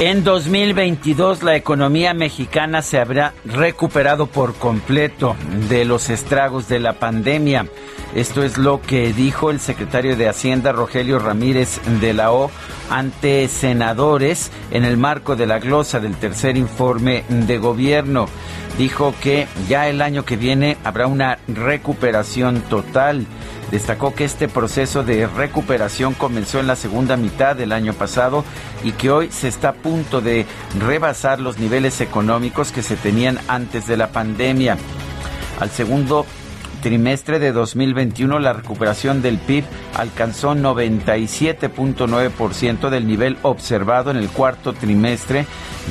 En 2022 la economía mexicana se habrá recuperado por completo de los estragos de la pandemia. Esto es lo que dijo el secretario de Hacienda Rogelio Ramírez de la O ante senadores en el marco de la glosa del tercer informe de gobierno. Dijo que ya el año que viene habrá una recuperación total Destacó que este proceso de recuperación comenzó en la segunda mitad del año pasado y que hoy se está a punto de rebasar los niveles económicos que se tenían antes de la pandemia. Al segundo trimestre de 2021 la recuperación del PIB alcanzó 97.9% del nivel observado en el cuarto trimestre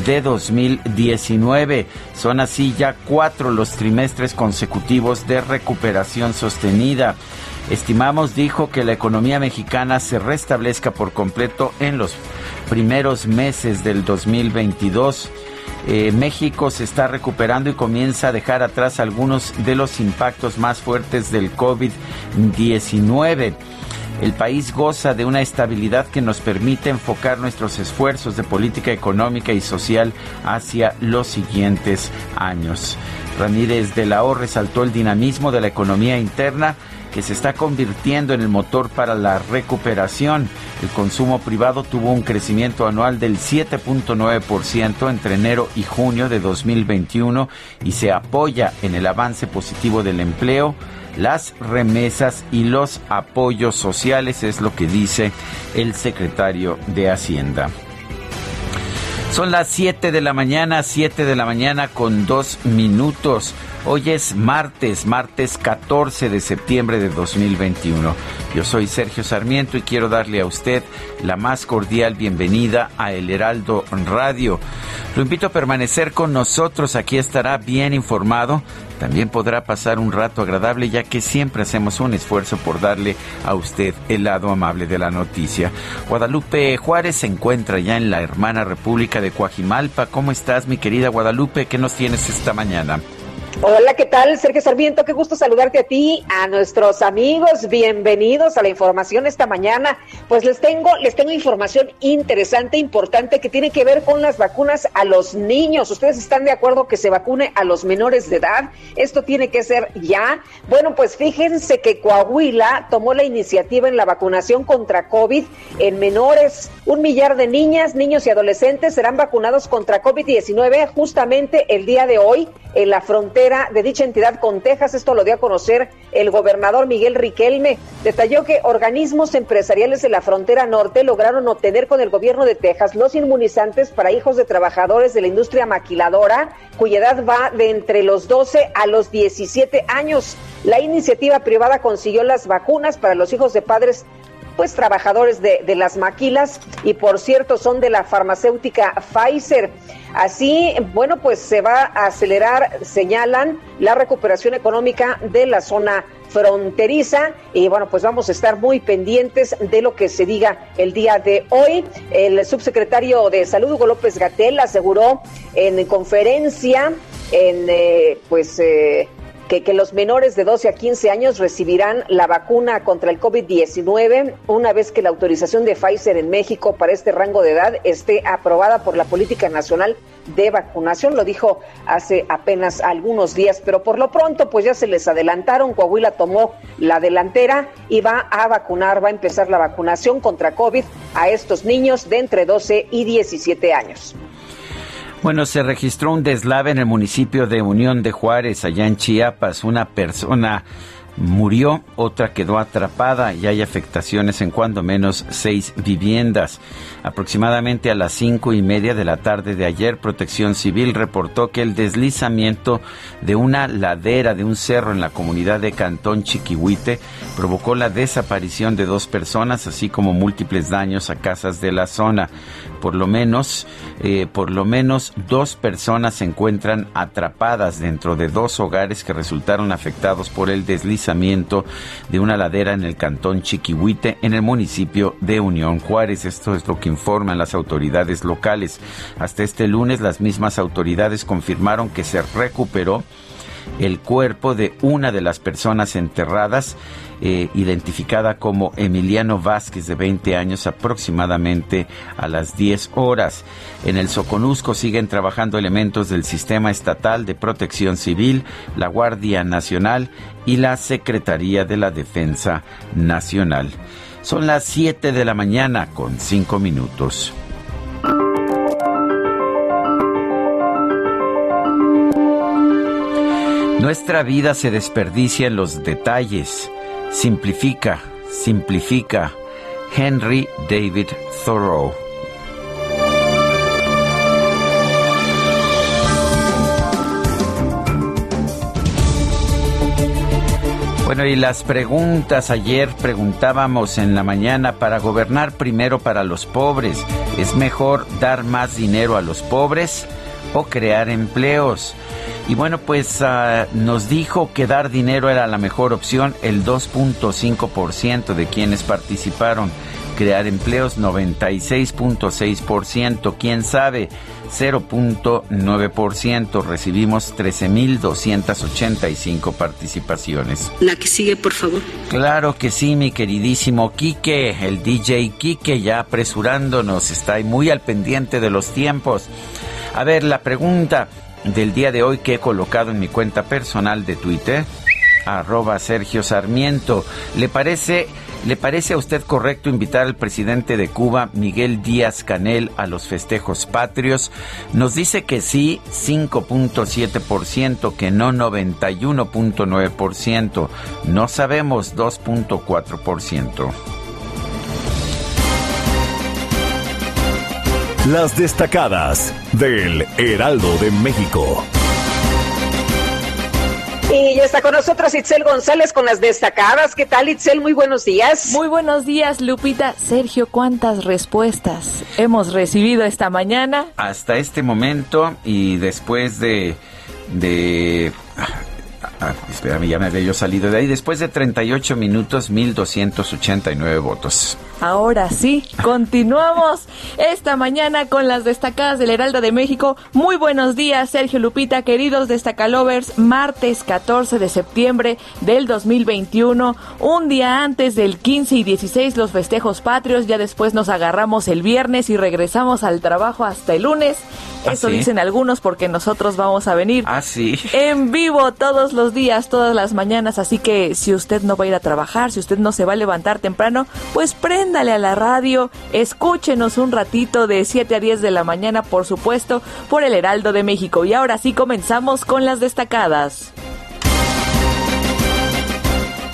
de 2019. Son así ya cuatro los trimestres consecutivos de recuperación sostenida. Estimamos, dijo, que la economía mexicana se restablezca por completo en los primeros meses del 2022. Eh, México se está recuperando y comienza a dejar atrás algunos de los impactos más fuertes del COVID-19. El país goza de una estabilidad que nos permite enfocar nuestros esfuerzos de política económica y social hacia los siguientes años. Ramírez de la O resaltó el dinamismo de la economía interna que se está convirtiendo en el motor para la recuperación. El consumo privado tuvo un crecimiento anual del 7.9% entre enero y junio de 2021 y se apoya en el avance positivo del empleo, las remesas y los apoyos sociales, es lo que dice el secretario de Hacienda. Son las 7 de la mañana, 7 de la mañana con dos minutos. Hoy es martes, martes 14 de septiembre de 2021. Yo soy Sergio Sarmiento y quiero darle a usted la más cordial bienvenida a El Heraldo Radio. Lo invito a permanecer con nosotros, aquí estará bien informado. También podrá pasar un rato agradable ya que siempre hacemos un esfuerzo por darle a usted el lado amable de la noticia. Guadalupe Juárez se encuentra ya en la hermana República de Coajimalpa. ¿Cómo estás mi querida Guadalupe? ¿Qué nos tienes esta mañana? Hola, ¿qué tal? Sergio Sarmiento, qué gusto saludarte a ti, a nuestros amigos, bienvenidos a la información esta mañana. Pues les tengo, les tengo información interesante, importante, que tiene que ver con las vacunas a los niños. ¿Ustedes están de acuerdo que se vacune a los menores de edad? Esto tiene que ser ya. Bueno, pues fíjense que Coahuila tomó la iniciativa en la vacunación contra COVID en menores. Un millar de niñas, niños y adolescentes serán vacunados contra COVID-19 justamente el día de hoy en la frontera de dicha entidad con Texas. Esto lo dio a conocer el gobernador Miguel Riquelme. Detalló que organismos empresariales de la frontera norte lograron obtener con el gobierno de Texas los inmunizantes para hijos de trabajadores de la industria maquiladora, cuya edad va de entre los 12 a los 17 años. La iniciativa privada consiguió las vacunas para los hijos de padres pues trabajadores de, de, las maquilas y por cierto son de la farmacéutica Pfizer. Así, bueno, pues se va a acelerar, señalan, la recuperación económica de la zona fronteriza y bueno, pues vamos a estar muy pendientes de lo que se diga el día de hoy. El subsecretario de Salud, Hugo López Gatel, aseguró en conferencia, en eh, pues... Eh, que, que los menores de 12 a 15 años recibirán la vacuna contra el COVID-19 una vez que la autorización de Pfizer en México para este rango de edad esté aprobada por la Política Nacional de Vacunación. Lo dijo hace apenas algunos días, pero por lo pronto pues ya se les adelantaron. Coahuila tomó la delantera y va a vacunar, va a empezar la vacunación contra COVID a estos niños de entre 12 y 17 años. Bueno, se registró un deslave en el municipio de Unión de Juárez, allá en Chiapas. Una persona murió, otra quedó atrapada y hay afectaciones en cuando menos seis viviendas. Aproximadamente a las cinco y media de la tarde de ayer, Protección Civil reportó que el deslizamiento de una ladera de un cerro en la comunidad de Cantón Chiquihuite provocó la desaparición de dos personas, así como múltiples daños a casas de la zona. Por lo menos, eh, por lo menos dos personas se encuentran atrapadas dentro de dos hogares que resultaron afectados por el deslizamiento de una ladera en el cantón Chiquihuite, en el municipio de Unión Juárez. Esto es lo que informan las autoridades locales. Hasta este lunes, las mismas autoridades confirmaron que se recuperó el cuerpo de una de las personas enterradas, eh, identificada como Emiliano Vázquez, de 20 años, aproximadamente a las 10 horas. En el Soconusco siguen trabajando elementos del Sistema Estatal de Protección Civil, la Guardia Nacional y la Secretaría de la Defensa Nacional. Son las 7 de la mañana con 5 minutos. Nuestra vida se desperdicia en los detalles. Simplifica, simplifica. Henry David Thoreau. Bueno, y las preguntas, ayer preguntábamos en la mañana, para gobernar primero para los pobres, ¿es mejor dar más dinero a los pobres o crear empleos? Y bueno, pues uh, nos dijo que dar dinero era la mejor opción el 2.5% de quienes participaron. Crear empleos 96.6%. ¿Quién sabe? 0.9%. Recibimos 13.285 participaciones. La que sigue, por favor. Claro que sí, mi queridísimo Quique, el DJ Quique, ya apresurándonos, está muy al pendiente de los tiempos. A ver, la pregunta del día de hoy que he colocado en mi cuenta personal de Twitter, arroba Sergio Sarmiento. ¿Le parece, ¿Le parece a usted correcto invitar al presidente de Cuba, Miguel Díaz Canel, a los festejos patrios? Nos dice que sí, 5.7%, que no 91.9%, no sabemos 2.4%. Las destacadas del Heraldo de México. Y ya está con nosotros Itzel González con las destacadas. ¿Qué tal, Itzel? Muy buenos días. Muy buenos días, Lupita. Sergio, ¿cuántas respuestas hemos recibido esta mañana? Hasta este momento y después de... de Ah, espérame, ya me había yo salido de ahí. Después de 38 minutos, 1289 votos. Ahora sí, continuamos esta mañana con las destacadas del Heraldo de México. Muy buenos días, Sergio Lupita, queridos destacalovers. Martes 14 de septiembre del 2021, un día antes del 15 y 16 los festejos patrios, ya después nos agarramos el viernes y regresamos al trabajo hasta el lunes. ¿Ah, Eso dicen algunos porque nosotros vamos a venir ¿Ah, en vivo todos los días, todas las mañanas. Así que si usted no va a ir a trabajar, si usted no se va a levantar temprano, pues préndale a la radio, escúchenos un ratito de 7 a 10 de la mañana, por supuesto, por el Heraldo de México. Y ahora sí comenzamos con las destacadas.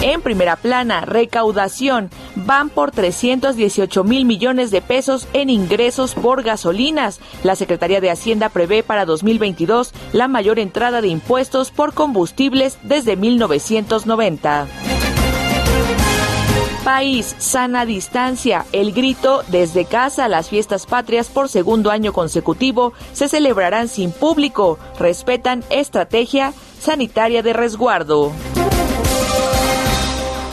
En primera plana, recaudación. Van por 318 mil millones de pesos en ingresos por gasolinas. La Secretaría de Hacienda prevé para 2022 la mayor entrada de impuestos por combustibles desde 1990 país, sana distancia. El grito desde casa, las fiestas patrias por segundo año consecutivo se celebrarán sin público. Respetan estrategia sanitaria de resguardo.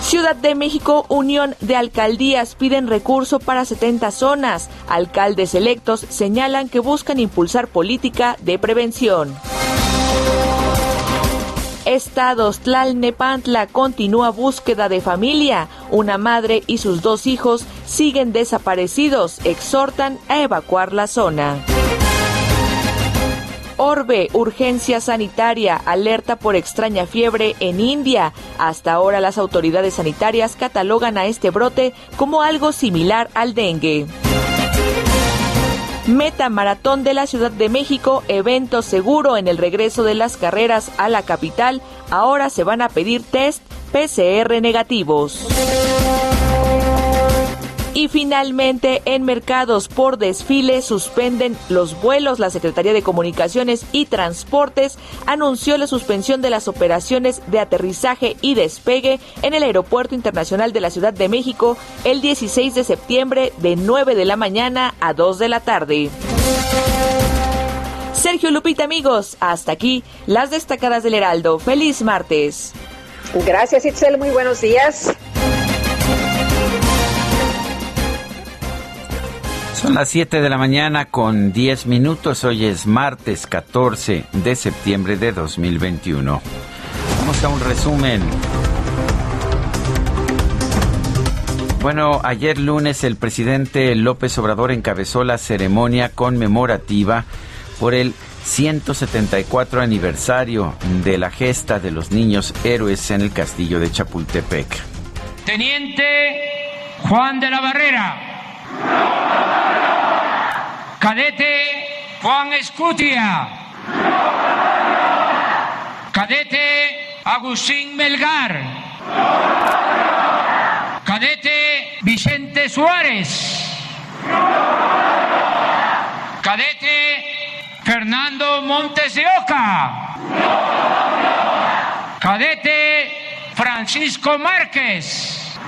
Ciudad de México, Unión de Alcaldías piden recurso para 70 zonas. Alcaldes electos señalan que buscan impulsar política de prevención. Estados Tlalnepantla continúa búsqueda de familia. Una madre y sus dos hijos siguen desaparecidos. Exhortan a evacuar la zona. Orbe, urgencia sanitaria, alerta por extraña fiebre en India. Hasta ahora las autoridades sanitarias catalogan a este brote como algo similar al dengue. Meta Maratón de la Ciudad de México, evento seguro en el regreso de las carreras a la capital. Ahora se van a pedir test PCR negativos. Y finalmente, en mercados por desfile suspenden los vuelos. La Secretaría de Comunicaciones y Transportes anunció la suspensión de las operaciones de aterrizaje y despegue en el Aeropuerto Internacional de la Ciudad de México el 16 de septiembre de 9 de la mañana a 2 de la tarde. Sergio Lupita, amigos, hasta aquí las destacadas del Heraldo. Feliz martes. Gracias, Itzel. Muy buenos días. Son las 7 de la mañana con 10 minutos. Hoy es martes 14 de septiembre de 2021. Vamos a un resumen. Bueno, ayer lunes el presidente López Obrador encabezó la ceremonia conmemorativa por el 174 aniversario de la gesta de los niños héroes en el castillo de Chapultepec. Teniente Juan de la Barrera Cadete Juan Escutia. Cadete Agustín Melgar. Cadete Vicente Suárez. Cadete Fernando Montes de Oca. Cadete Francisco Márquez.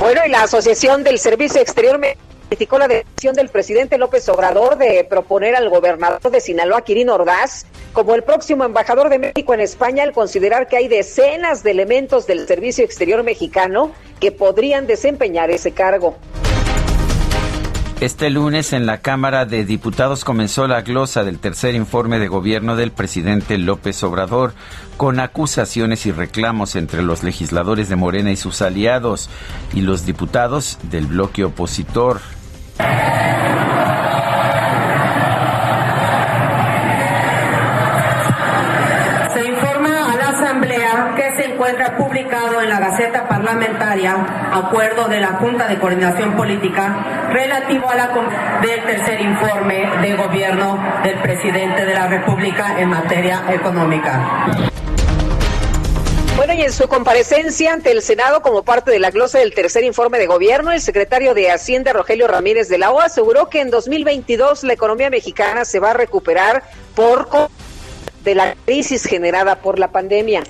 Bueno, y la Asociación del Servicio Exterior me criticó la decisión del presidente López Obrador de proponer al gobernador de Sinaloa, Quirino Ordaz, como el próximo embajador de México en España al considerar que hay decenas de elementos del Servicio Exterior mexicano que podrían desempeñar ese cargo. Este lunes en la Cámara de Diputados comenzó la glosa del tercer informe de gobierno del presidente López Obrador, con acusaciones y reclamos entre los legisladores de Morena y sus aliados y los diputados del bloque opositor. Gaceta Parlamentaria acuerdo de la Junta de Coordinación Política relativo a la del tercer informe de gobierno del presidente de la República en materia económica. Bueno, y en su comparecencia ante el Senado como parte de la glosa del tercer informe de gobierno, el secretario de Hacienda, Rogelio Ramírez de la O, aseguró que en 2022 la economía mexicana se va a recuperar por de la crisis generada por la pandemia.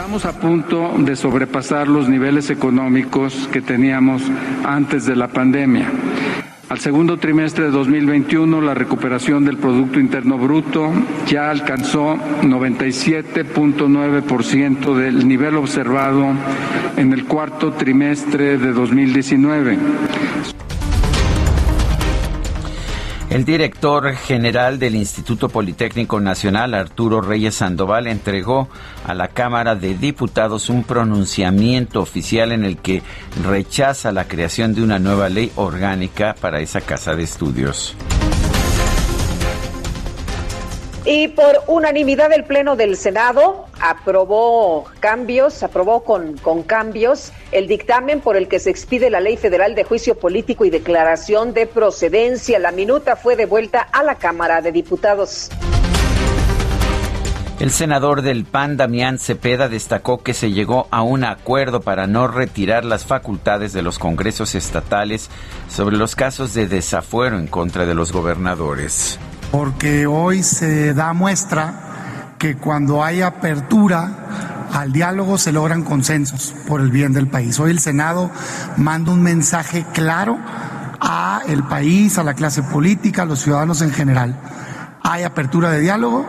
Estamos a punto de sobrepasar los niveles económicos que teníamos antes de la pandemia. Al segundo trimestre de 2021, la recuperación del Producto Interno Bruto ya alcanzó 97.9% del nivel observado en el cuarto trimestre de 2019. El director general del Instituto Politécnico Nacional, Arturo Reyes Sandoval, entregó a la Cámara de Diputados un pronunciamiento oficial en el que rechaza la creación de una nueva ley orgánica para esa casa de estudios. Y por unanimidad el Pleno del Senado aprobó cambios, aprobó con, con, cambios el dictamen por el que se expide la Ley Federal de Juicio Político y Declaración de Procedencia. La minuta fue devuelta a la Cámara de Diputados. El senador del PAN, Damián Cepeda, destacó que se llegó a un acuerdo para no retirar las facultades de los congresos estatales sobre los casos de desafuero en contra de los gobernadores porque hoy se da muestra que cuando hay apertura al diálogo se logran consensos por el bien del país. Hoy el Senado manda un mensaje claro a el país, a la clase política, a los ciudadanos en general. Hay apertura de diálogo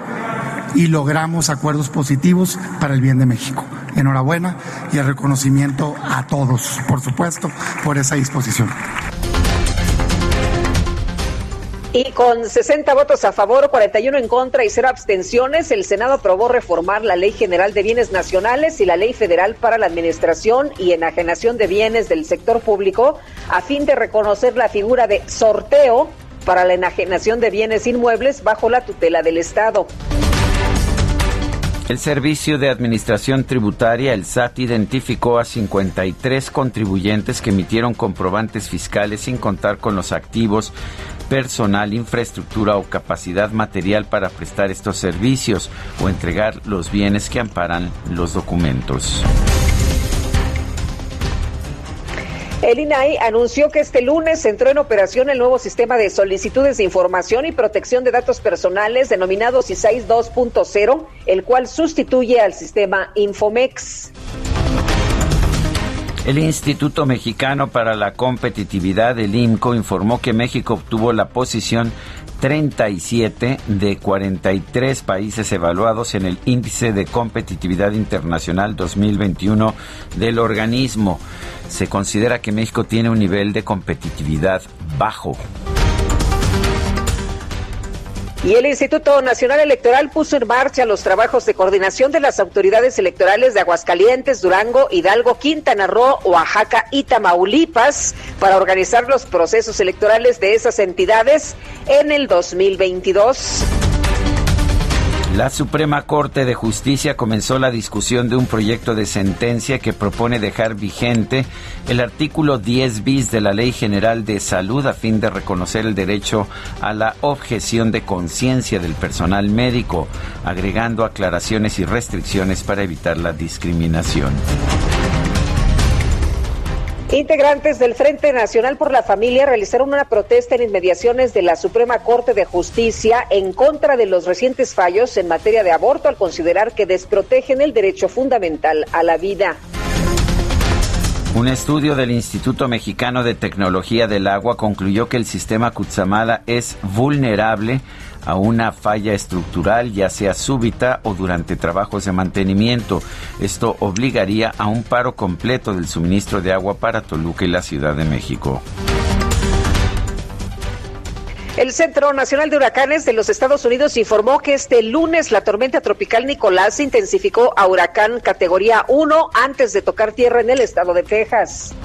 y logramos acuerdos positivos para el bien de México. Enhorabuena y el reconocimiento a todos, por supuesto, por esa disposición. Y con 60 votos a favor, 41 en contra y 0 abstenciones, el Senado aprobó reformar la Ley General de Bienes Nacionales y la Ley Federal para la Administración y Enajenación de Bienes del Sector Público a fin de reconocer la figura de sorteo para la enajenación de bienes inmuebles bajo la tutela del Estado. El Servicio de Administración Tributaria, el SAT, identificó a 53 contribuyentes que emitieron comprobantes fiscales sin contar con los activos, personal, infraestructura o capacidad material para prestar estos servicios o entregar los bienes que amparan los documentos. El INAI anunció que este lunes entró en operación el nuevo sistema de solicitudes de información y protección de datos personales denominado CISAIS 2.0, el cual sustituye al sistema Infomex. El Instituto Mexicano para la Competitividad, el IMCO, informó que México obtuvo la posición 37 de 43 países evaluados en el Índice de Competitividad Internacional 2021 del organismo. Se considera que México tiene un nivel de competitividad bajo. Y el Instituto Nacional Electoral puso en marcha los trabajos de coordinación de las autoridades electorales de Aguascalientes, Durango, Hidalgo, Quintana Roo, Oaxaca y Tamaulipas para organizar los procesos electorales de esas entidades en el 2022. La Suprema Corte de Justicia comenzó la discusión de un proyecto de sentencia que propone dejar vigente el artículo 10 bis de la Ley General de Salud a fin de reconocer el derecho a la objeción de conciencia del personal médico, agregando aclaraciones y restricciones para evitar la discriminación. Integrantes del Frente Nacional por la Familia realizaron una protesta en inmediaciones de la Suprema Corte de Justicia en contra de los recientes fallos en materia de aborto al considerar que desprotegen el derecho fundamental a la vida. Un estudio del Instituto Mexicano de Tecnología del Agua concluyó que el sistema Kutsamala es vulnerable a una falla estructural, ya sea súbita o durante trabajos de mantenimiento. Esto obligaría a un paro completo del suministro de agua para Toluca y la Ciudad de México. El Centro Nacional de Huracanes de los Estados Unidos informó que este lunes la tormenta tropical Nicolás se intensificó a huracán categoría 1 antes de tocar tierra en el estado de Texas.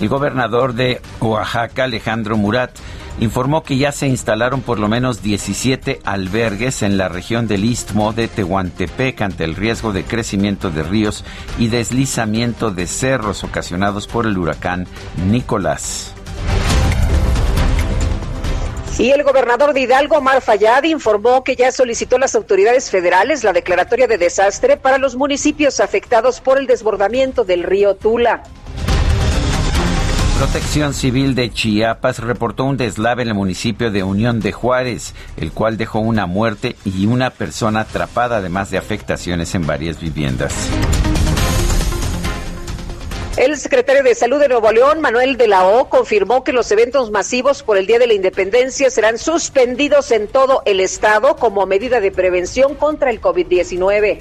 El gobernador de Oaxaca, Alejandro Murat, informó que ya se instalaron por lo menos 17 albergues en la región del Istmo de Tehuantepec ante el riesgo de crecimiento de ríos y deslizamiento de cerros ocasionados por el huracán Nicolás. Y el gobernador de Hidalgo, Omar Fayad, informó que ya solicitó a las autoridades federales la declaratoria de desastre para los municipios afectados por el desbordamiento del río Tula. Protección Civil de Chiapas reportó un deslave en el municipio de Unión de Juárez, el cual dejó una muerte y una persona atrapada, además de afectaciones en varias viviendas. El secretario de Salud de Nuevo León, Manuel de la O, confirmó que los eventos masivos por el Día de la Independencia serán suspendidos en todo el estado como medida de prevención contra el COVID-19.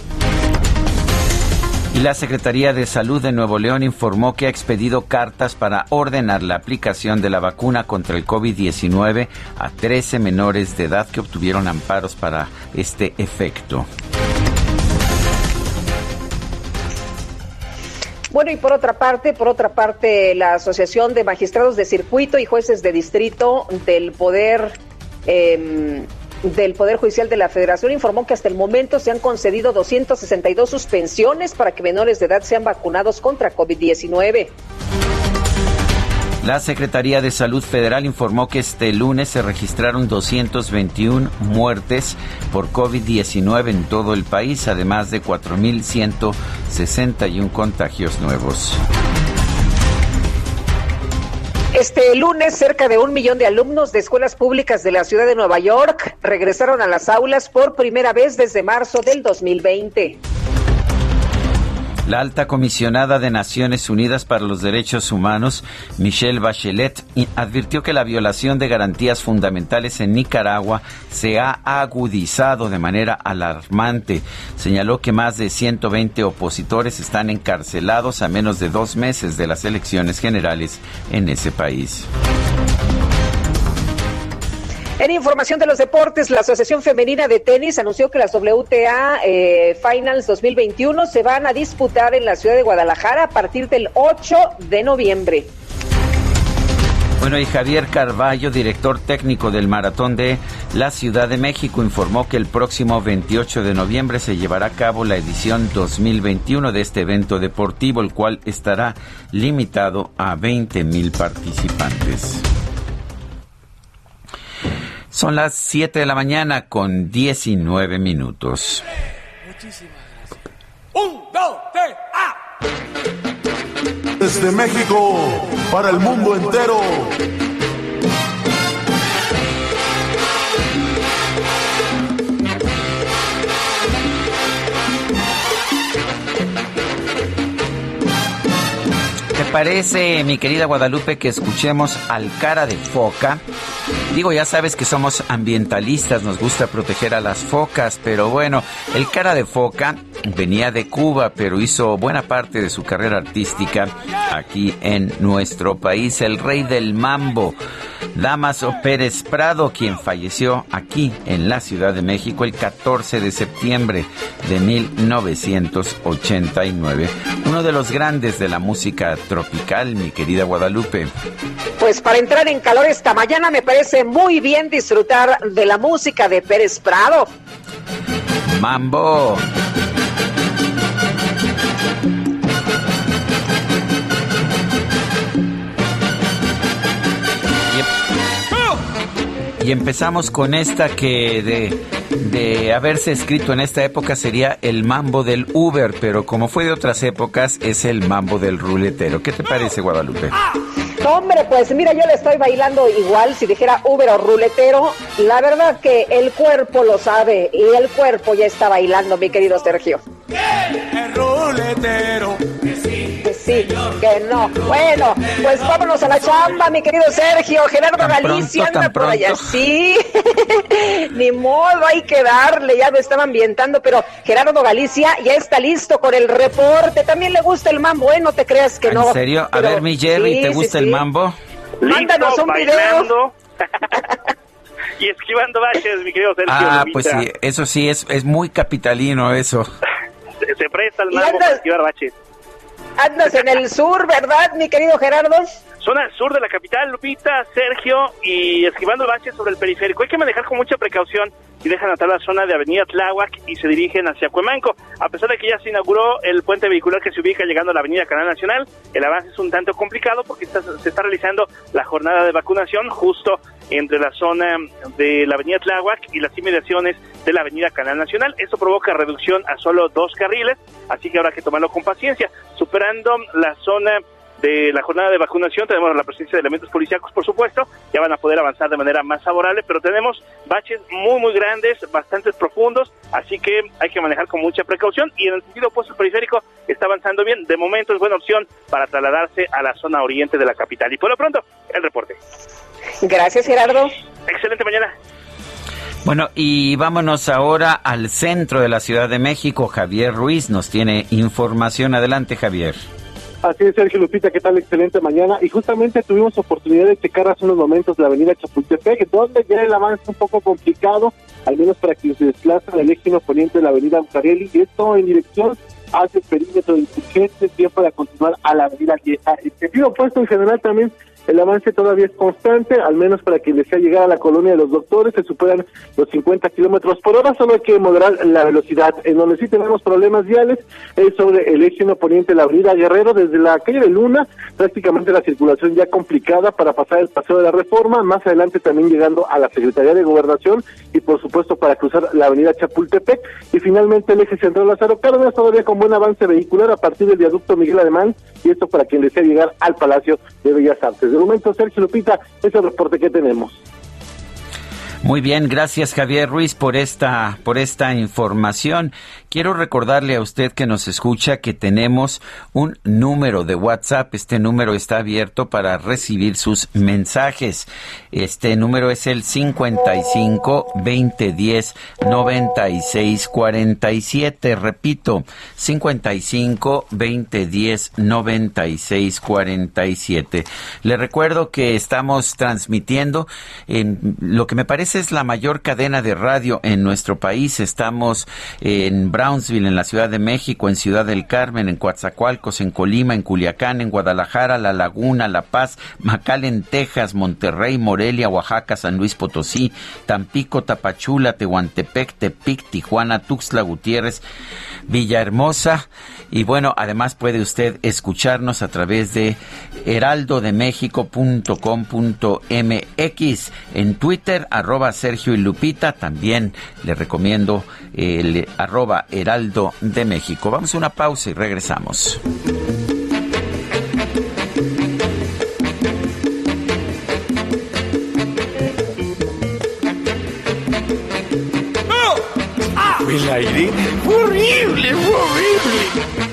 Y la Secretaría de Salud de Nuevo León informó que ha expedido cartas para ordenar la aplicación de la vacuna contra el COVID-19 a 13 menores de edad que obtuvieron amparos para este efecto. Bueno, y por otra parte, por otra parte, la Asociación de Magistrados de Circuito y Jueces de Distrito del Poder eh, del Poder Judicial de la Federación informó que hasta el momento se han concedido 262 suspensiones para que menores de edad sean vacunados contra COVID-19. La Secretaría de Salud Federal informó que este lunes se registraron 221 muertes por COVID-19 en todo el país, además de 4.161 contagios nuevos. Este lunes, cerca de un millón de alumnos de escuelas públicas de la ciudad de Nueva York regresaron a las aulas por primera vez desde marzo del 2020. La alta comisionada de Naciones Unidas para los Derechos Humanos, Michelle Bachelet, advirtió que la violación de garantías fundamentales en Nicaragua se ha agudizado de manera alarmante. Señaló que más de 120 opositores están encarcelados a menos de dos meses de las elecciones generales en ese país. En información de los deportes, la Asociación Femenina de Tenis anunció que las WTA eh, Finals 2021 se van a disputar en la ciudad de Guadalajara a partir del 8 de noviembre. Bueno, y Javier Carballo, director técnico del Maratón de la Ciudad de México, informó que el próximo 28 de noviembre se llevará a cabo la edición 2021 de este evento deportivo, el cual estará limitado a 20 mil participantes. Son las 7 de la mañana con 19 minutos. Muchísimas gracias. Un, dos, tres, ¡ah! Desde México, para el mundo entero. Parece, mi querida Guadalupe, que escuchemos al cara de foca? Digo, ya sabes que somos ambientalistas, nos gusta proteger a las focas, pero bueno, el cara de foca venía de Cuba, pero hizo buena parte de su carrera artística aquí en nuestro país, el rey del mambo. Damaso Pérez Prado, quien falleció aquí en la Ciudad de México el 14 de septiembre de 1989. Uno de los grandes de la música tropical, mi querida Guadalupe. Pues para entrar en calor esta mañana me parece muy bien disfrutar de la música de Pérez Prado. Mambo. Y empezamos con esta que de, de haberse escrito en esta época sería el mambo del Uber, pero como fue de otras épocas es el mambo del ruletero. ¿Qué te parece, Guadalupe? Hombre, pues mira, yo le estoy bailando igual si dijera Uber o ruletero. La verdad que el cuerpo lo sabe y el cuerpo ya está bailando, mi querido Sergio. El ruletero sí, que no. Bueno, pues vámonos a la chamba, mi querido Sergio. Gerardo Galicia anda por allá. Sí, ni modo, hay que darle. Ya me estaba ambientando, pero Gerardo Galicia ya está listo con el reporte. También le gusta el mambo, ¿eh? No te creas que no. ¿En serio? A ver, mi Jerry, ¿te gusta el mambo? Mándanos un video. y esquivando baches, mi querido Sergio. Ah, pues sí, eso sí, es, es muy capitalino eso. se, presta el mambo para esquivar baches. Andas en el sur, ¿verdad, mi querido Gerardo? Zona sur de la capital, Lupita, Sergio, y esquivando baches sobre el periférico. Hay que manejar con mucha precaución y dejan atrás la zona de Avenida Tláhuac y se dirigen hacia Cuemanco. A pesar de que ya se inauguró el puente vehicular que se ubica llegando a la Avenida Canal Nacional, el avance es un tanto complicado porque se está realizando la jornada de vacunación justo entre la zona de la Avenida Tláhuac y las inmediaciones de la Avenida Canal Nacional. Esto provoca reducción a solo dos carriles, así que habrá que tomarlo con paciencia. Superando la zona de la jornada de vacunación, tenemos la presencia de elementos policíacos, por supuesto, ya van a poder avanzar de manera más favorable, pero tenemos baches muy, muy grandes, bastante profundos, así que hay que manejar con mucha precaución y en el sentido opuesto el periférico está avanzando bien, de momento es buena opción para trasladarse a la zona oriente de la capital. Y por lo pronto, el reporte. Gracias, Gerardo. Excelente mañana. Bueno, y vámonos ahora al centro de la Ciudad de México. Javier Ruiz nos tiene información. Adelante, Javier. Así es, Sergio Lupita, ¿qué tal? Excelente mañana. Y justamente tuvimos oportunidad de checar hace unos momentos la avenida Chapultepec, donde ya el avance es un poco complicado, al menos para quienes se desplazan el eje poniente de la avenida Bucareli, y esto en dirección hacia el perímetro de insurgentes, bien para continuar a la avenida Vieja. El sentido opuesto en general también el avance todavía es constante, al menos para quien desea llegar a la colonia de los doctores, se superan los 50 kilómetros por hora, solo hay que moderar la velocidad. En donde sí tenemos problemas viales es sobre el eje poniente la avenida Guerrero, desde la calle de Luna, prácticamente la circulación ya complicada para pasar el paseo de la reforma, más adelante también llegando a la Secretaría de Gobernación y por supuesto para cruzar la avenida Chapultepec y finalmente el eje central Lázaro Cárdenas todavía con buen avance vehicular a partir del viaducto Miguel Alemán y esto para quien desea llegar al Palacio de Bellas Artes. De momento, Sergio Lupita, ese es el reporte que tenemos. Muy bien, gracias Javier Ruiz por esta por esta información. Quiero recordarle a usted que nos escucha que tenemos un número de WhatsApp. Este número está abierto para recibir sus mensajes. Este número es el 55 2010 96 47. Repito, 55 2010 96 47. Le recuerdo que estamos transmitiendo en lo que me parece es la mayor cadena de radio en nuestro país. Estamos en En la Ciudad de México, en Ciudad del Carmen, en Coatzacoalcos, en Colima, en Culiacán, en Guadalajara, La Laguna, La Paz, Macalen, Texas, Monterrey, Morelia, Oaxaca, San Luis Potosí, Tampico, Tapachula, Tehuantepec, Tepic, Tijuana, Tuxtla Gutiérrez, Villahermosa. Y bueno, además puede usted escucharnos a través de heraldodemexico.com.mx. En Twitter, arroba Sergio y Lupita. También le recomiendo el arroba Heraldo de México. Vamos a una pausa y regresamos. El aire horrible, horrible.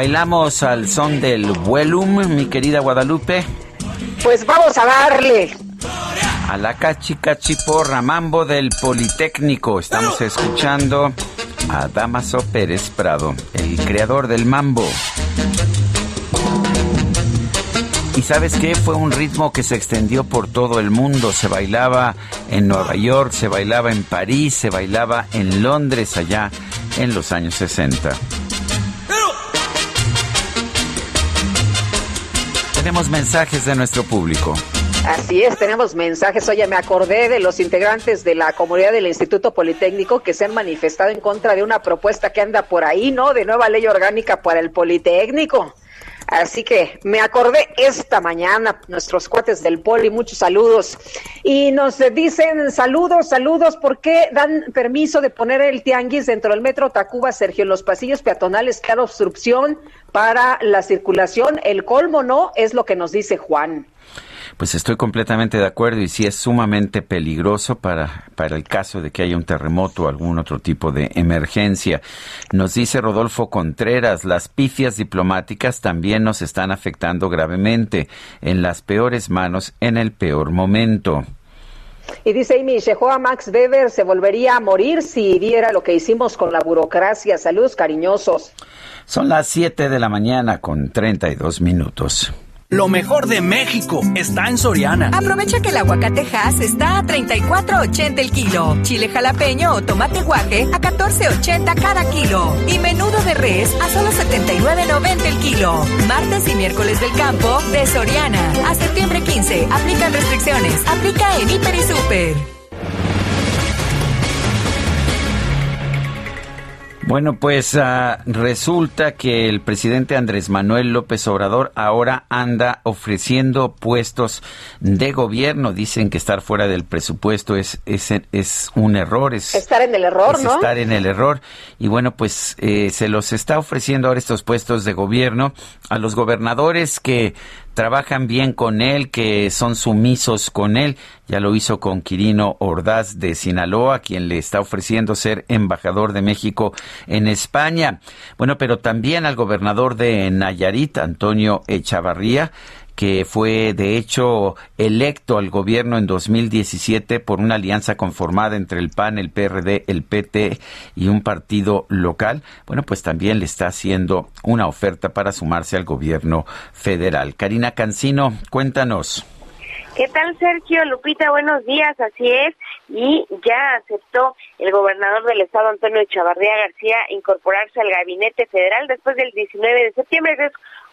Bailamos al son del vuelum, mi querida Guadalupe. Pues vamos a darle. A la cachi cachiporra, mambo del Politécnico. Estamos escuchando a Damaso Pérez Prado, el creador del mambo. Y sabes qué? Fue un ritmo que se extendió por todo el mundo. Se bailaba en Nueva York, se bailaba en París, se bailaba en Londres allá en los años 60. Tenemos mensajes de nuestro público. Así es, tenemos mensajes. Oye, me acordé de los integrantes de la comunidad del Instituto Politécnico que se han manifestado en contra de una propuesta que anda por ahí, ¿no? De nueva ley orgánica para el Politécnico. Así que me acordé esta mañana, nuestros cuates del Poli, muchos saludos. Y nos dicen saludos, saludos, ¿por qué dan permiso de poner el tianguis dentro del metro Tacuba, Sergio, en los pasillos peatonales, cada obstrucción para la circulación? El colmo, ¿no? Es lo que nos dice Juan. Pues estoy completamente de acuerdo y sí es sumamente peligroso para, para el caso de que haya un terremoto o algún otro tipo de emergencia. Nos dice Rodolfo Contreras, las pifias diplomáticas también nos están afectando gravemente, en las peores manos, en el peor momento. Y dice Amy, Shehoa Max Weber se volvería a morir si viera lo que hicimos con la burocracia. Saludos cariñosos. Son las 7 de la mañana con 32 minutos. Lo mejor de México está en Soriana. Aprovecha que el aguacatejas está a 34.80 el kilo. Chile jalapeño o tomate guaje a 14.80 cada kilo. Y menudo de res a solo 79.90 el kilo. Martes y miércoles del campo de Soriana. A septiembre 15. Aplican restricciones. Aplica en Hiper y Super. Bueno, pues uh, resulta que el presidente Andrés Manuel López Obrador ahora anda ofreciendo puestos de gobierno. Dicen que estar fuera del presupuesto es, es, es un error. Es, estar en el error, es ¿no? Estar en el error. Y bueno, pues eh, se los está ofreciendo ahora estos puestos de gobierno a los gobernadores que trabajan bien con él, que son sumisos con él. Ya lo hizo con Quirino Ordaz de Sinaloa, quien le está ofreciendo ser embajador de México en España. Bueno, pero también al gobernador de Nayarit, Antonio Echavarría, que fue de hecho electo al gobierno en 2017 por una alianza conformada entre el PAN, el PRD, el PT y un partido local, bueno, pues también le está haciendo una oferta para sumarse al gobierno federal. Karina Cancino, cuéntanos. ¿Qué tal, Sergio? Lupita, buenos días, así es. Y ya aceptó el gobernador del estado, Antonio Chavarría García, incorporarse al gabinete federal después del 19 de septiembre,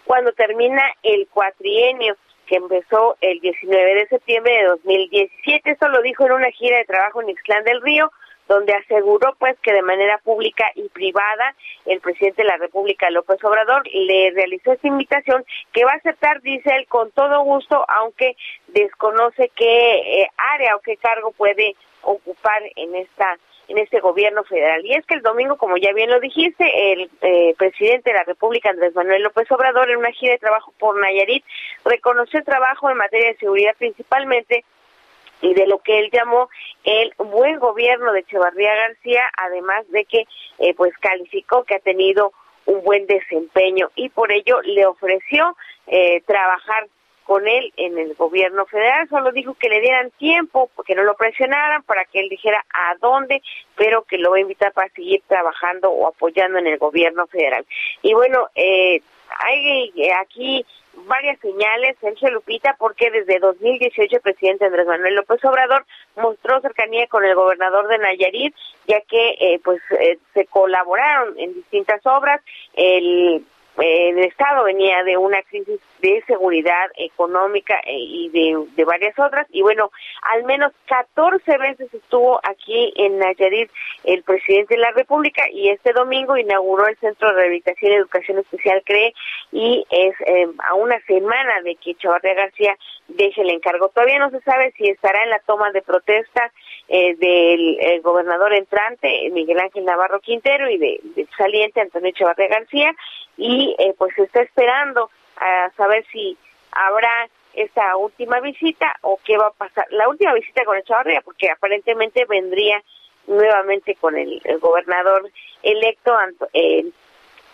cuando termina el cuatrienio que empezó el 19 de septiembre de 2017. Esto lo dijo en una gira de trabajo en Ixtlán del Río, donde aseguró pues que de manera pública y privada el presidente de la República López Obrador le realizó esta invitación que va a aceptar, dice él, con todo gusto, aunque desconoce qué eh, área o qué cargo puede ocupar en esta en este gobierno federal. Y es que el domingo, como ya bien lo dijiste, el eh, presidente de la República, Andrés Manuel López Obrador, en una gira de trabajo por Nayarit, reconoció el trabajo en materia de seguridad principalmente y de lo que él llamó el buen gobierno de Echevarría García, además de que eh, pues calificó que ha tenido un buen desempeño y por ello le ofreció eh, trabajar con él en el gobierno federal, solo dijo que le dieran tiempo, que no lo presionaran para que él dijera a dónde, pero que lo va a invitar para seguir trabajando o apoyando en el gobierno federal. Y bueno, eh, hay aquí varias señales, Sergio Lupita, porque desde 2018 el presidente Andrés Manuel López Obrador mostró cercanía con el gobernador de Nayarit, ya que eh, pues eh, se colaboraron en distintas obras. El el Estado venía de una crisis de seguridad económica eh, y de, varias otras. Y bueno, al menos 14 veces estuvo aquí en Nayarit el presidente de la República y este domingo inauguró el Centro de Rehabilitación y Educación Especial CRE y es eh, a una semana de que Chavarría García deje el encargo. Todavía no se sabe si estará en la toma de protesta eh, del gobernador entrante, Miguel Ángel Navarro Quintero, y del de saliente Antonio Chavarría García y eh, pues está esperando a saber si habrá esta última visita o qué va a pasar. La última visita con Echavarría, porque aparentemente vendría nuevamente con el, gobernador electo eh,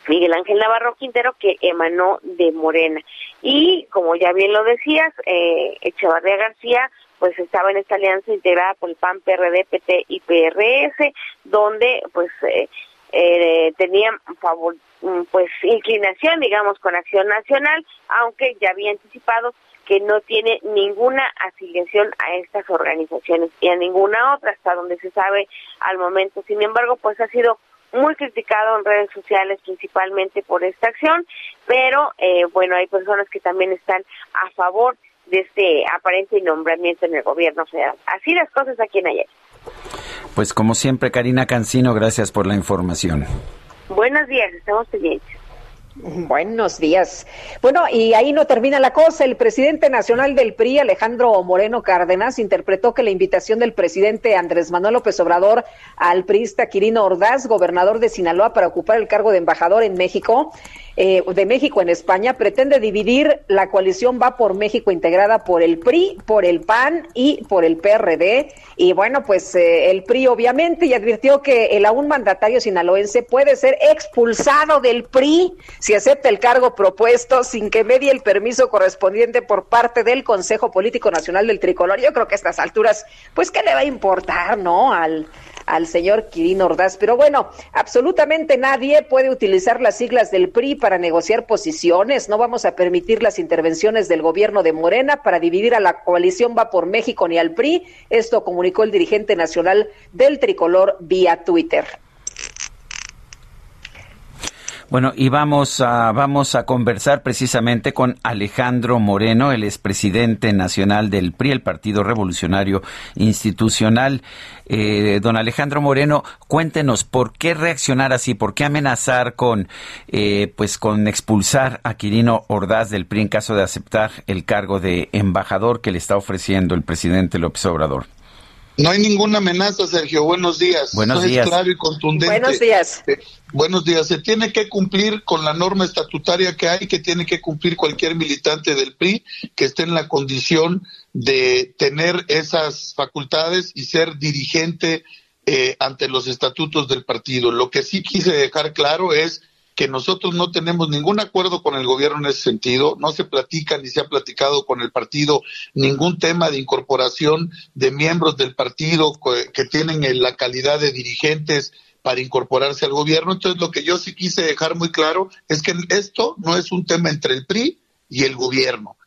Miguel Ángel Navarro Quintero, que emanó de Morena. Y como ya bien lo decías, eh, García pues estaba en esta alianza integrada por el PAN, PRD, PT y PRS, donde pues eh, eh, tenían favor, pues inclinación, digamos, con Acción Nacional, aunque ya había anticipado que no tiene ninguna afiliación a estas organizaciones y a ninguna otra, hasta donde se sabe al momento. Sin embargo, pues ha sido muy criticado en redes sociales principalmente por esta acción, pero eh, bueno, hay personas que también están a favor de este aparente nombramiento en el gobierno federal. Así las cosas aquí en ayer. Pues como siempre, Karina Cancino, gracias por la información. Buenos días, estamos pendientes. Buenos días. Bueno, y ahí no termina la cosa. El presidente nacional del PRI, Alejandro Moreno Cárdenas, interpretó que la invitación del presidente Andrés Manuel López Obrador al priista Quirino Ordaz, gobernador de Sinaloa, para ocupar el cargo de embajador en México, eh, de México en España pretende dividir la coalición Va por México integrada por el PRI, por el PAN y por el PRD. Y bueno, pues eh, el PRI obviamente y advirtió que el aún mandatario sinaloense puede ser expulsado del PRI si acepta el cargo propuesto sin que medie el permiso correspondiente por parte del Consejo Político Nacional del Tricolor. Yo creo que a estas alturas, pues, ¿qué le va a importar, no? Al, al señor Quirino Ordaz. Pero bueno, absolutamente nadie puede utilizar las siglas del PRI para negociar posiciones. No vamos a permitir las intervenciones del gobierno de Morena para dividir a la coalición Va por México ni al PRI. Esto comunicó el dirigente nacional del tricolor vía Twitter. Bueno, y vamos a, vamos a conversar precisamente con Alejandro Moreno, el expresidente nacional del PRI, el Partido Revolucionario Institucional. Eh, don Alejandro Moreno, cuéntenos por qué reaccionar así, por qué amenazar con, eh, pues, con expulsar a Quirino Ordaz del PRI en caso de aceptar el cargo de embajador que le está ofreciendo el presidente López Obrador. No hay ninguna amenaza, Sergio. Buenos días. Buenos días. claro y contundente. Buenos días. Eh, buenos días. Se tiene que cumplir con la norma estatutaria que hay, que tiene que cumplir cualquier militante del PRI que esté en la condición de tener esas facultades y ser dirigente eh, ante los estatutos del partido. Lo que sí quise dejar claro es que nosotros no tenemos ningún acuerdo con el gobierno en ese sentido, no se platica ni se ha platicado con el partido ningún tema de incorporación de miembros del partido que tienen la calidad de dirigentes para incorporarse al gobierno. Entonces, lo que yo sí quise dejar muy claro es que esto no es un tema entre el PRI y el gobierno.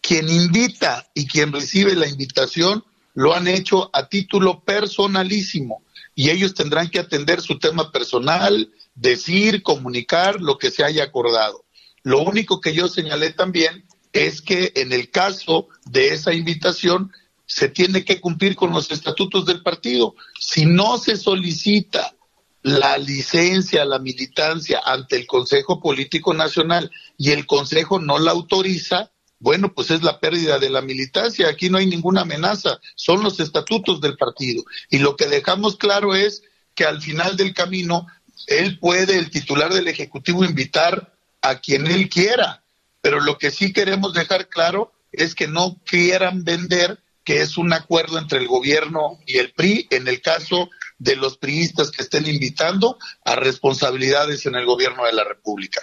quien invita y quien recibe la invitación lo han hecho a título personalísimo y ellos tendrán que atender su tema personal, decir, comunicar lo que se haya acordado. Lo único que yo señalé también es que en el caso de esa invitación se tiene que cumplir con los estatutos del partido. Si no se solicita la licencia, la militancia ante el Consejo Político Nacional y el Consejo no la autoriza, bueno, pues es la pérdida de la militancia. Aquí no hay ninguna amenaza, son los estatutos del partido. Y lo que dejamos claro es que al final del camino, él puede, el titular del Ejecutivo, invitar a quien él quiera. Pero lo que sí queremos dejar claro es que no quieran vender que es un acuerdo entre el gobierno y el PRI en el caso de los priistas que estén invitando a responsabilidades en el gobierno de la República.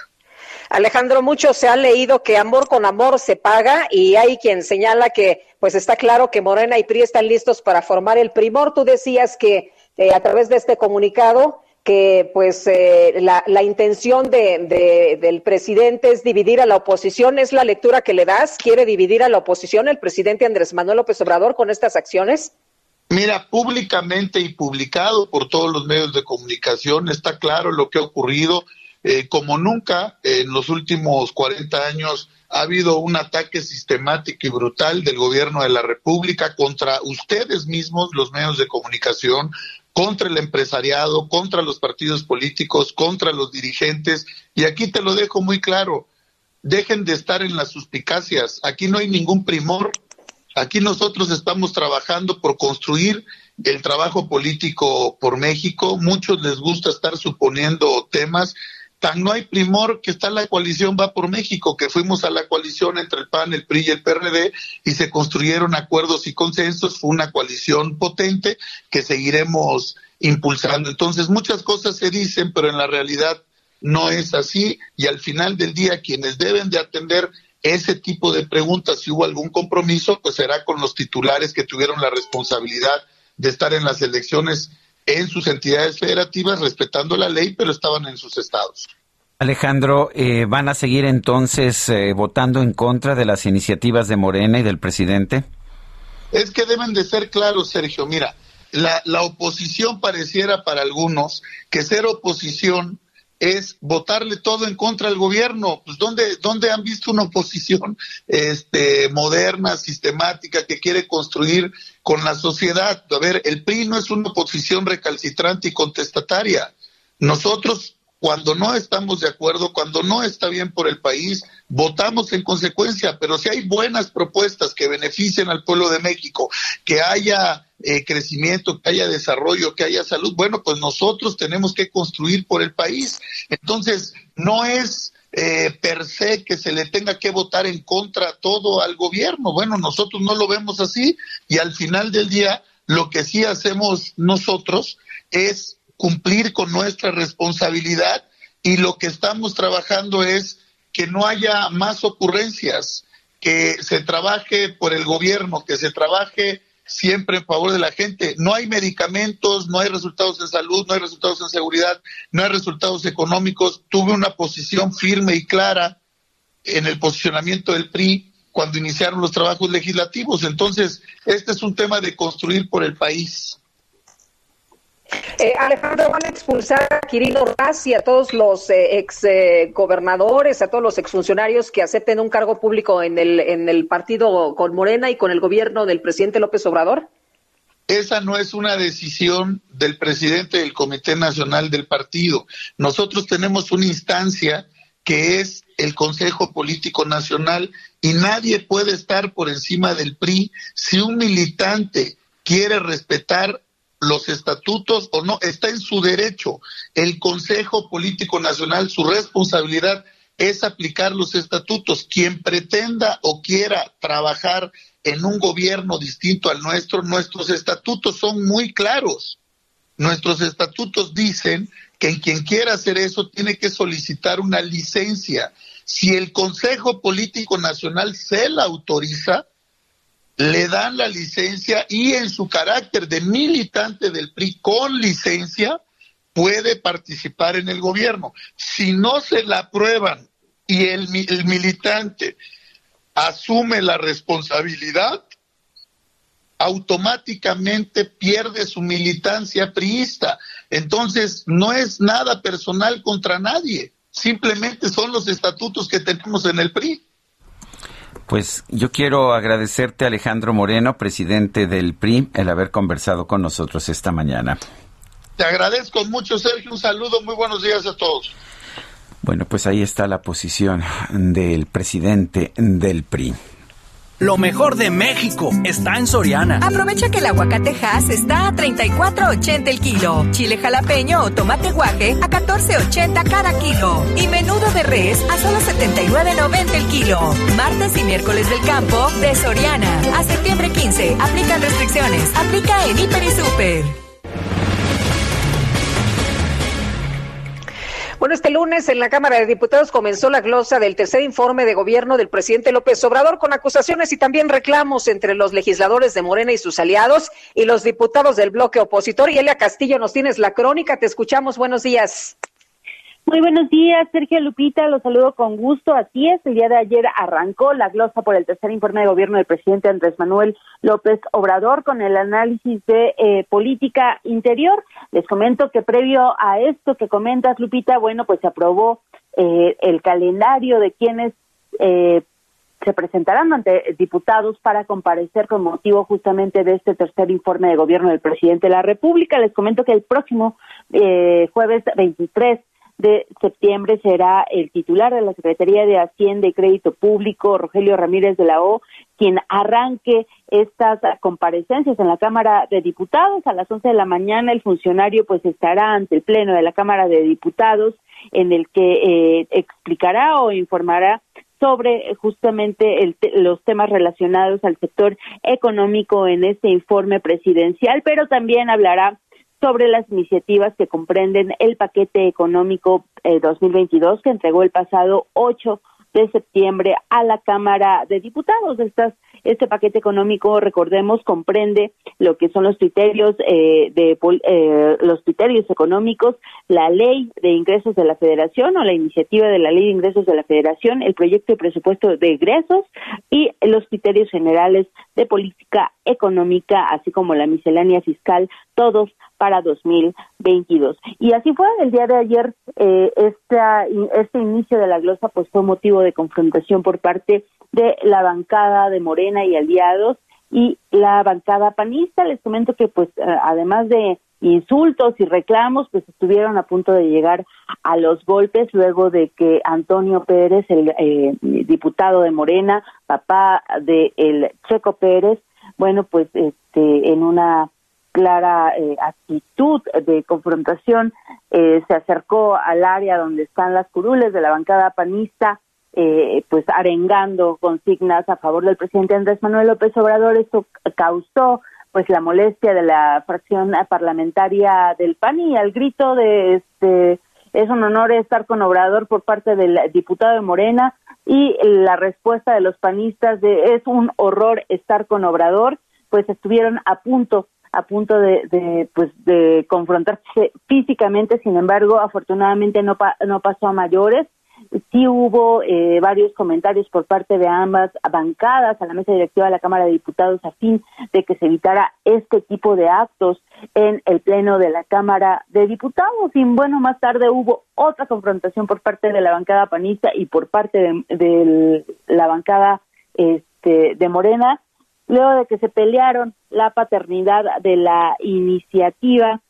Alejandro, mucho se ha leído que amor con amor se paga y hay quien señala que pues está claro que Morena y PRI están listos para formar el primor. Tú decías que eh, a través de este comunicado que pues eh, la, la, intención de, de, del presidente es dividir a la oposición. ¿Es la lectura que le das? ¿Quiere dividir a la oposición el presidente Andrés Manuel López Obrador con estas acciones? Mira, públicamente y publicado por todos los medios de comunicación está claro lo que ha ocurrido. Eh, como nunca en los últimos 40 años ha habido un ataque sistemático y brutal del gobierno de la República contra ustedes mismos, los medios de comunicación, contra el empresariado, contra los partidos políticos, contra los dirigentes. Y aquí te lo dejo muy claro, dejen de estar en las suspicacias. Aquí no hay ningún primor. Aquí nosotros estamos trabajando por construir el trabajo político por México. Muchos les gusta estar suponiendo temas tan no hay primor que está la coalición Va por México, que fuimos a la coalición entre el PAN, el PRI y el PRD y se construyeron acuerdos y consensos, fue una coalición potente que seguiremos impulsando. Entonces, muchas cosas se dicen, pero en la realidad no es así y al final del día quienes deben de atender ese tipo de preguntas, si hubo algún compromiso, pues será con los titulares que tuvieron la responsabilidad de estar en las elecciones en sus entidades federativas respetando la ley, pero estaban en sus estados. Alejandro, eh, ¿van a seguir entonces eh, votando en contra de las iniciativas de Morena y del presidente? Es que deben de ser claros, Sergio. Mira, la, la oposición pareciera para algunos que ser oposición es votarle todo en contra al gobierno. Pues ¿dónde, ¿dónde han visto una oposición este, moderna, sistemática, que quiere construir con la sociedad? A ver, el PRI no es una oposición recalcitrante y contestataria. Nosotros cuando no estamos de acuerdo, cuando no está bien por el país, votamos en consecuencia, pero si hay buenas propuestas que beneficien al pueblo de México, que haya eh, crecimiento, que haya desarrollo, que haya salud, bueno, pues nosotros tenemos que construir por el país. Entonces, no es eh, per se que se le tenga que votar en contra todo al gobierno. Bueno, nosotros no lo vemos así y al final del día lo que sí hacemos nosotros es cumplir con nuestra responsabilidad y lo que estamos trabajando es que no haya más ocurrencias, que se trabaje por el gobierno, que se trabaje siempre en favor de la gente. No hay medicamentos, no hay resultados en salud, no hay resultados en seguridad, no hay resultados económicos. Tuve una posición firme y clara en el posicionamiento del PRI cuando iniciaron los trabajos legislativos. Entonces, este es un tema de construir por el país. Eh, Alejandro, van a expulsar a Quirino Raz y a todos los eh, ex eh, gobernadores, a todos los exfuncionarios que acepten un cargo público en el, en el partido con Morena y con el gobierno del presidente López Obrador? Esa no es una decisión del presidente del Comité Nacional del Partido. Nosotros tenemos una instancia que es el Consejo Político Nacional y nadie puede estar por encima del PRI si un militante quiere respetar los estatutos o no, está en su derecho. El Consejo Político Nacional, su responsabilidad es aplicar los estatutos. Quien pretenda o quiera trabajar en un gobierno distinto al nuestro, nuestros estatutos son muy claros. Nuestros estatutos dicen que quien quiera hacer eso tiene que solicitar una licencia. Si el Consejo Político Nacional se la autoriza, le dan la licencia y en su carácter de militante del PRI con licencia puede participar en el gobierno. Si no se la aprueban y el, el militante asume la responsabilidad, automáticamente pierde su militancia priista. Entonces, no es nada personal contra nadie, simplemente son los estatutos que tenemos en el PRI. Pues yo quiero agradecerte, Alejandro Moreno, presidente del PRI, el haber conversado con nosotros esta mañana. Te agradezco mucho, Sergio. Un saludo, muy buenos días a todos. Bueno, pues ahí está la posición del presidente del PRI. Lo mejor de México está en Soriana. Aprovecha que el aguacate Hass está a 34.80 el kilo. Chile jalapeño o tomate guaje a 14.80 cada kilo. Y menudo de res a solo 79.90 el kilo. Martes y miércoles del campo de Soriana. A septiembre 15. Aplican restricciones. Aplica en Hiper y Super. Bueno, este lunes en la Cámara de Diputados comenzó la glosa del tercer informe de gobierno del presidente López Obrador con acusaciones y también reclamos entre los legisladores de Morena y sus aliados y los diputados del bloque opositor. Y Elia Castillo, nos tienes la crónica, te escuchamos. Buenos días. Muy buenos días, Sergio Lupita, los saludo con gusto. Así es, el día de ayer arrancó la glosa por el tercer informe de gobierno del presidente Andrés Manuel López Obrador con el análisis de eh, política interior. Les comento que previo a esto que comentas, Lupita, bueno, pues se aprobó eh, el calendario de quienes eh, se presentarán ante diputados para comparecer con motivo justamente de este tercer informe de gobierno del presidente de la República. Les comento que el próximo jueves 23 de septiembre será el titular de la Secretaría de Hacienda y Crédito Público, Rogelio Ramírez de la O, quien arranque estas comparecencias en la Cámara de Diputados. A las 11 de la mañana el funcionario pues estará ante el Pleno de la Cámara de Diputados en el que eh, explicará o informará sobre justamente los temas relacionados al sector económico en este informe presidencial, pero también hablará sobre las iniciativas que comprenden el paquete económico 2022 eh, que entregó el pasado 8 de septiembre a la Cámara de Diputados. Estas, este paquete económico, recordemos, comprende lo que son los criterios eh, de eh, los criterios económicos, la ley de ingresos de la Federación o la iniciativa de la ley de ingresos de la Federación, el proyecto de presupuesto de ingresos y los criterios generales de política económica, así como la miscelánea fiscal, todos para 2022. Y así fue, el día de ayer eh, esta, este inicio de la glosa pues fue motivo de confrontación por parte de la bancada de Morena y aliados y la bancada panista. Les comento que pues eh, además de insultos y reclamos, pues estuvieron a punto de llegar a los golpes luego de que Antonio Pérez, el eh, diputado de Morena, papá de el Checo Pérez, bueno, pues este en una clara eh, actitud de confrontación, eh, se acercó al área donde están las curules de la bancada panista, eh, pues arengando consignas a favor del presidente Andrés Manuel López Obrador. Esto causó pues la molestia de la fracción parlamentaria del PAN y al grito de este es un honor estar con Obrador por parte del diputado de Morena y la respuesta de los panistas de es un horror estar con Obrador, pues estuvieron a punto a punto de, de, pues de confrontarse físicamente, sin embargo, afortunadamente no, no pasó a mayores. Sí hubo eh, varios comentarios por parte de ambas bancadas a la mesa directiva de la Cámara de Diputados a fin de que se evitara este tipo de actos en el pleno de la Cámara de Diputados. Y bueno, más tarde hubo otra confrontación por parte de la bancada panista y por parte de, de la bancada este, de Morena luego de que se pelearon la paternidad de la iniciativa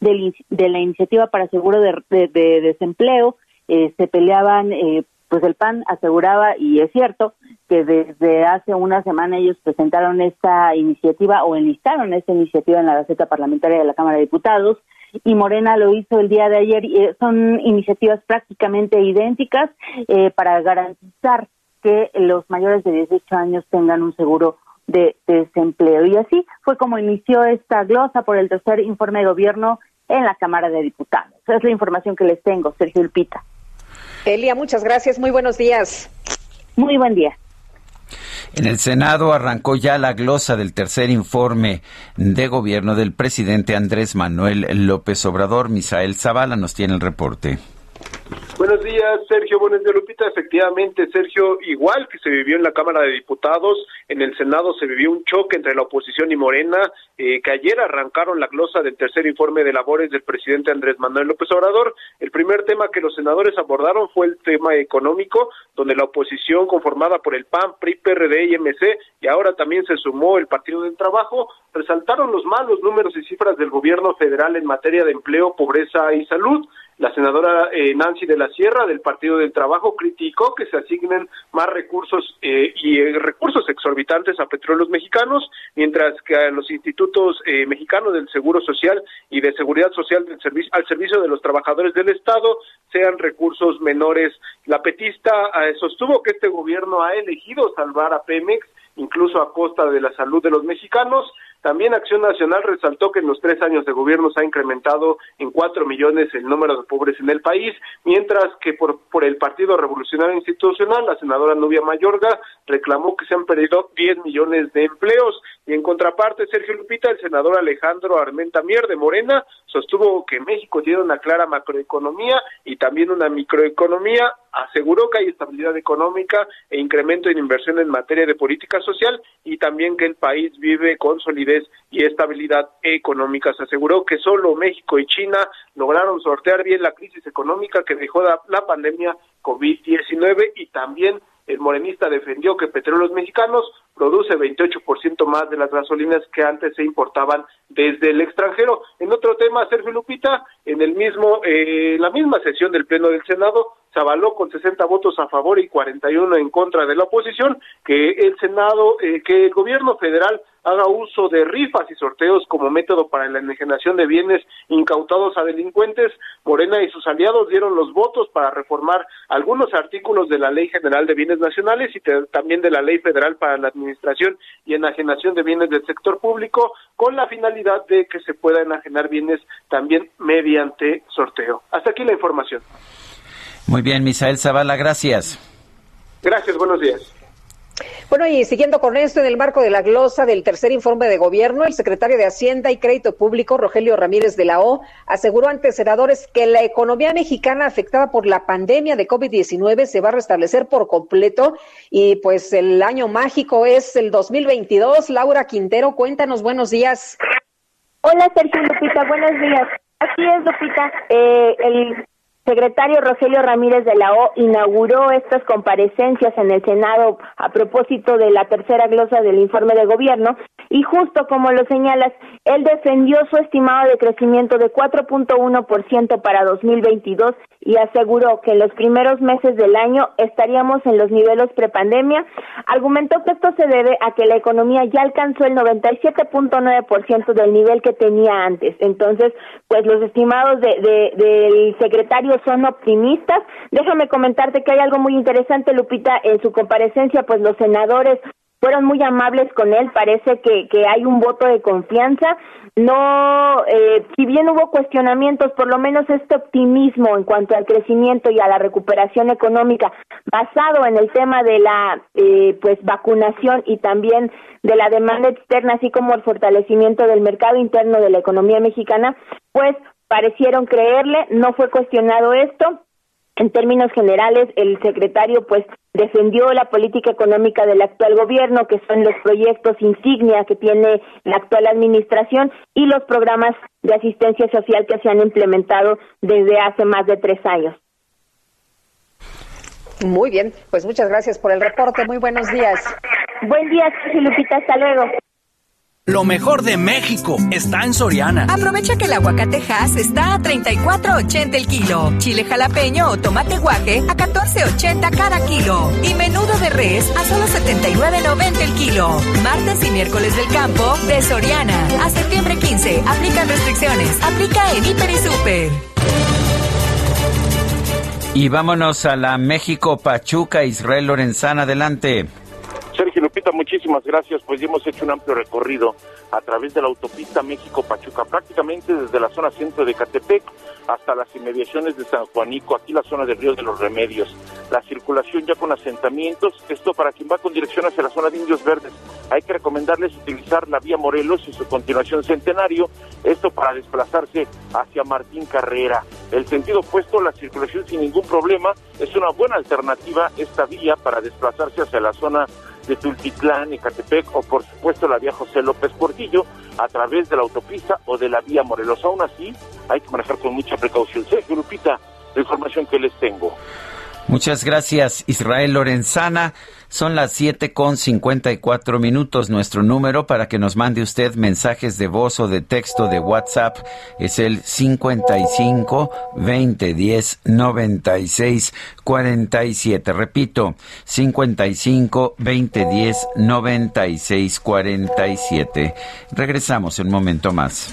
de, la iniciativa para seguro de, desempleo eh, se peleaban eh, pues el PAN aseguraba y es cierto que desde hace una semana ellos presentaron esta iniciativa o enlistaron esta iniciativa en la Gaceta Parlamentaria de la Cámara de Diputados y Morena lo hizo el día de ayer. y eh, son iniciativas prácticamente idénticas para garantizar que los mayores de 18 años tengan un seguro de, desempleo. Y así fue como inició esta glosa por el tercer informe de gobierno en la Cámara de Diputados. Esa es la información que les tengo, Sergio Ulpita. Elia, muchas gracias. Muy buenos días. Muy buen día. En el Senado arrancó ya la glosa del tercer informe de gobierno del presidente Andrés Manuel López Obrador. Misael Zavala nos tiene el reporte. Buenos días, Sergio. Buenos días, Lupita. Efectivamente, Sergio, igual que se vivió en la Cámara de Diputados, en el Senado se vivió un choque entre la oposición y Morena, eh, que ayer arrancaron la glosa del tercer informe de labores del presidente Andrés Manuel López Obrador. El primer tema que los senadores abordaron fue el tema económico, donde la oposición conformada por el PAN, PRI, PRD y MC, y ahora también se sumó el Partido del Trabajo, resaltaron los malos números y cifras del gobierno federal en materia de empleo, pobreza y salud. La senadora eh, Nancy de la Sierra del Partido del Trabajo criticó que se asignen más recursos eh, y eh, recursos exorbitantes a petróleos mexicanos, mientras que a los institutos eh, mexicanos del Seguro Social y de Seguridad Social del al servicio de los trabajadores del Estado sean recursos menores. La petista eh, sostuvo que este gobierno ha elegido salvar a Pemex incluso a costa de la salud de los mexicanos. También Acción Nacional resaltó que en los tres años de gobierno se ha incrementado en cuatro millones el número de pobres en el país, mientras que por, por el Partido Revolucionario Institucional, la senadora Nubia Mayorga reclamó que se han perdido 10 millones de empleos. Y en contraparte, Sergio Lupita, el senador Alejandro Armenta Mier de Morena, sostuvo que México tiene una clara macroeconomía y también una microeconomía, aseguró que hay estabilidad económica e incremento en inversión en materia de política social y también que el país vive con solidez y estabilidad económica. Se aseguró que solo México y China lograron sortear bien la crisis económica que dejó la, pandemia COVID-19 y también el morenista defendió que Petróleos Mexicanos produce 28% más de las gasolinas que antes se importaban desde el extranjero. En otro tema, Sergio Lupita, en el mismo, eh, la misma sesión del Pleno del Senado, se avaló con 60 votos a favor y 41 en contra de la oposición que el Senado, eh, que el gobierno federal haga uso de rifas y sorteos como método para la enajenación de bienes incautados a delincuentes. Morena y sus aliados dieron los votos para reformar algunos artículos de la Ley General de Bienes Nacionales y también de la Ley Federal para la Administración y Enajenación de Bienes del Sector Público con la finalidad de que se pueda enajenar bienes también mediante sorteo. Hasta aquí la información. Muy bien, Misael Zavala, gracias. Gracias, buenos días. Bueno, y siguiendo con esto, en el marco de la glosa del tercer informe de gobierno, el secretario de Hacienda y Crédito Público, Rogelio Ramírez de la O, aseguró ante senadores que la economía mexicana afectada por la pandemia de COVID-19 se va a restablecer por completo y pues el año mágico es el 2022. Laura Quintero, cuéntanos, buenos días. Hola Sergio Lupita, buenos días. Así es, Lupita. Eh, el secretario Rogelio Ramírez de la O inauguró estas comparecencias en el Senado a propósito de la tercera glosa del informe de gobierno y justo como lo señalas, él defendió su estimado de crecimiento de 4.1% para 2022 y aseguró que en los primeros meses del año estaríamos en los niveles prepandemia. Argumentó que esto se debe a que la economía ya alcanzó el 97.9% del nivel que tenía antes. Entonces, pues los estimados de, de- del secretario son optimistas. Déjame comentarte que hay algo muy interesante, Lupita, en su comparecencia, pues los senadores fueron muy amables con él, parece que, que hay un voto de confianza. No, eh, si bien hubo cuestionamientos, por lo menos este optimismo en cuanto al crecimiento y a la recuperación económica, basado en el tema de la eh, pues vacunación y también de la demanda externa, así como el fortalecimiento del mercado interno de la economía mexicana, pues parecieron creerle, no fue cuestionado esto, en términos generales, el secretario pues defendió la política económica del actual gobierno, que son los proyectos insignia que tiene la actual administración y los programas de asistencia social que se han implementado desde hace más de tres años. Muy bien, pues muchas gracias por el reporte. Muy buenos días. Buen día, Lupita, hasta luego. Lo mejor de México está en Soriana. Aprovecha que el aguacate Hass está a 34.80 el kilo, chile jalapeño o tomate guaje a 14.80 cada kilo y menudo de res a solo 79.90 el kilo. Martes y miércoles del campo de Soriana a septiembre 15. Aplican restricciones. Aplica en Hiper y Super. Y vámonos a la México Pachuca, Israel Lorenzana, adelante. Sergio Lupita, muchísimas gracias. Pues ya hemos hecho un amplio recorrido a través de la autopista México-Pachuca, prácticamente desde la zona centro de Catepec hasta las inmediaciones de San Juanico, aquí la zona del Río de los Remedios. La circulación ya con asentamientos, esto para quien va con dirección hacia la zona de Indios Verdes. Hay que recomendarles utilizar la vía Morelos y su continuación Centenario, esto para desplazarse hacia Martín Carrera. el sentido opuesto, la circulación sin ningún problema. Es una buena alternativa esta vía para desplazarse hacia la zona de Tultitlán, Ecatepec o por supuesto la vía José López Portillo a través de la autopista o de la vía Morelos. Aún así, hay que manejar con mucha precaución. Sergio Lupita, la información que les tengo. Muchas gracias, Israel Lorenzana. Son las siete con cuatro minutos. Nuestro número para que nos mande usted mensajes de voz o de texto de WhatsApp es el 55 20 10 96 47. Repito, 55 20 10 96 47. Regresamos un momento más.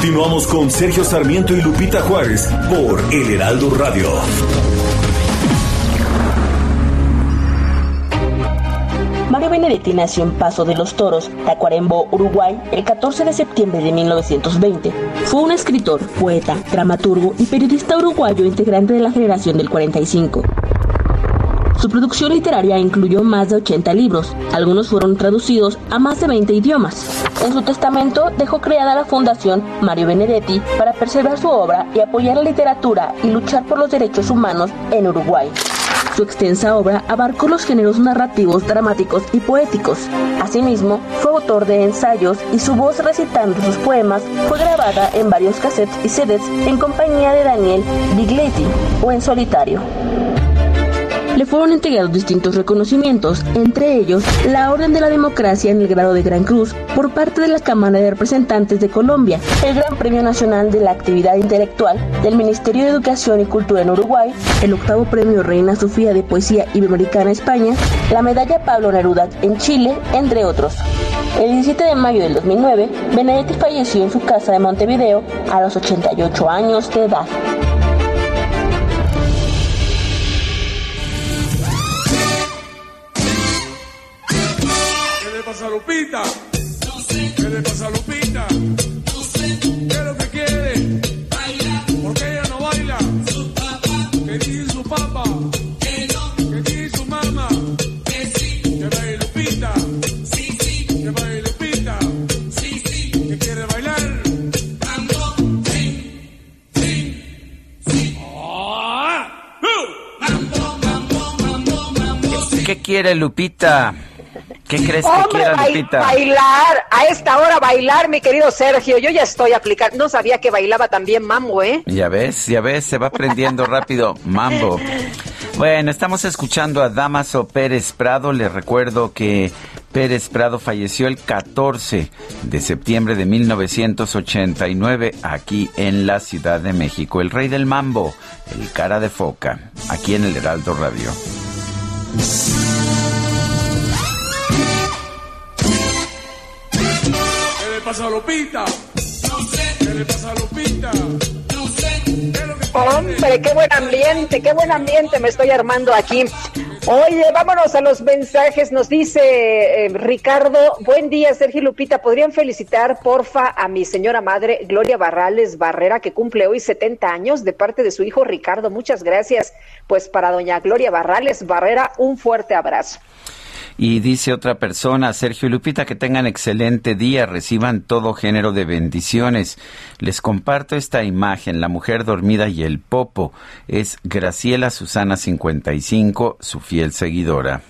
Continuamos con Sergio Sarmiento y Lupita Juárez por El Heraldo Radio. Mario Benedetti nació en Paso de los Toros, Tacuarembó, Uruguay, el 14 de septiembre de 1920. Fue un escritor, poeta, dramaturgo y periodista uruguayo integrante de la generación del 45. Su producción literaria incluyó más de 80 libros, algunos fueron traducidos a más de 20 idiomas. En su testamento dejó creada la Fundación Mario Benedetti para preservar su obra y apoyar la literatura y luchar por los derechos humanos en Uruguay. Su extensa obra abarcó los géneros narrativos, dramáticos y poéticos. Asimismo, fue autor de ensayos y su voz recitando sus poemas fue grabada en varios cassettes y CDs en compañía de Daniel Bigletti o en solitario fueron entregados distintos reconocimientos, entre ellos la Orden de la Democracia en el grado de Gran Cruz por parte de la Cámara de Representantes de Colombia, el Gran Premio Nacional de la Actividad Intelectual del Ministerio de Educación y Cultura en Uruguay, el octavo Premio Reina Sofía de Poesía Iberoamericana España, la Medalla Pablo Neruda en Chile, entre otros. El 17 de mayo del 2009, Benedetti falleció en su casa de Montevideo a los 88 años de edad. Lupita? No sé. ¿Qué le pasa a Lupita? No sé. ¿Qué es lo que quiere? Bailar. ¿Por qué ella no baila? Su papá. ¿Qué dice su papá? Que no. ¿Qué dice su mamá? Que sí. Que baile Lupita. Sí, sí. Que baile Lupita. Sí, sí. Que quiere bailar. ¿Qué quiere Lupita? ¿Qué crees que quiera, Lupita? bailar, a esta hora bailar, mi querido Sergio. Yo ya estoy aplicando. No sabía que bailaba también mambo, ¿eh? Ya ves, ya ves, se va aprendiendo rápido. Mambo. Bueno, estamos escuchando a Damaso Pérez Prado. Les recuerdo que Pérez Prado falleció el 14 de septiembre de 1989 aquí en la Ciudad de México. El rey del mambo, el cara de foca, aquí en el Heraldo Radio. Pasa a Lupita? No sé. ¿Qué le pasa a Lupita? No sé. ¿Qué es lo que Hombre, qué buen ambiente, qué buen ambiente me estoy armando aquí. Oye, vámonos a los mensajes. Nos dice eh, Ricardo, buen día, Sergio Lupita. ¿Podrían felicitar, porfa, a mi señora madre, Gloria Barrales Barrera, que cumple hoy 70 años, de parte de su hijo Ricardo? Muchas gracias. Pues para doña Gloria Barrales Barrera, un fuerte abrazo. Y dice otra persona, Sergio y Lupita, que tengan excelente día, reciban todo género de bendiciones. Les comparto esta imagen, la mujer dormida y el popo. Es Graciela Susana 55, su fiel seguidora.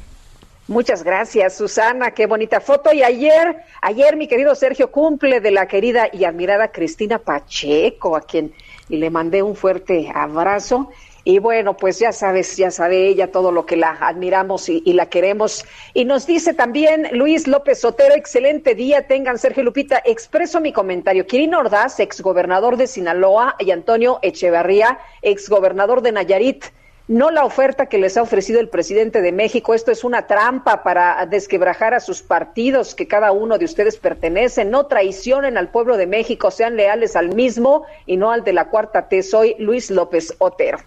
Muchas gracias, Susana. Qué bonita foto. Y ayer, ayer mi querido Sergio cumple de la querida y admirada Cristina Pacheco, a quien le mandé un fuerte abrazo. Y bueno, pues ya sabes, ya sabe ella todo lo que la admiramos y, la queremos. Y nos dice también Luis López Sotero, excelente día, tengan Sergio Lupita, expreso mi comentario. Quirino Ordaz, exgobernador de Sinaloa, y Antonio Echeverría, exgobernador de Nayarit. No la oferta que les ha ofrecido el presidente de México. Esto es una trampa para desquebrajar a sus partidos que cada uno de ustedes pertenece. No traicionen al pueblo de México, sean leales al mismo y no al de la cuarta T. Soy Luis López Otero.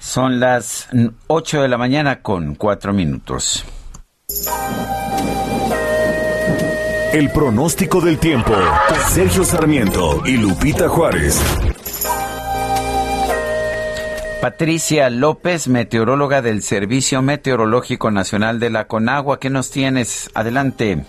Son las 8 de la mañana con 4 minutos. El pronóstico del tiempo. Sergio Sarmiento y Lupita Juárez. Patricia López, meteoróloga del Servicio Meteorológico Nacional de la Conagua. ¿Qué nos tienes? Adelante.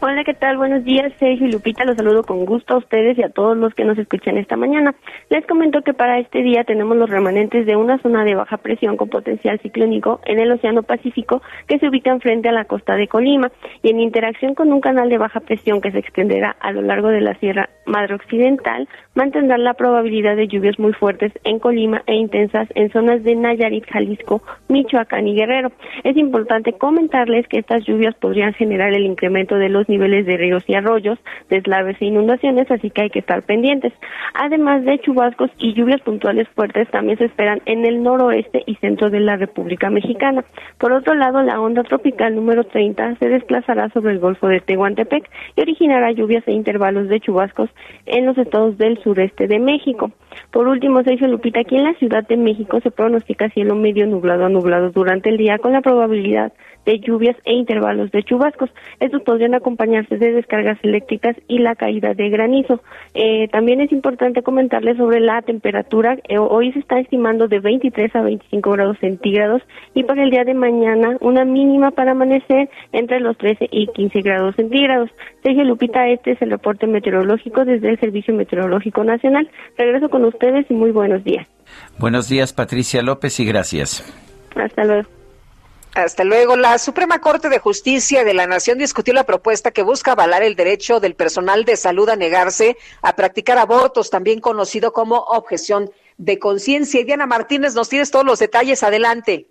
Hola, ¿qué tal? Buenos días, Sergio y Lupita. Los saludo con gusto a ustedes y a todos los que nos escuchan esta mañana. Les comento que para este día tenemos los remanentes de una zona de baja presión con potencial ciclónico en el Océano Pacífico que se ubican frente a la costa de Colima y en interacción con un canal de baja presión que se extenderá a lo largo de la Sierra Madre Occidental, mantendrá la probabilidad de lluvias muy fuertes en Colima e intensas en zonas de Nayarit, Jalisco, Michoacán y Guerrero. Es importante comentarles que estas lluvias podrían generar el incremento de los niveles de ríos y arroyos, deslaves e inundaciones, así que hay que estar pendientes. Además de chubascos y lluvias puntuales fuertes, también se esperan en el noroeste y centro de la República Mexicana. Por otro lado, la onda tropical número 30 se desplazará sobre el Golfo de Tehuantepec y originará lluvias e intervalos de chubascos en los estados del sureste de México. Por último, Sergio Lupita, aquí en la Ciudad de México se pronostica cielo medio nublado a nublado durante el día con la probabilidad de lluvias e intervalos de chubascos. Estos podrían acompañarse de descargas eléctricas y la caída de granizo. Eh, también es importante comentarles sobre la temperatura. Eh, hoy se está estimando de 23 a 25 grados centígrados y para el día de mañana una mínima para amanecer entre los 13 y 15 grados centígrados. Sergio Lupita, este es el reporte meteorológico desde el Servicio Meteorológico Nacional. Regreso con ustedes y muy buenos días. Buenos días, Patricia López, y gracias. Hasta luego. Hasta luego. La Suprema Corte de Justicia de la Nación discutió la propuesta que busca avalar el derecho del personal de salud a negarse a practicar abortos, también conocido como objeción de conciencia. Diana Martínez, nos tienes todos los detalles. Adelante.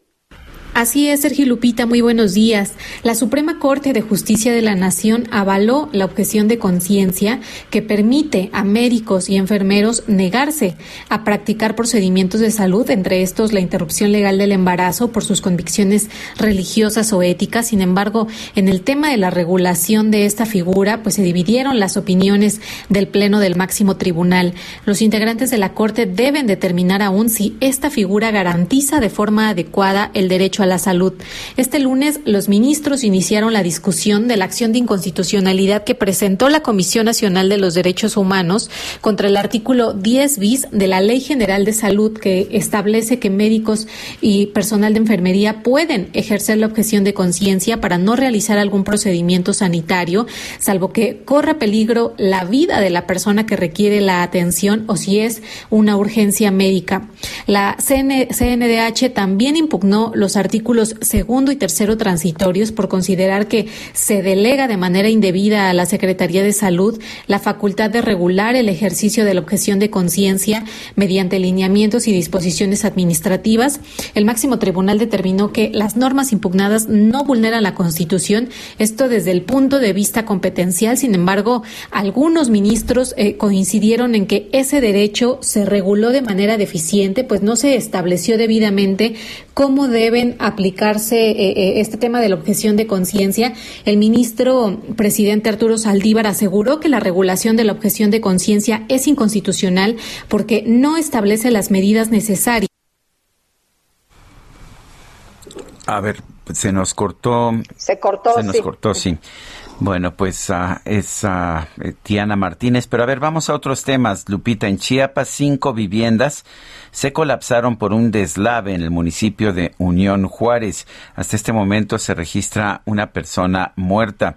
Así es, Sergio Lupita, muy buenos días. La Suprema Corte de Justicia de la Nación avaló la objeción de conciencia que permite a médicos y enfermeros negarse a practicar procedimientos de salud, entre estos la interrupción legal del embarazo por sus convicciones religiosas o éticas. Sin embargo, en el tema de la regulación de esta figura, pues se dividieron las opiniones del Pleno del máximo tribunal. Los integrantes de la Corte deben determinar aún si esta figura garantiza de forma adecuada el derecho a la salud. Este lunes, los ministros iniciaron la discusión de la acción de inconstitucionalidad que presentó la Comisión Nacional de los Derechos Humanos contra el artículo 10 bis de la Ley General de Salud que establece que médicos y personal de enfermería pueden ejercer la objeción de conciencia para no realizar algún procedimiento sanitario, salvo que corra peligro la vida de la persona que requiere la atención o si es una urgencia médica. La CN CNDH también impugnó los artículos artículos segundo y tercero transitorios por considerar que se delega de manera indebida a la Secretaría de Salud la facultad de regular el ejercicio de la objeción de conciencia mediante lineamientos y disposiciones administrativas. El máximo tribunal determinó que las normas impugnadas no vulneran la Constitución, esto desde el punto de vista competencial. Sin embargo, algunos ministros eh, coincidieron en que ese derecho se reguló de manera deficiente, pues no se estableció debidamente cómo deben aplicarse eh, eh, este tema de la objeción de conciencia. El ministro presidente Arturo Saldívar aseguró que la regulación de la objeción de conciencia es inconstitucional porque no establece las medidas necesarias. A ver, se nos cortó. Se cortó. Se nos sí. cortó, sí. Bueno, pues uh, es uh, Tiana Martínez, pero a ver, vamos a otros temas. Lupita, en Chiapas, cinco viviendas se colapsaron por un deslave en el municipio de Unión Juárez. Hasta este momento se registra una persona muerta.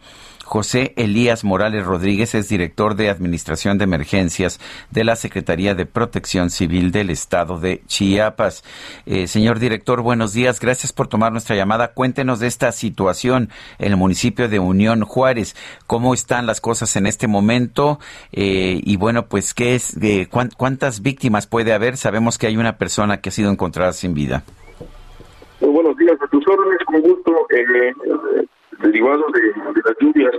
José Elías Morales Rodríguez es director de Administración de Emergencias de la Secretaría de Protección Civil del Estado de Chiapas. Eh, señor director, buenos días. Gracias por tomar nuestra llamada. Cuéntenos de esta situación en el municipio de Unión Juárez. ¿Cómo están las cosas en este momento? Eh, y bueno, pues, ¿qué es, eh, ¿cuántas víctimas puede haber? Sabemos que hay una persona que ha sido encontrada sin vida. Muy buenos días, a tus órdenes, con gusto. Eh, derivado de, las lluvias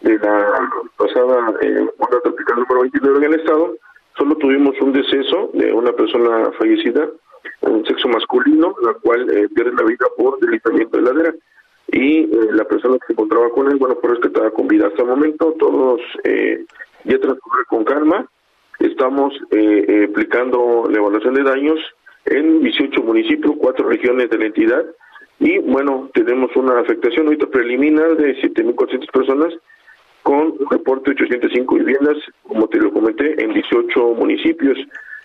de la pasada eh, onda tropical número 29 en el estado, solo tuvimos un deceso de una persona fallecida, un sexo masculino, la cual eh, pierde la vida por deslizamiento de ladera. Y eh, la persona que se encontraba con él, bueno, fue rescatada con vida. Hasta el momento, todos eh, ya transcurre con calma. Estamos eh, aplicando la evaluación de daños en 18 municipios, cuatro regiones de la entidad, y bueno, tenemos una afectación ahorita preliminar de 7.400 personas con reporte de 805 viviendas, como te lo comenté, en 18 municipios.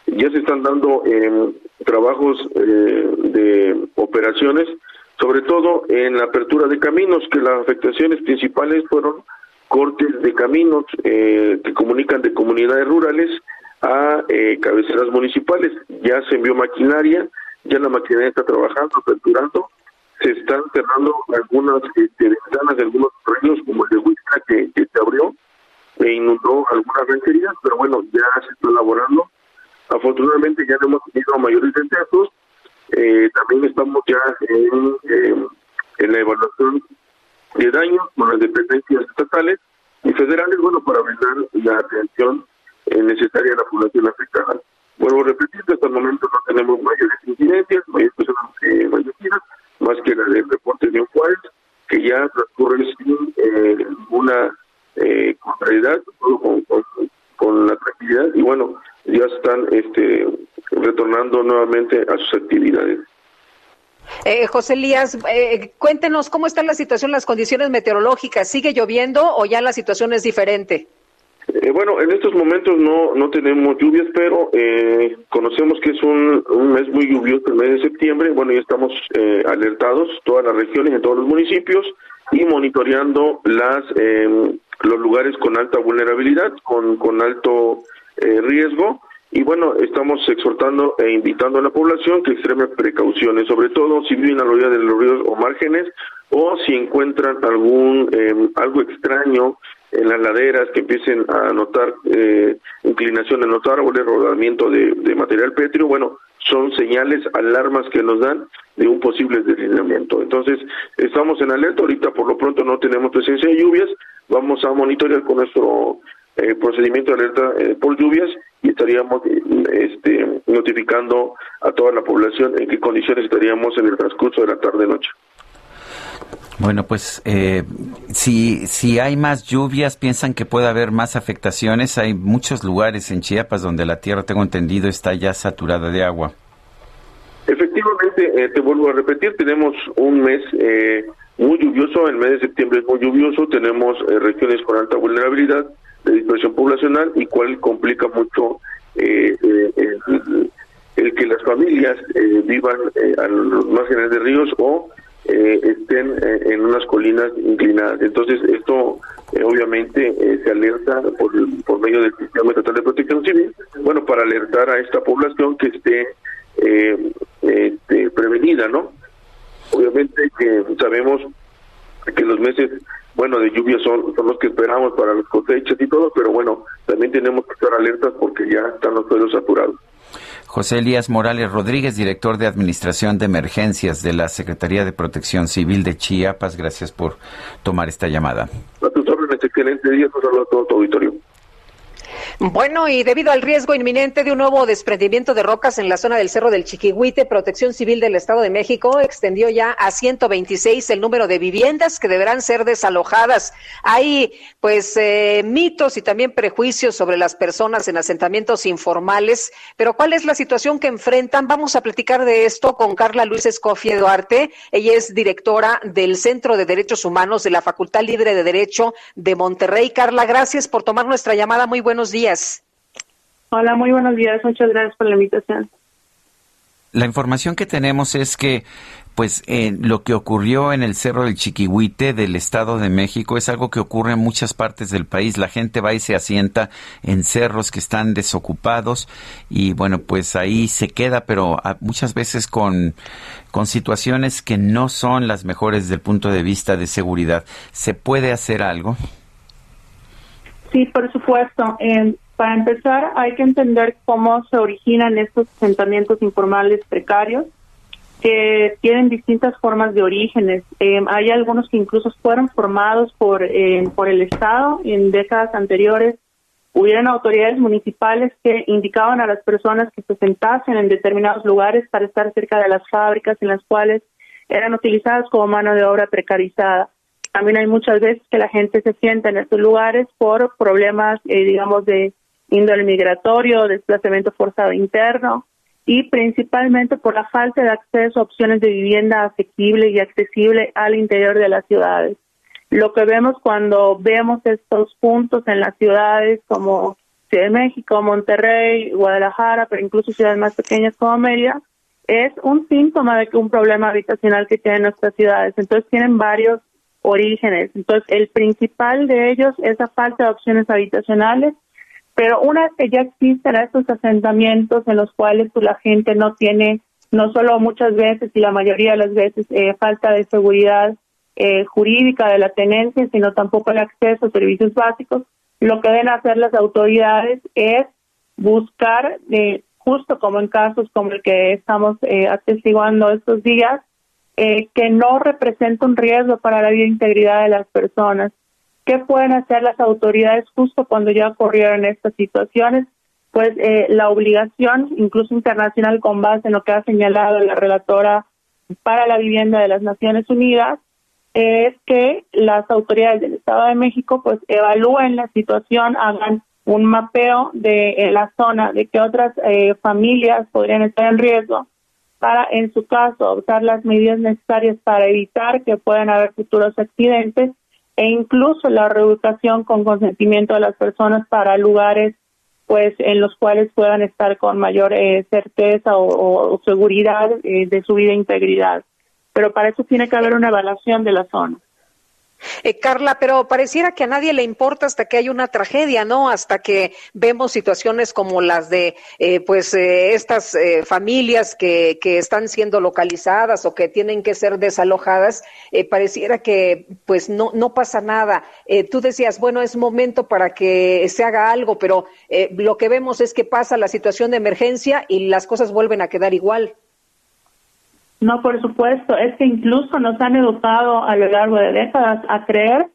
Ya se están dando eh, trabajos eh, de operaciones, sobre todo en la apertura de caminos, que las afectaciones principales fueron cortes de caminos eh, que comunican de comunidades rurales a eh, cabeceras municipales. Ya se envió maquinaria, ya la maquinaria está trabajando, aperturando, se están cerrando algunas este, ventanas de algunos ríos, como el de Huizca, que, que se abrió e inundó algunas rancherías, pero bueno, ya se está elaborando. Afortunadamente ya no hemos tenido mayores decesos. Eh, también estamos ya en, eh, en la evaluación de daños con las dependencias estatales y federales, bueno, para brindar la atención eh, necesaria a la población afectada. Vuelvo a repetir, hasta el momento no tenemos mayores incidencias, mayores personas eh, fallecidas, más que la del reporte de Juárez, que ya transcurre sin eh, una eh, contrariedad, todo con, con, con, la tranquilidad, y bueno, ya están este, retornando nuevamente a sus actividades. Eh, José Elías, eh, cuéntenos cómo está la situación, las condiciones meteorológicas. ¿Sigue lloviendo o ya la situación es diferente? Eh, bueno, en estos momentos no no tenemos lluvias, pero eh, conocemos que es un, mes muy lluvioso el mes de septiembre. Bueno, ya estamos eh, alertados, todas las regiones, en todos los municipios, y monitoreando las los lugares con alta vulnerabilidad, con, con alto riesgo. Y bueno, estamos exhortando e invitando a la población que extreme precauciones, sobre todo si viven a la orilla de los ríos o márgenes, o si encuentran algún algo extraño en las laderas que empiecen a notar eh, inclinación en los árboles, rodamiento de, material pétreo, bueno, son señales, alarmas que nos dan de un posible deslizamiento. Entonces, estamos en alerta, ahorita por lo pronto no tenemos presencia de lluvias, vamos a monitorear con nuestro eh, procedimiento de alerta eh, por lluvias y estaríamos este, notificando a toda la población en qué condiciones estaríamos en el transcurso de la tarde-noche. Bueno, pues eh, si, si hay más lluvias, piensan que puede haber más afectaciones. Hay muchos lugares en Chiapas donde la tierra, tengo entendido, está ya saturada de agua. Efectivamente, eh, te vuelvo a repetir, tenemos un mes eh, muy lluvioso, el mes de septiembre es muy lluvioso, tenemos eh, regiones con alta vulnerabilidad de dispersión poblacional y cual complica mucho el, el, que las familias vivan a los márgenes de ríos o eh, estén eh, en unas colinas inclinadas. Entonces, esto eh, obviamente eh, se alerta por, por medio del Sistema Estatal de Protección Civil, bueno, para alertar a esta población que esté este, prevenida, ¿no? Obviamente que sabemos que los meses, bueno, de lluvia son, son los que esperamos para las cosechas y todo, pero bueno, también tenemos que estar alertas porque ya están los suelos saturados. José Elías Morales Rodríguez, director de Administración de Emergencias de la Secretaría de Protección Civil de Chiapas. Gracias por tomar esta llamada. A tus órdenes, excelente día, a todo tu auditorio. Bueno, y debido al riesgo inminente de un nuevo desprendimiento de rocas en la zona del Cerro del Chiquihuite, Protección Civil del Estado de México extendió ya a 126 el número de viviendas que deberán ser desalojadas. Hay, pues, eh, mitos y también prejuicios sobre las personas en asentamientos informales, pero ¿cuál es la situación que enfrentan? Vamos a platicar de esto con Carla Luis Escofie Duarte. Ella es directora del Centro de Derechos Humanos de la Facultad Libre de Derecho de Monterrey. Carla, gracias por tomar nuestra llamada. Muy buenos días. Hola, muy buenos días. Muchas gracias por la invitación. la información que tenemos es que pues eh, lo que ocurrió en el Cerro del Chiquihuite del Estado de México es algo que ocurre en muchas partes del país. La gente va y se asienta en cerros que están desocupados y bueno, pues ahí se queda, pero muchas veces con, con situaciones que no son las mejores desde el punto de vista de seguridad. ¿Se puede hacer algo? Sí, por supuesto. para empezar, hay que entender cómo se originan estos asentamientos informales precarios que tienen distintas formas de orígenes. Eh, hay algunos que incluso fueron formados por, eh, por el Estado en décadas anteriores. Hubieron autoridades municipales que indicaban a las personas que se sentasen en determinados lugares para estar cerca de las fábricas en las cuales eran utilizadas como mano de obra precarizada. También hay muchas veces que la gente se sienta en estos lugares por problemas, eh, digamos, de índole migratorio, desplazamiento forzado interno, y principalmente por la falta de acceso a opciones de vivienda asequible y accesible al interior de las ciudades. Lo que vemos cuando vemos estos puntos en las ciudades como Ciudad de México, Monterrey, Guadalajara, pero incluso ciudades más pequeñas como Mérida, es un síntoma de que un problema habitacional que tienen nuestras ciudades. Entonces tienen varios orígenes. Entonces el principal de ellos es la falta de opciones habitacionales pero una vez que ya existen estos asentamientos en los cuales pues, la gente no tiene, no solo muchas veces y la mayoría de las veces, eh, falta de seguridad eh, jurídica de la tenencia, sino tampoco el acceso a servicios básicos, lo que deben hacer las autoridades es buscar, eh, justo como en casos como el que estamos atestiguando estos días, que no representa un riesgo para la vida e integridad de las personas ¿Qué pueden hacer las autoridades justo cuando ya ocurrieron estas situaciones? Pues eh, la obligación, incluso internacional, con base en lo que ha señalado la relatora para la vivienda de las Naciones Unidas, es que las autoridades del Estado de México pues evalúen la situación, hagan un mapeo de la zona, de qué otras eh, familias podrían estar en riesgo, para en su caso adoptar las medidas necesarias para evitar que puedan haber futuros accidentes e incluso la reubicación con consentimiento de las personas para lugares pues en los cuales puedan estar con mayor eh, certeza o, seguridad eh, de su vida e integridad. Pero para eso tiene que haber una evaluación de la zona. Eh, Carla, pero pareciera que a nadie le importa hasta que hay una tragedia, ¿no? Hasta que vemos situaciones como las de, eh, pues, eh, estas familias que, que, están siendo localizadas o que tienen que ser desalojadas, pareciera que, pues, no, no pasa nada. tú decías, bueno, es momento para que se haga algo, pero lo que vemos es que pasa la situación de emergencia y las cosas vuelven a quedar igual. No, por supuesto, es que incluso nos han educado a lo largo de décadas a creer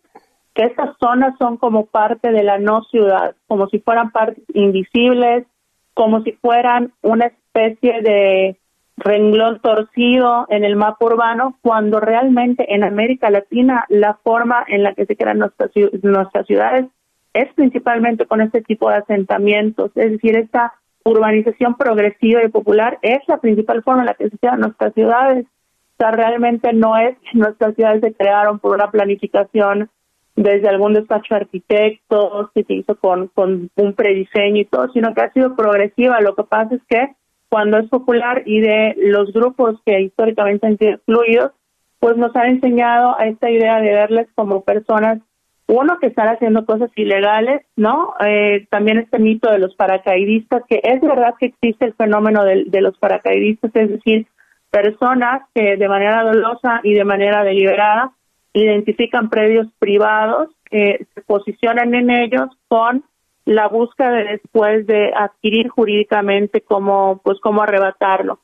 que estas zonas son como parte de la no ciudad, como si fueran partes invisibles, como si fueran una especie de renglón torcido en el mapa urbano, cuando realmente en América Latina la forma en la que se crean nuestras, nuestras ciudades es principalmente con este tipo de asentamientos, es decir, esta urbanización progresiva y popular es la principal forma en la que se crean nuestras ciudades. O sea, realmente no es que nuestras ciudades se crearon por una planificación desde algún despacho de arquitectos que se hizo con, con un prediseño y todo, sino que ha sido progresiva. Lo que pasa es que cuando es popular y de los grupos que históricamente han sido excluidos, pues nos han enseñado a esta idea de verles como personas uno, que están haciendo cosas ilegales, ¿no? Eh, también este mito de los paracaidistas, que es verdad que existe el fenómeno de, los paracaidistas, es decir, personas que de manera dolosa y de manera deliberada identifican predios privados, que se posicionan en ellos con la búsqueda de después de adquirir jurídicamente cómo, pues, cómo arrebatarlo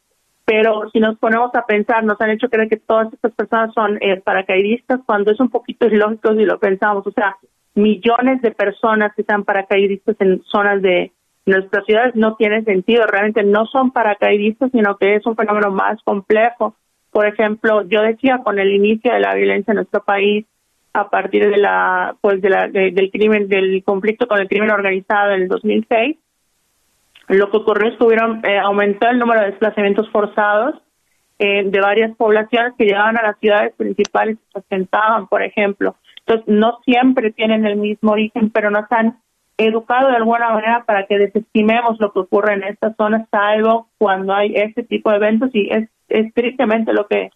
pero si nos ponemos a pensar, nos han hecho creer que todas estas personas son eh, paracaidistas cuando es un poquito ilógico si lo pensamos. O sea, millones de personas que están paracaidistas en zonas de nuestras ciudades no tiene sentido. Realmente no son paracaidistas, sino que es un fenómeno más complejo. Por ejemplo, yo decía con el inicio de la violencia en nuestro país, a partir de la, pues de la, del crimen, del conflicto con el crimen organizado en el 2006, lo que ocurrió es que hubieron, eh, aumentó el número de desplazamientos forzados eh, de varias poblaciones que llegaban a las ciudades principales y se asentaban, por ejemplo. Entonces, no siempre tienen el mismo origen, pero nos han educado de alguna manera para que desestimemos lo que ocurre en estas zonas, salvo cuando hay este tipo de eventos y es, es tristemente lo que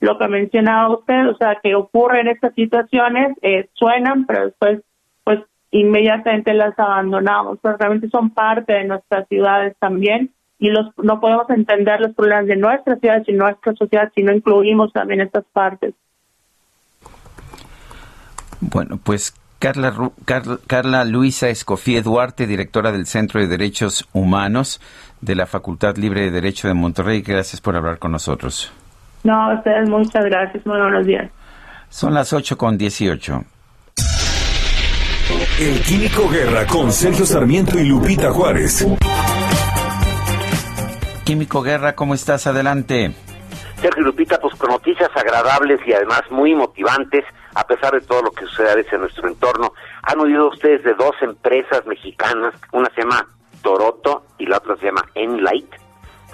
lo que mencionaba usted, o sea, que ocurren estas situaciones, eh, suenan, pero después, pues, inmediatamente las abandonamos, pero realmente son parte de nuestras ciudades también y los no podemos entender los problemas de nuestras ciudades y nuestra sociedad si no incluimos también estas partes. Bueno, pues Carla, Carla, Luisa Escofía Duarte, directora del Centro de Derechos Humanos de la Facultad Libre de Derecho de Monterrey. Gracias por hablar con nosotros. No, a ustedes muchas gracias. Muy buenos días. Son las 8 con 18. El Químico Guerra con Sergio Sarmiento y Lupita Juárez. Químico Guerra, ¿cómo estás? Adelante. Sergio Lupita, pues con noticias agradables y además muy motivantes, a pesar de todo lo que sucede a veces en nuestro entorno. Han oído ustedes de dos empresas mexicanas, una se llama Toroto y la otra se llama Enlight.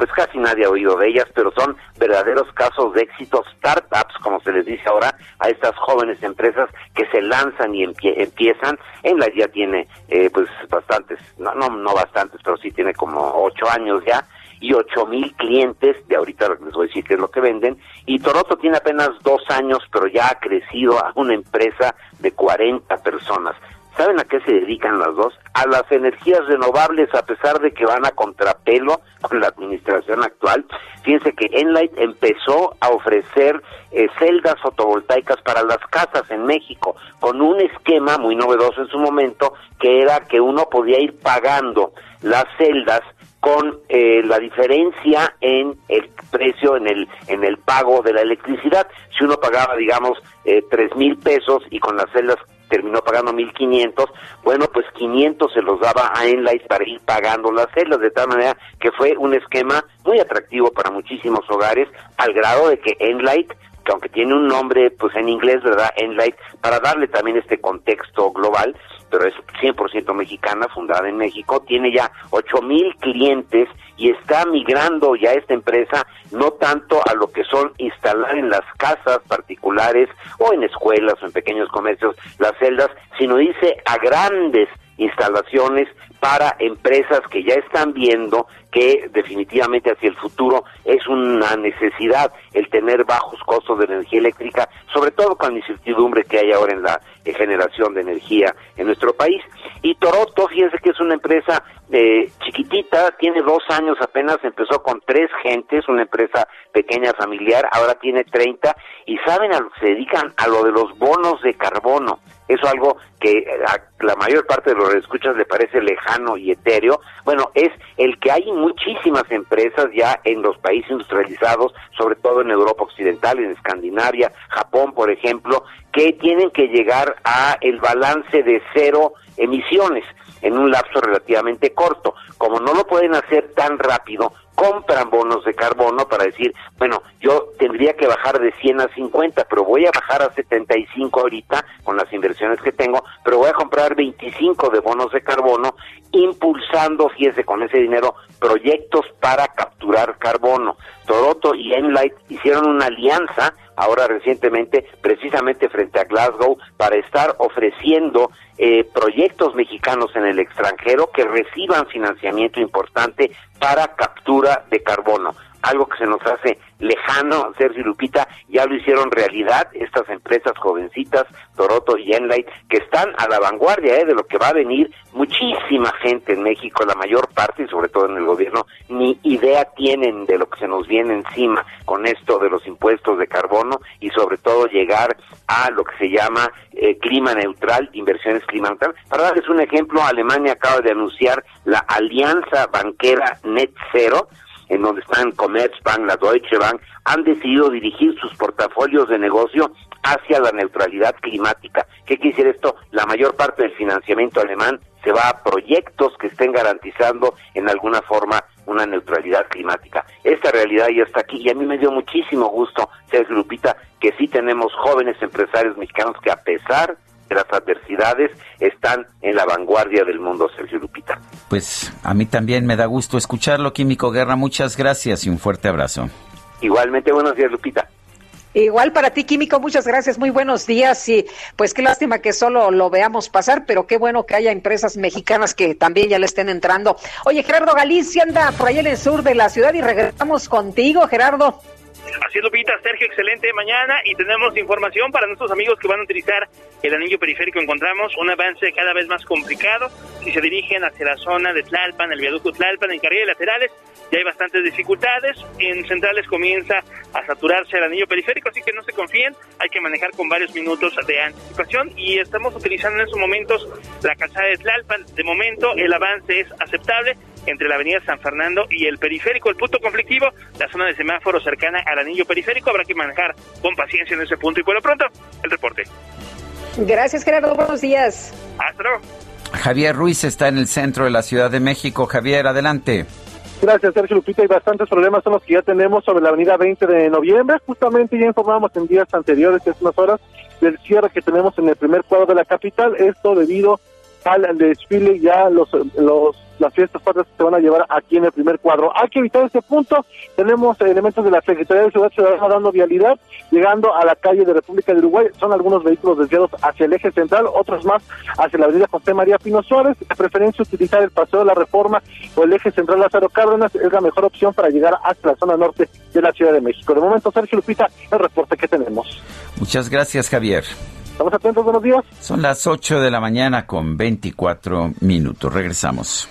Pues casi nadie ha oído de ellas, pero son verdaderos casos de éxito, startups, como se les dice ahora, a estas jóvenes empresas que se lanzan y empiezan. Enlight ya tiene, eh, pues, bastantes, no, no, no bastantes, pero sí tiene como ocho años ya y ocho mil clientes, de ahorita les voy a decir qué es lo que venden, y Toroto tiene apenas dos años, pero ya ha crecido a una empresa de 40 personas. ¿Saben a qué se dedican las dos? A las energías renovables, a pesar de que van a contrapelo con la administración actual. Fíjense que Enlight empezó a ofrecer eh, celdas fotovoltaicas para las casas en México, con un esquema muy novedoso en su momento, que era que uno podía ir pagando las celdas con eh, la diferencia en el precio en el en el pago de la electricidad si uno pagaba digamos eh, tres mil pesos y con las celdas terminó pagando mil quinientos bueno pues quinientos se los daba a Enlight para ir pagando las celdas de tal manera que fue un esquema muy atractivo para muchísimos hogares al grado de que Enlight que aunque tiene un nombre pues en inglés verdad Enlight para darle también este contexto global pero es 100% mexicana, fundada en México, tiene ya 8 mil clientes y está migrando ya esta empresa no tanto a lo que son instalar en las casas particulares o en escuelas o en pequeños comercios las celdas, sino dice a grandes instalaciones para empresas que ya están viendo que definitivamente hacia el futuro es una necesidad el tener bajos costos de energía eléctrica, sobre todo con la incertidumbre que hay ahora en la eh, generación de energía en nuestro país. Y Toroto, fíjense que es una empresa eh, chiquitita, tiene dos años apenas, empezó con tres gentes, una empresa pequeña familiar, ahora tiene 30 y saben a lo que se dedican a lo de los bonos de carbono. Es algo que a la mayor parte de los escuchas le parece lejano y etéreo. Bueno, es el que hay muchísimas empresas ya en los países industrializados, sobre todo en Europa Occidental, en Escandinavia, Japón, por ejemplo, que tienen que llegar a el balance de cero emisiones en un lapso relativamente corto. Como no lo pueden hacer tan rápido, compran bonos de carbono para decir, bueno, yo tendría que bajar de 100 a 50, pero voy a bajar a 75 ahorita con las inversiones que tengo, pero voy a comprar 25 de bonos de carbono, impulsando, fíjese, con ese dinero, proyectos para capturar carbono. Toroto y Enlight hicieron una alianza ahora recientemente, precisamente frente a Glasgow, para estar ofreciendo eh, proyectos mexicanos en el extranjero que reciban financiamiento importante para captura de carbono algo que se nos hace lejano, Sergio Lupita, ya lo hicieron realidad estas empresas jovencitas, Toroto y Enlight, que están a la vanguardia ¿eh? de lo que va a venir. Muchísima gente en México, la mayor parte, y sobre todo en el gobierno, ni idea tienen de lo que se nos viene encima con esto de los impuestos de carbono y sobre todo llegar a lo que se llama eh, clima neutral, inversiones clima neutral. Para darles un ejemplo, Alemania acaba de anunciar la alianza banquera Net Zero, en donde están Commerzbank, la Deutsche Bank, han decidido dirigir sus portafolios de negocio hacia la neutralidad climática. ¿Qué quiere decir esto? La mayor parte del financiamiento alemán se va a proyectos que estén garantizando en alguna forma una neutralidad climática. Esta realidad ya está aquí y a mí me dio muchísimo gusto, Sergio Lupita, que sí tenemos jóvenes empresarios mexicanos que a pesar de las adversidades están en la vanguardia del mundo, Sergio Lupita. Pues a mí también me da gusto escucharlo, Químico Guerra. Muchas gracias y un fuerte abrazo. Igualmente, buenos días, Lupita. Igual para ti, Químico, muchas gracias, muy buenos días y pues qué lástima que solo lo veamos pasar, pero qué bueno que haya empresas mexicanas que también ya le estén entrando. Oye, Gerardo Galicia anda por ahí en el sur de la ciudad y regresamos contigo, Gerardo. Así es, Lupita, Sergio, excelente mañana y tenemos información para nuestros amigos que van a utilizar el anillo periférico. Encontramos un avance cada vez más complicado si se dirigen hacia la zona de Tlalpan, el viaducto Tlalpan, en carriles laterales. Ya hay bastantes dificultades. En centrales comienza a saturarse el anillo periférico, así que no se confíen. Hay que manejar con varios minutos de anticipación y estamos utilizando en estos momentos la calzada de Tlalpan. De momento, el avance es aceptable entre la avenida San Fernando y el periférico. El punto conflictivo, la zona de semáforo cercana al anillo periférico, habrá que manejar con paciencia en ese punto. Y por lo pronto, el reporte. Gracias, Gerardo. Buenos días. Hasta luego. Javier Ruiz está en el centro de la Ciudad de México. Javier, adelante. Gracias, Sergio Lupita. Hay bastantes problemas son los que ya tenemos sobre la avenida 20 de noviembre. Justamente ya informamos en días anteriores, hace unas horas, del cierre que tenemos en el primer cuadro de la capital. Esto debido al desfile, ya los, los las fiestas patrias se van a llevar aquí en el primer cuadro. Hay que evitar este punto. Tenemos elementos de la Secretaría de Ciudad Ciudadana dando vialidad, llegando a la calle de República de Uruguay. Son algunos vehículos desviados hacia el eje central, otros más hacia la avenida José María Pino Suárez. De preferencia utilizar el paseo de la Reforma o el eje central Lázaro Cárdenas es la mejor opción para llegar hasta la zona norte de la Ciudad de México. De momento, Sergio Lupita, el reporte que tenemos. Muchas gracias, Javier. Estamos atentos, buenos días. Son las 8 de la mañana con 24 minutos. Regresamos.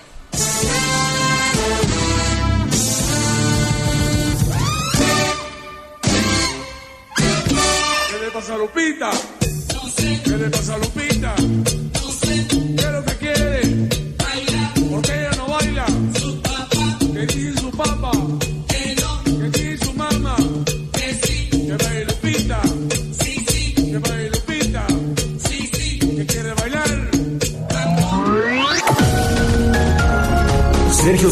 ¿Qué le pasa a Lupita? ¿Qué le pasa a Lupita?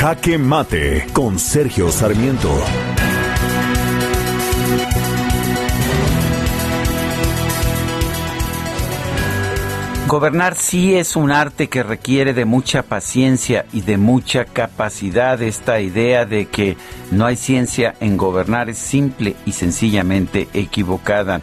Jaque Mate con Sergio Sarmiento. Gobernar sí es un arte que requiere de mucha paciencia y de mucha capacidad. Esta idea de que no hay ciencia en gobernar es simple y sencillamente equivocada.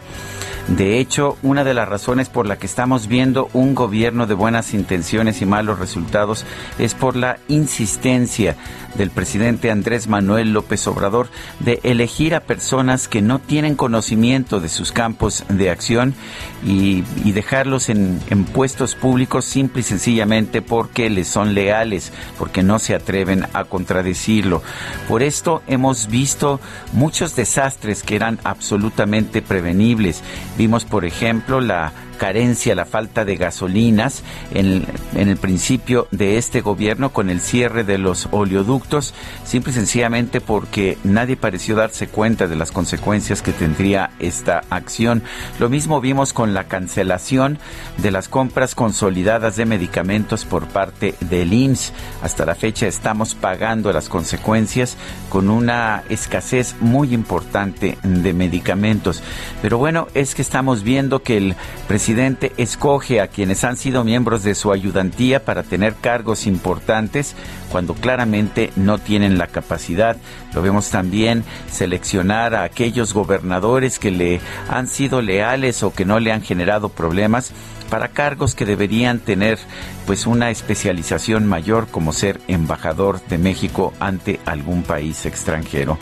De hecho, una de las razones por la que estamos viendo un gobierno de buenas intenciones y malos resultados es por la insistencia del presidente Andrés Manuel López Obrador de elegir a personas que no tienen conocimiento de sus campos de acción y, dejarlos en puestos públicos simple y sencillamente porque les son leales, porque no se atreven a contradecirlo. Por esto hemos visto muchos desastres que eran absolutamente prevenibles. Vimos, por ejemplo, la carencia, la falta de gasolinas en, el principio de este gobierno con el cierre de los oleoductos, simple y sencillamente porque nadie pareció darse cuenta de las consecuencias que tendría esta acción. Lo mismo vimos con la cancelación de las compras consolidadas de medicamentos por parte del IMSS. Hasta la fecha estamos pagando las consecuencias con una escasez muy importante de medicamentos. Pero bueno, es que estamos viendo que el presidente presidente escoge a quienes han sido miembros de su ayudantía para tener cargos importantes cuando claramente no tienen la capacidad. Lo vemos también seleccionar a aquellos gobernadores que le han sido leales o que no le han generado problemas para cargos que deberían tener pues una especialización mayor como ser embajador de México ante algún país extranjero.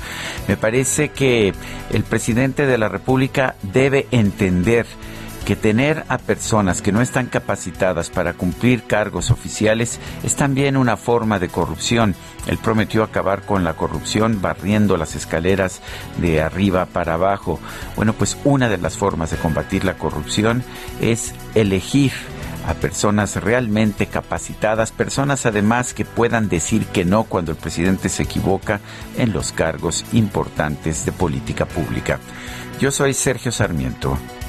Me parece que el presidente de la República debe entender que tener a personas que no están capacitadas para cumplir cargos oficiales es también una forma de corrupción. Él prometió acabar con la corrupción barriendo las escaleras de arriba para abajo. Bueno, pues una de las formas de combatir la corrupción es elegir a personas realmente capacitadas, personas además que puedan decir que no cuando el presidente se equivoca en los cargos importantes de política pública. Yo soy Sergio Sarmiento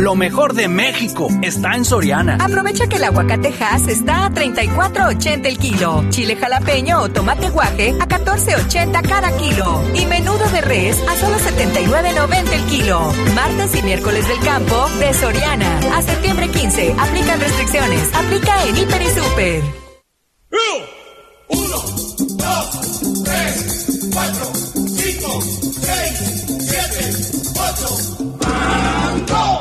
Lo mejor de México está en Soriana. Aprovecha que el aguacate Hass está a 34.80 el kilo. Chile jalapeño o tomate guaje a 14.80 cada kilo. Y menudo de res a solo 79.90 el kilo. Martes y miércoles del campo de Soriana. A septiembre 15. Aplican restricciones. Aplica en Hiper y Super. Uno, dos, tres, cuatro, cinco, seis, siete, ocho. ¡Banco!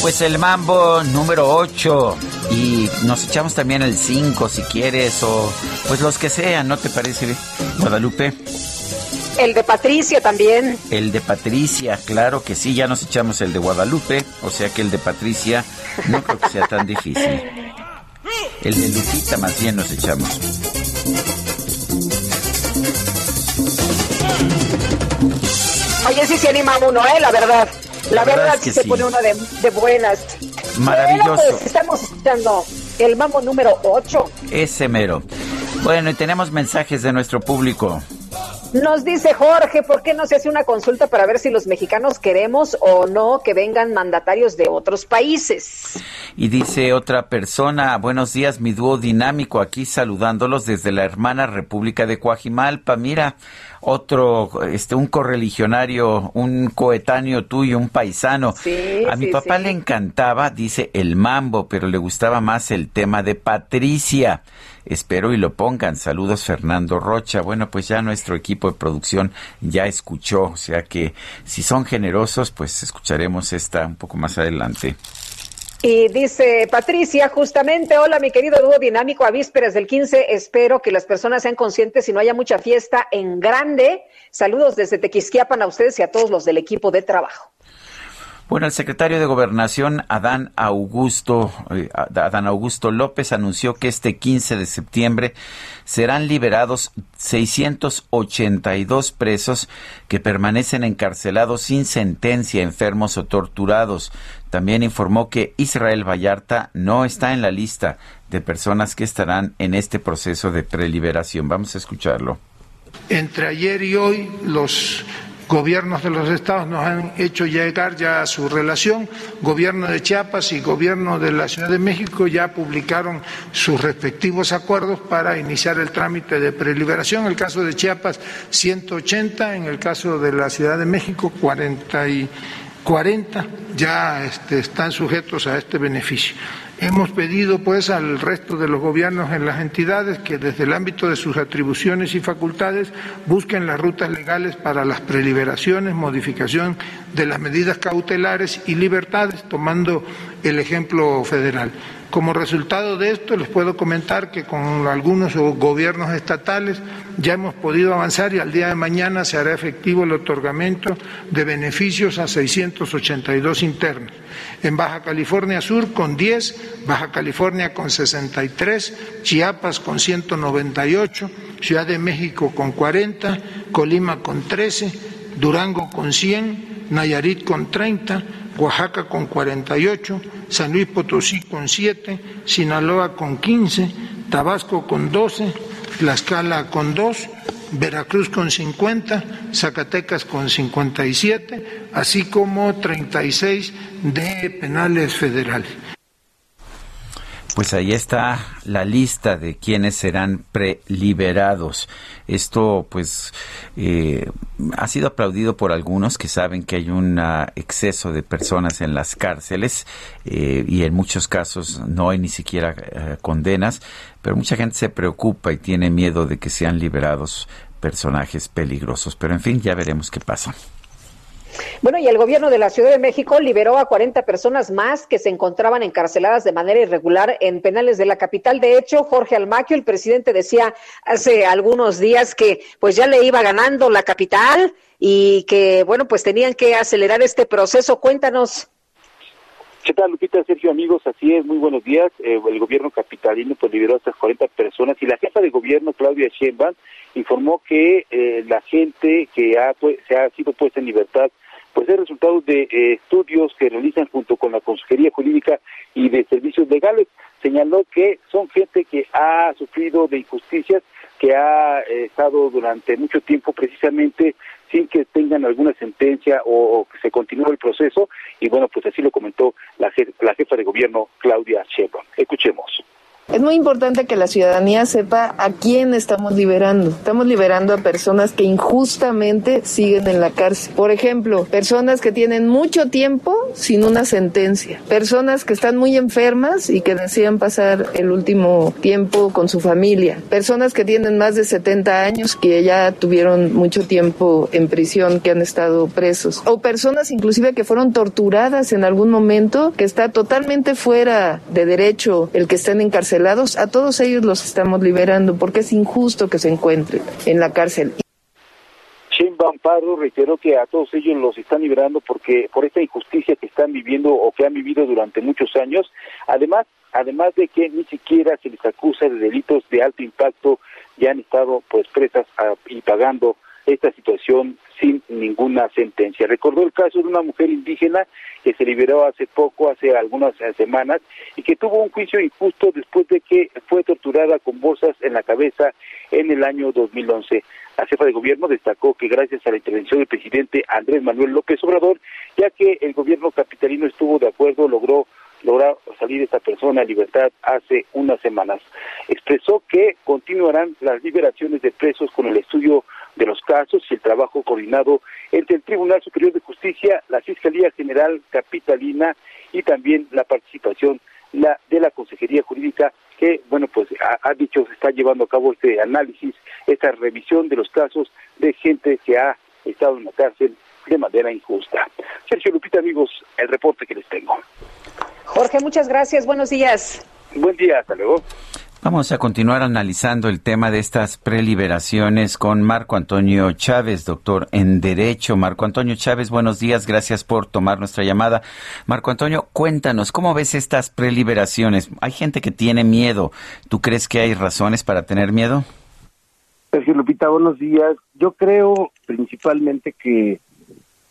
Pues el mambo número 8 y nos echamos también el 5 si quieres o pues los que sean, ¿no te parece, Guadalupe? El de Patricia también. El de Patricia, claro que sí, ya nos echamos el de Guadalupe, o sea que el de Patricia no creo que sea tan difícil. El de Lupita más bien nos echamos. Oye, sí se anima uno, ¿eh? La verdad. La, La verdad verdad, es que sí se sí. pone uno de, de buenas. Maravilloso. Bueno, pues estamos escuchando el mambo número 8. Ese mero. Bueno, y tenemos mensajes de nuestro público. Nos dice Jorge, ¿por qué no se hace una consulta para ver si los mexicanos queremos o no que vengan mandatarios de otros países? Y dice otra persona, buenos días, mi dúo dinámico, aquí saludándolos desde la hermana República de Coajimalpa. Mira, otro, este, un correligionario, un coetáneo tuyo, un paisano. Sí, A mi sí, papá sí. le encantaba, dice, el mambo, pero le gustaba más el tema de Patricia. Espero y lo pongan. Saludos, Fernando Rocha. Bueno, pues ya nuestro equipo de producción ya escuchó, o sea que si son generosos, pues escucharemos esta un poco más adelante. Y dice Patricia, justamente, hola mi querido dúo dinámico a vísperas del 15, espero que las personas sean conscientes y no haya mucha fiesta en grande. Saludos desde Tequisquiapan a ustedes y a todos los del equipo de trabajo. Bueno, el secretario de Gobernación, Adán Augusto, eh, Adán Augusto López, anunció que este 15 de septiembre serán liberados 682 presos que permanecen encarcelados sin sentencia, enfermos o torturados. También informó que Israel Vallarta no está en la lista de personas que estarán en este proceso de preliberación. Vamos a escucharlo. Entre ayer y hoy los gobiernos de los estados nos han hecho llegar ya a su relación. Gobierno de Chiapas y gobierno de la Ciudad de México ya publicaron sus respectivos acuerdos para iniciar el trámite de preliberación. En el caso de Chiapas, 180, en el caso de la Ciudad de México, 40 y 40 ya este, están sujetos a este beneficio. Hemos pedido pues al resto de los gobiernos en las entidades que desde el ámbito de sus atribuciones y facultades busquen las rutas legales para las preliberaciones, modificación de las medidas cautelares y libertades, tomando el ejemplo federal. Como resultado de esto, les puedo comentar que con algunos gobiernos estatales ya hemos podido avanzar y al día de mañana se hará efectivo el otorgamiento de beneficios a 682 internos. En Baja California Sur con 10, Baja California con 63, Chiapas con 198, Ciudad de México con 40, Colima con 13, Durango con 100, Nayarit con 30, Oaxaca con 48, San Luis Potosí con 7, Sinaloa con 15, Tabasco con 12, Tlaxcala con 2, Veracruz con 50, Zacatecas con 57, así como 36 de penales federales. Pues ahí está la lista de quienes serán preliberados. Esto, pues, eh, ha sido aplaudido por algunos que saben que hay un exceso de personas en las cárceles eh, y en muchos casos no hay ni siquiera eh, condenas, pero mucha gente se preocupa y tiene miedo de que sean liberados personajes peligrosos. Pero en fin, ya veremos qué pasa. Bueno, y el gobierno de la Ciudad de México liberó a 40 personas más que se encontraban encarceladas de manera irregular en penales de la capital. De hecho, Jorge Almaquio, el presidente, decía hace algunos días que pues ya le iba ganando la capital y que, bueno, pues tenían que acelerar este proceso. Cuéntanos. ¿Qué tal, Lupita, Sergio, amigos? Así es, muy buenos días. Eh, el gobierno capitalino pues liberó a estas 40 personas y la jefa de gobierno, Claudia Sheinbaum, informó que eh, la gente que ha, pues, se ha sido puesta en libertad pues es resultado de eh, estudios que realizan junto con la Consejería Jurídica y de Servicios Legales. Señaló que son gente que ha sufrido de injusticias, que ha estado durante mucho tiempo precisamente sin que tengan alguna sentencia o, que se continúe el proceso. Y bueno, pues así lo comentó la, la jefa de gobierno, Claudia Sheinbaum. Escuchemos. Es muy importante que la ciudadanía sepa a quién estamos liberando. Estamos liberando a personas que injustamente siguen en la cárcel. Por ejemplo, personas que tienen mucho tiempo sin una sentencia. Personas que están muy enfermas y que desean pasar el último tiempo con su familia. Personas que tienen más de 70 años que ya tuvieron mucho tiempo en prisión, que han estado presos. O personas inclusive que fueron torturadas en algún momento, que está totalmente fuera de derecho el que estén encarcelados a todos ellos los estamos liberando porque es injusto que se encuentren en la cárcel. Shane Pardo reiteró que a todos ellos los están liberando porque por esta injusticia que están viviendo o que han vivido durante muchos años. Además, además de que ni siquiera se les acusa de delitos de alto impacto y han estado pues presas ah, y pagando esta situación sin ninguna sentencia. Recordó el caso de una mujer indígena que se liberó hace poco, hace algunas semanas, y que tuvo un juicio injusto después de que fue torturada con bolsas en la cabeza en el año 2011. La jefa de gobierno destacó que gracias a la intervención del presidente Andrés Manuel López Obrador, ya que el gobierno capitalino estuvo de acuerdo, logró lograr salir esta persona a libertad hace unas semanas. Expresó que continuarán las liberaciones de presos con el estudio de los casos y el trabajo coordinado entre el Tribunal Superior de Justicia, la Fiscalía General Capitalina y también la participación la, de la Consejería Jurídica que, bueno, pues ha, dicho se está llevando a cabo este análisis, esta revisión de los casos de gente que ha estado en la cárcel de manera injusta. Sergio Lupita, amigos, el reporte que les tengo. Jorge, muchas gracias. Buenos días. Buen día, hasta luego. Vamos a continuar analizando el tema de estas preliberaciones con Marco Antonio Chávez, doctor en Derecho. Marco Antonio Chávez, buenos días, gracias por tomar nuestra llamada. Marco Antonio, cuéntanos, ¿cómo ves estas preliberaciones? Hay gente que tiene miedo. ¿Tú crees que hay razones para tener miedo? Sergio Lupita, buenos días. Yo creo principalmente que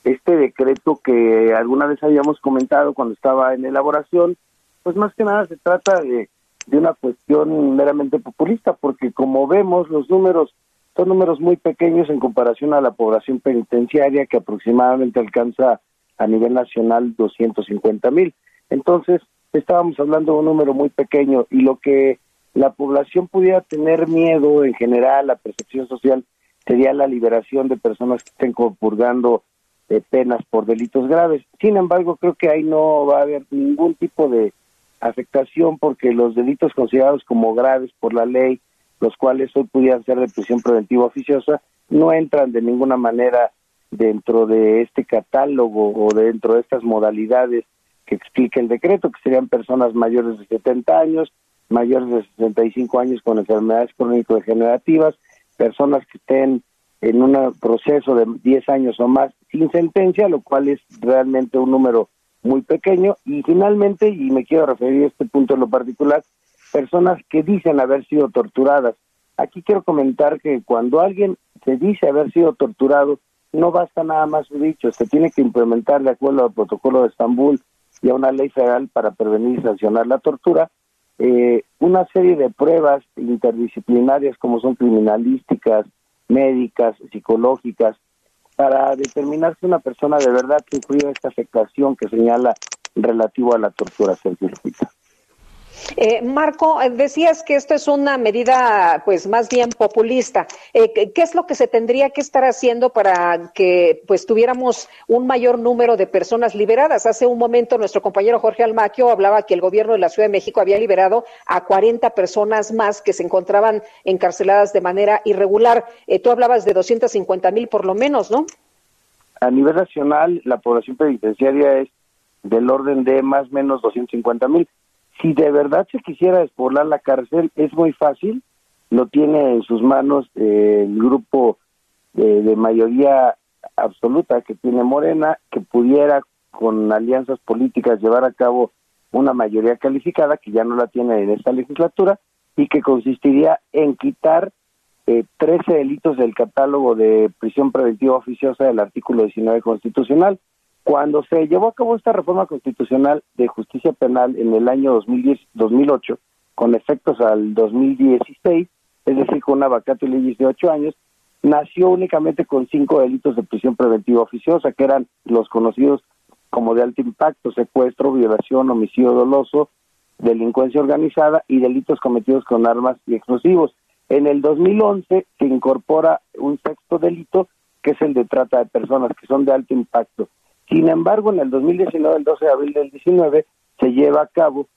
este decreto que alguna vez habíamos comentado cuando estaba en elaboración, pues más que nada se trata de de una cuestión meramente populista, porque como vemos los números son números muy pequeños en comparación a la población penitenciaria que aproximadamente alcanza a nivel nacional 250 mil. Entonces, estábamos hablando de un número muy pequeño y lo que la población pudiera tener miedo en general, la percepción social, sería la liberación de personas que estén purgando eh, penas por delitos graves. Sin embargo, creo que ahí no va a haber ningún tipo de afectación porque los delitos considerados como graves por la ley, los cuales hoy pudieran ser de prisión preventiva oficiosa, no entran de ninguna manera dentro de este catálogo o dentro de estas modalidades que explica el decreto, que serían personas mayores de 70 años, mayores de 65 años con enfermedades crónico-degenerativas, personas que estén en un proceso de 10 años o más sin sentencia, lo cual es realmente un número muy pequeño y finalmente, y me quiero referir a este punto en lo particular, personas que dicen haber sido torturadas. Aquí quiero comentar que cuando alguien se dice haber sido torturado, no basta nada más su dicho, se tiene que implementar de acuerdo al protocolo de Estambul y a una ley federal para prevenir y sancionar la tortura, eh, una serie de pruebas interdisciplinarias como son criminalísticas, médicas, psicológicas, para determinar si una persona de verdad sufrió esta afectación que señala relativo a la tortura, Sergio Eh, Marco, eh, decías que esto es una medida, pues, más bien populista. Eh, ¿Qué es lo que se tendría que estar haciendo para que, pues, tuviéramos un mayor número de personas liberadas? Hace un momento nuestro compañero Jorge Almaquio hablaba que el gobierno de la Ciudad de México había liberado a 40 personas más que se encontraban encarceladas de manera irregular. tú hablabas de 250 mil por lo menos, ¿no? A nivel nacional, la población penitenciaria es del orden de más o menos 250 mil. Si de verdad se quisiera despoblar la cárcel, es muy fácil, lo tiene en sus manos eh, el grupo de, mayoría absoluta que tiene Morena, que pudiera con alianzas políticas llevar a cabo una mayoría calificada, que ya no la tiene en esta legislatura, y que consistiría en quitar eh, 13 delitos del catálogo de prisión preventiva oficiosa del artículo 19 constitucional. Cuando se llevó a cabo esta reforma constitucional de justicia penal en el año 2010, 2008, con efectos al 2016, es decir, con una vacante de leyes de ocho años, nació únicamente con cinco delitos de prisión preventiva oficiosa, que eran los conocidos como de alto impacto, secuestro, violación, homicidio doloso, delincuencia organizada y delitos cometidos con armas y explosivos. En el 2011 se incorpora un sexto delito, que es el de trata de personas, que son de alto impacto. Sin embargo, en el 2019, el 12 de abril del 19, se lleva a cabo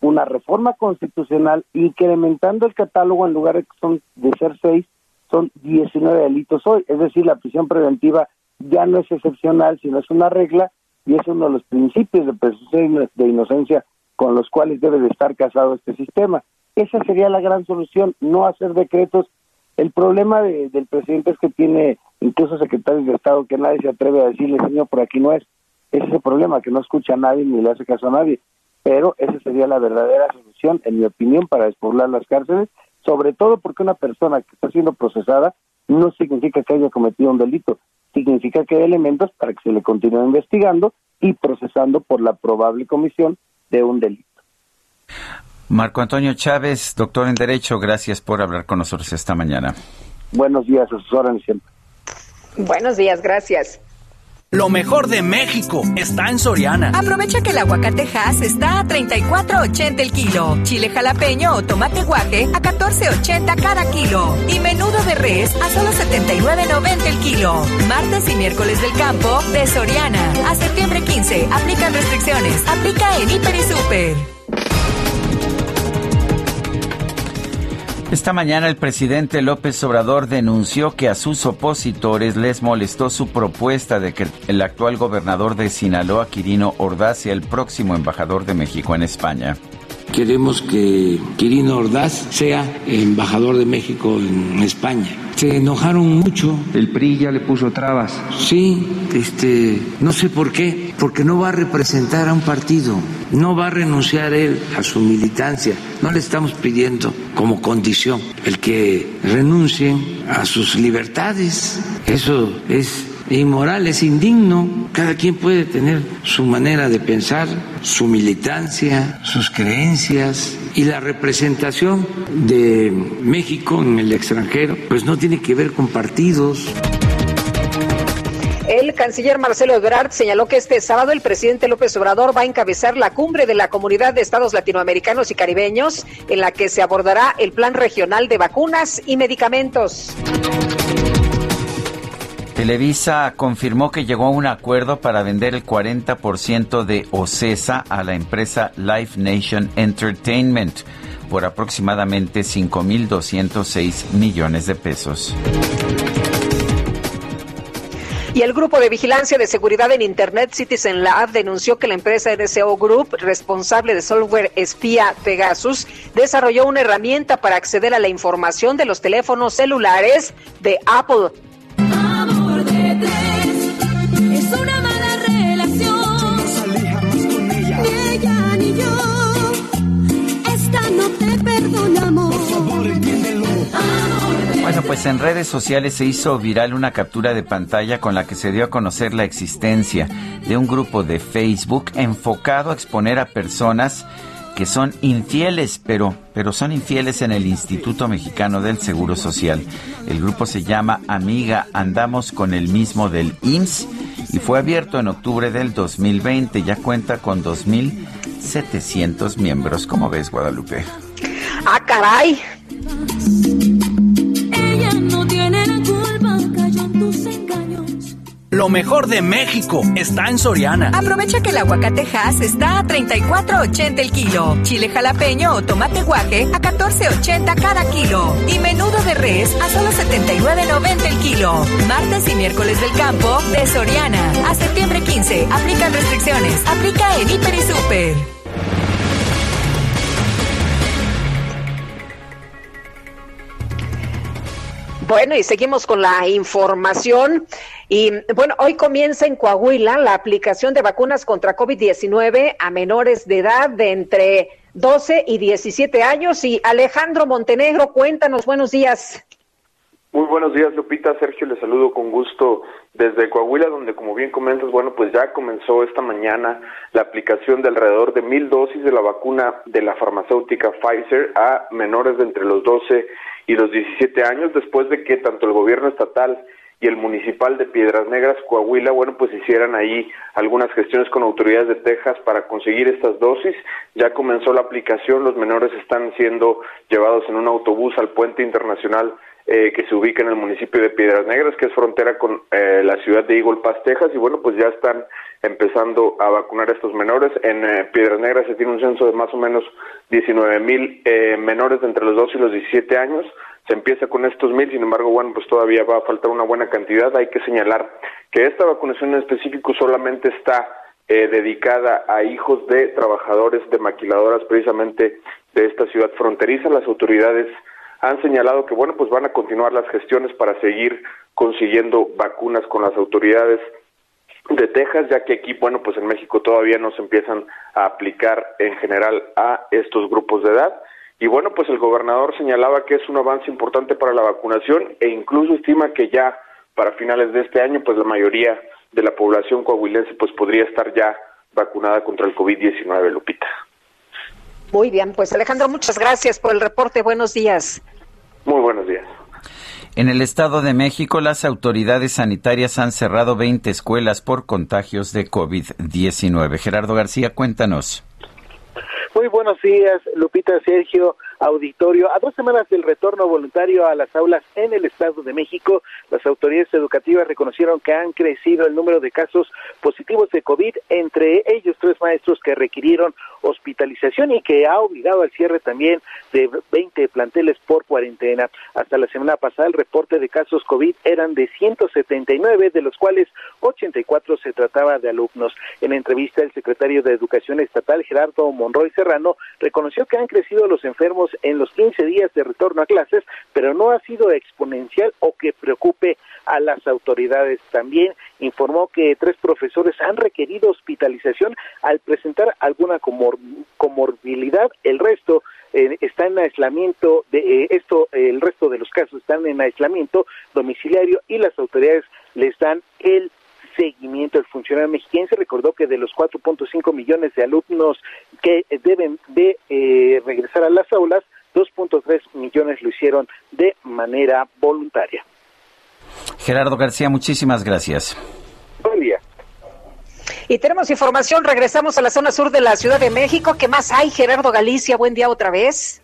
una reforma constitucional incrementando el catálogo en lugar de, son, de ser seis, son 19 delitos hoy. Es decir, la prisión preventiva ya no es excepcional, sino es una regla y es uno de los principios de presunción de inocencia con los cuales debe de estar casado este sistema. Esa sería la gran solución, no hacer decretos. El problema del presidente es que tiene incluso secretarios de Estado que nadie se atreve a decirle, señor, por aquí no es. Ese es el problema, que no escucha a nadie ni le hace caso a nadie. Pero esa sería la verdadera solución, en mi opinión, para despoblar las cárceles, sobre todo porque una persona que está siendo procesada no significa que haya cometido un delito, significa que hay elementos para que se le continúe investigando y procesando por la probable comisión de un delito. Marco Antonio Chávez, doctor en Derecho, gracias por hablar con nosotros esta mañana. Buenos días, a sus órdenes siempre. Buenos días, gracias. Lo mejor de México está en Soriana. Aprovecha que el aguacatejas está a 34.80 el kilo. Chile jalapeño o tomate guaje a 14.80 cada kilo. Y menudo de res a solo 79.90 el kilo. Martes y miércoles del campo de Soriana. A septiembre 15. Aplican restricciones. Aplica en Hiper y Super. Esta mañana el presidente López Obrador denunció que a sus opositores les molestó su propuesta de que el actual gobernador de Sinaloa, Quirino Ordaz, sea el próximo embajador de México en España. Queremos que Quirino Ordaz sea embajador de México en España. Se enojaron mucho. El PRI ya le puso trabas. Sí, este, no sé por qué, porque no va a representar a un partido, no va a renunciar él a su militancia. No le estamos pidiendo como condición el que renuncien a sus libertades. Eso es inmoral, es indigno. Cada quien puede tener su manera de pensar, su militancia, sus creencias y la representación de México en el extranjero, pues no tiene que ver con partidos. El canciller Marcelo Ebrard señaló que este sábado el presidente López Obrador va a encabezar la cumbre de la Comunidad de Estados Latinoamericanos y Caribeños, en la que se abordará el plan regional de vacunas y medicamentos. Televisa confirmó que llegó a un acuerdo para vender el 40% de OCESA a la empresa Live Nation Entertainment por aproximadamente 5.206 millones de pesos. Y el grupo de vigilancia de seguridad en Internet Citizen Lab denunció que la empresa NSO Group, responsable de software espía Pegasus, desarrolló una herramienta para acceder a la información de los teléfonos celulares de Apple es una mala relación. No salí jamás con ella. Ni ella ni yo. Esta no te perdonamos. Por favor, entiéndelo. Bueno, pues en redes sociales se hizo viral una captura de pantalla con la que se dio a conocer la existencia de un grupo de Facebook enfocado a exponer a personas que son infieles, pero, pero son infieles en el Instituto Mexicano del Seguro Social. El grupo se llama Amiga, andamos con el mismo del IMSS y fue abierto en octubre del 2020. Ya cuenta con 2.700 miembros. ¿Cómo ves, Guadalupe? ¡Ah, caray! Ella no Lo mejor de México está en Soriana. Aprovecha que el aguacatejas está a 34.80 el kilo. Chile jalapeño o tomate guaje a 14.80 cada kilo. Y menudo de res a solo 79.90 el kilo. Martes y miércoles del campo de Soriana. A septiembre 15. Aplican restricciones. Aplica en Hiper y Super. Bueno, y seguimos con la información. Y bueno, hoy comienza en Coahuila la aplicación de vacunas contra COVID-19 a menores de edad de entre 12 y 17 años. Y Alejandro Montenegro, cuéntanos, buenos días. Muy buenos días, Lupita. Sergio, le saludo con gusto desde Coahuila, donde, como bien comentas, bueno, pues ya comenzó esta mañana la aplicación de alrededor de mil dosis de la vacuna de la farmacéutica Pfizer a menores de entre los 12 y los 17 años, después de que tanto el gobierno estatal y el municipal de Piedras Negras, Coahuila, bueno, pues hicieran ahí algunas gestiones con autoridades de Texas para conseguir estas dosis. Ya comenzó la aplicación, los menores están siendo llevados en un autobús al puente internacional eh, que se ubica en el municipio de Piedras Negras, que es frontera con eh, la ciudad de Eagle Pass, Texas, y bueno, pues ya están empezando a vacunar a estos menores. En eh, Piedras Negras se tiene un censo de más o menos 19 mil menores de entre los 2 y los 17 años. Se empieza con estos mil, sin embargo, bueno, pues todavía va a faltar una buena cantidad. Hay que señalar que esta vacunación en específico solamente está dedicada a hijos de trabajadores de maquiladoras precisamente de esta ciudad fronteriza. Las autoridades han señalado que bueno pues van a continuar las gestiones para seguir consiguiendo vacunas con las autoridades de Texas, ya que aquí, bueno, pues en México todavía no se empiezan a aplicar en general a estos grupos de edad. Y bueno, pues el gobernador señalaba que es un avance importante para la vacunación e incluso estima que ya para finales de este año, pues la mayoría de la población coahuilense pues podría estar ya vacunada contra el COVID-19, Lupita. Muy bien, pues Alejandro, muchas gracias por el reporte. Buenos días. Muy buenos días. En el Estado de México, las autoridades sanitarias han cerrado 20 escuelas por contagios de COVID-19. Gerardo García, cuéntanos. Muy buenos días, Lupita Sergio auditorio. A dos semanas del retorno voluntario a las aulas en el Estado de México, las autoridades educativas reconocieron que han crecido el número de casos positivos de COVID, entre ellos tres maestros que requirieron hospitalización y que ha obligado al cierre también de 20 planteles por cuarentena. Hasta la semana pasada el reporte de casos COVID eran de 179, de los cuales 84 se trataba de alumnos. En entrevista el secretario de Educación Estatal Gerardo Monroy Serrano reconoció que han crecido los enfermos en los 15 días de retorno a clases, pero no ha sido exponencial o que preocupe a las autoridades. También informó que tres profesores han requerido hospitalización al presentar alguna comor comorbilidad. El resto eh, está en aislamiento de eh, esto, el resto de los casos están en aislamiento domiciliario y las autoridades les dan el seguimiento. El funcionario mexicano se recordó que de los 4.5 millones de alumnos que deben de eh, regresar a las aulas, 2.3 millones lo hicieron de manera voluntaria. Gerardo García, muchísimas gracias. Buen día. Y tenemos información, regresamos a la zona sur de la Ciudad de México. ¿Qué más hay, Gerardo Galicia? Buen día otra vez.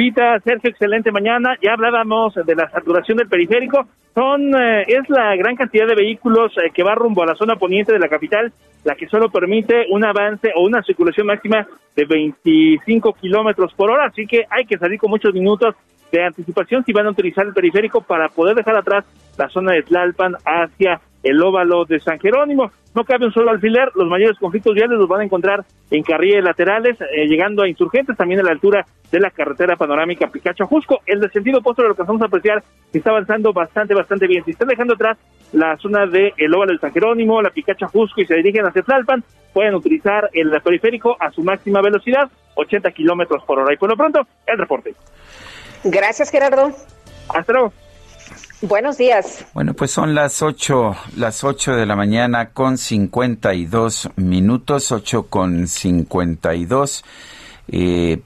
Pita, Sergio, excelente mañana. Ya hablábamos de la saturación del periférico. Son, eh, es la gran cantidad de vehículos eh, que va rumbo a la zona poniente de la capital, la que solo permite un avance o una circulación máxima de 25 kilómetros por hora. Así que hay que salir con muchos minutos de anticipación si van a utilizar el periférico para poder dejar atrás la zona de Tlalpan hacia el óvalo de San Jerónimo. No cabe un solo alfiler, los mayores conflictos viales los van a encontrar en carriles laterales, eh, llegando a insurgentes, también a la altura de la carretera panorámica Picacho-Jusco. El de sentido opuesto lo que vamos a apreciar está avanzando bastante, bastante bien. Si están dejando atrás la zona de el óvalo del San Jerónimo, la Picacho-Jusco y se dirigen hacia Tlalpan, pueden utilizar el periférico a su máxima velocidad, 80 kilómetros por hora. Y por lo pronto, el reporte. Gracias, Gerardo. Hasta luego. Buenos días. Bueno, pues son las ocho, las ocho de la mañana con cincuenta y dos minutos, ocho con cincuenta y dos. Eh,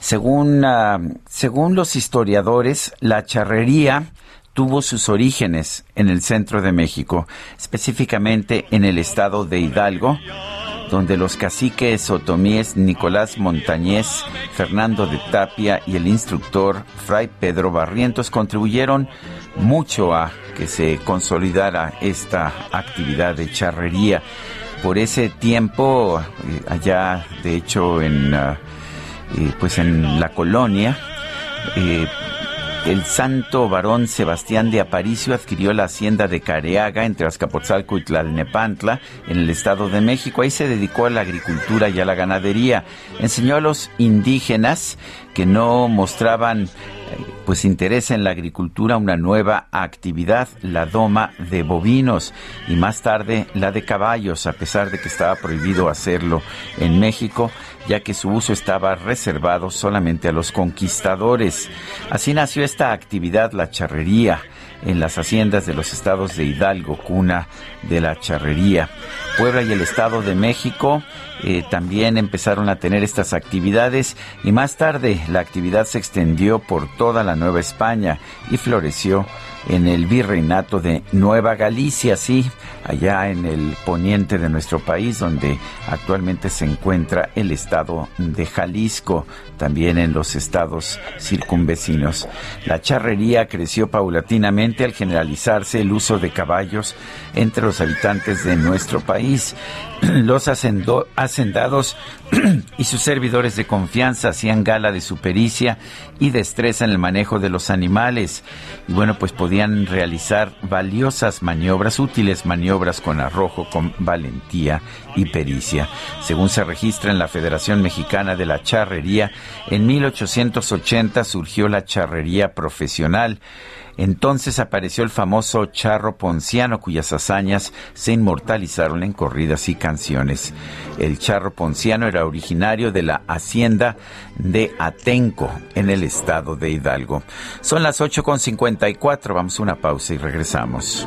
según, uh, según los historiadores, la charrería tuvo sus orígenes en el centro de México, específicamente en el estado de Hidalgo, donde los caciques otomíes Nicolás Montañez, Fernando de Tapia y el instructor Fray Pedro Barrientos contribuyeron mucho a que se consolidara esta actividad de charrería. Por ese tiempo, eh, allá de hecho en, ah, eh, pues en la colonia, eh, el santo varón Sebastián de Aparicio adquirió la hacienda de Careaga entre Azcapotzalco y Tlalnepantla en el Estado de México. Ahí se dedicó a la agricultura y a la ganadería. Enseñó a los indígenas que no mostraban eh, pues interés en la agricultura una nueva actividad, la doma de bovinos y más tarde la de caballos, a pesar de que estaba prohibido hacerlo en México ya que su uso estaba reservado solamente a los conquistadores. Así nació esta actividad, la charrería, en las haciendas de los estados de Hidalgo, cuna de la charrería. Puebla y el Estado de México eh, también empezaron a tener estas actividades y más tarde la actividad se extendió por toda la Nueva España y floreció en el virreinato de Nueva Galicia, sí, allá en el poniente de nuestro país, donde actualmente se encuentra el estado de Jalisco, también en los estados circunvecinos. La charrería creció paulatinamente al generalizarse el uso de caballos entre los habitantes de nuestro país. Los hacendados y sus servidores de confianza hacían gala de su pericia y destreza en el manejo de los animales. Y bueno, pues podían realizar valiosas maniobras, útiles maniobras con arrojo, con valentía y pericia. Según se registra en la Federación Mexicana de la Charrería, en 1880 surgió la charrería profesional. Entonces apareció el famoso charro ponciano cuyas hazañas se inmortalizaron en corridas y canciones. El charro ponciano era originario de la hacienda de Atenco en el estado de Hidalgo. Son las 8.54, vamos a una pausa y regresamos.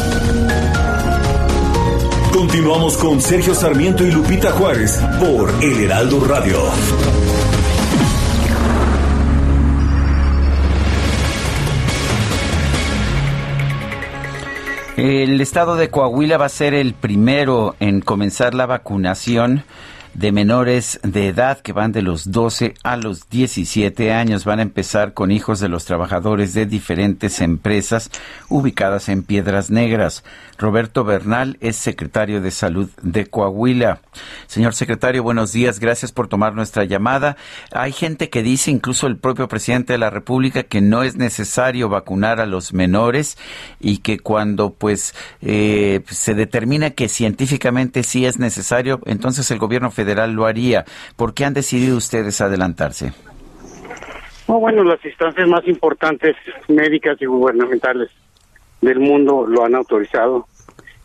Continuamos con Sergio Sarmiento y Lupita Juárez por El Heraldo Radio. El estado de Coahuila va a ser el primero en comenzar la vacunación de menores de edad que van de los 12 a los 17 años. Van a empezar con hijos de los trabajadores de diferentes empresas ubicadas en Piedras Negras. Roberto Bernal es secretario de Salud de Coahuila. Señor secretario, buenos días. Gracias por tomar nuestra llamada. Hay gente que dice, incluso el propio presidente de la República, que no es necesario vacunar a los menores y que cuando pues eh, se determina que científicamente sí es necesario, entonces el gobierno federal lo haría. ¿Por qué han decidido ustedes adelantarse? bueno, las instancias más importantes médicas y gubernamentales del mundo lo han autorizado,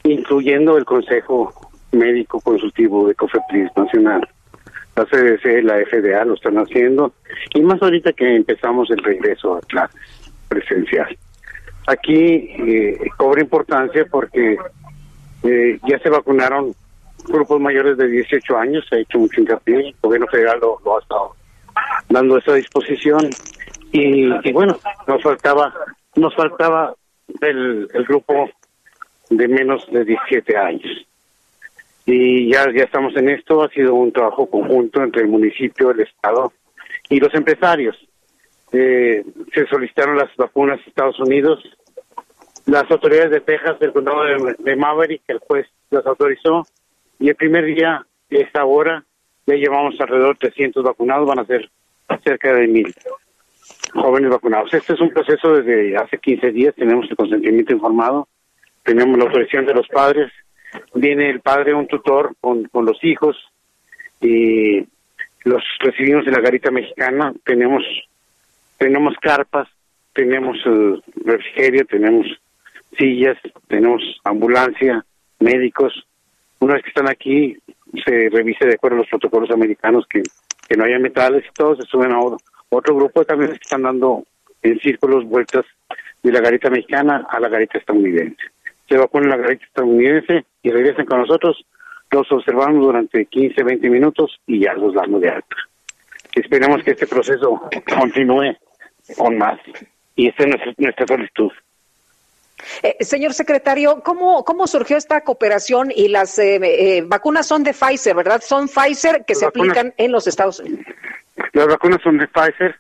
incluyendo el Consejo Médico Consultivo de COFEPRIS Nacional. La CDC, la FDA lo están haciendo, y más ahorita que empezamos el regreso a clases presencial. Aquí eh, cobra importancia porque eh, ya se vacunaron grupos mayores de 18 años, se ha hecho mucho hincapié, el gobierno federal lo, ha estado dando esa disposición y, bueno, nos faltaba nos faltaba el, grupo de menos de 17 años. Y ya, ya estamos en esto, ha sido un trabajo conjunto entre el municipio, el Estado y los empresarios. Eh, se solicitaron las vacunas a Estados Unidos, las autoridades de Texas, del condado de, de Maverick, el juez las autorizó, y el primer día de esta hora ya llevamos alrededor de 300 vacunados, van a ser cerca de mil jóvenes vacunados. Este es un proceso desde hace 15 días, tenemos el consentimiento informado tenemos la autorización de los padres, viene el padre, un tutor con, con los hijos, y los recibimos en la garita mexicana, tenemos, tenemos carpas, tenemos eh, refrigerio, tenemos sillas, tenemos ambulancia, médicos. Una vez que están aquí, se revise de acuerdo a los protocolos americanos que, que no haya metales y todos se suben a otro, otro grupo de camiones que están dando en círculos vueltas de la garita mexicana a la garita estadounidense. Se vacunan la garita estadounidense y regresan con nosotros. Los observamos durante 15, 20 minutos y ya los damos de alta. Esperemos que este proceso continúe con más. Y esta es nuestra, nuestra solicitud. Eh, señor secretario, ¿cómo, ¿cómo surgió esta cooperación? Y las eh, eh, vacunas son de Pfizer, ¿verdad? Son Pfizer que Las se vacunas- aplican en los Estados Unidos. Las vacunas son de Pfizer.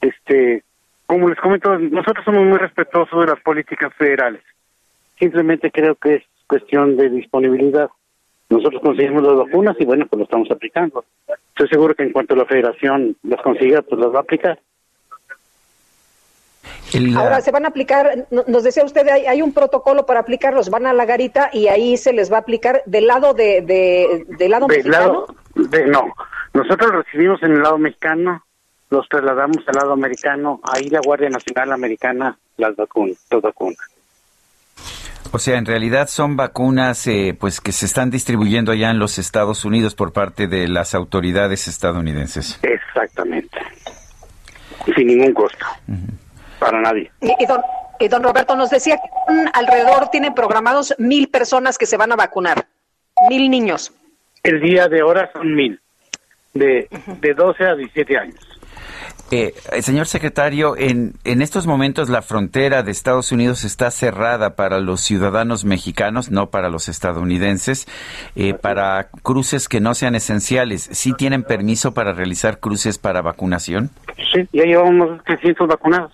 Este, como les comento, nosotros somos muy respetuosos de las políticas federales. Simplemente creo que es cuestión de disponibilidad. Nosotros conseguimos las vacunas y bueno, pues lo estamos aplicando. Estoy seguro que en cuanto la federación las consiga, pues las va a aplicar. Ahora se van a aplicar, no- nos decía usted, hay, hay un protocolo para aplicarlos, van a la garita y ahí se les va a aplicar del lado de, de- del lado Del mexicano. lado, de, no, nosotros recibimos en el lado mexicano, los trasladamos al lado americano, ahí la Guardia Nacional Americana las vacuna, las vacuna. O sea, en realidad son vacunas eh, pues que se están distribuyendo allá en los Estados Unidos por parte de las autoridades estadounidenses. Exactamente. Sin ningún costo. Para nadie. Y, y don, y don Roberto nos decía que alrededor tienen programados mil personas que se van a vacunar, mil niños. El día de ahora son mil, de, de 12 a 17 años. Eh, eh, señor secretario, en, en estos momentos la frontera de Estados Unidos está cerrada para los ciudadanos mexicanos, no para los estadounidenses, eh, para cruces que no sean esenciales. ¿Sí tienen permiso para realizar cruces para vacunación? Sí, ya llevamos 300 vacunados.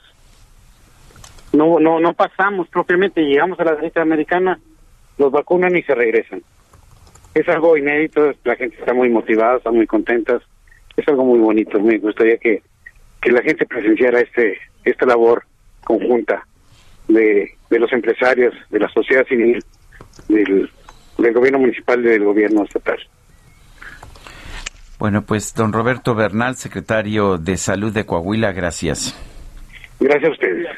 No, no, no pasamos propiamente, llegamos a la derecha americana, los vacunan y se regresan. Es algo inédito, la gente está muy motivada, está muy contentas, es algo muy bonito, me gustaría que, que la gente presenciara este esta labor conjunta de, de los empresarios, de la sociedad civil, del, del gobierno municipal y del gobierno estatal. Bueno, pues don Roberto Bernal, secretario de Salud de Coahuila, gracias. Gracias a ustedes.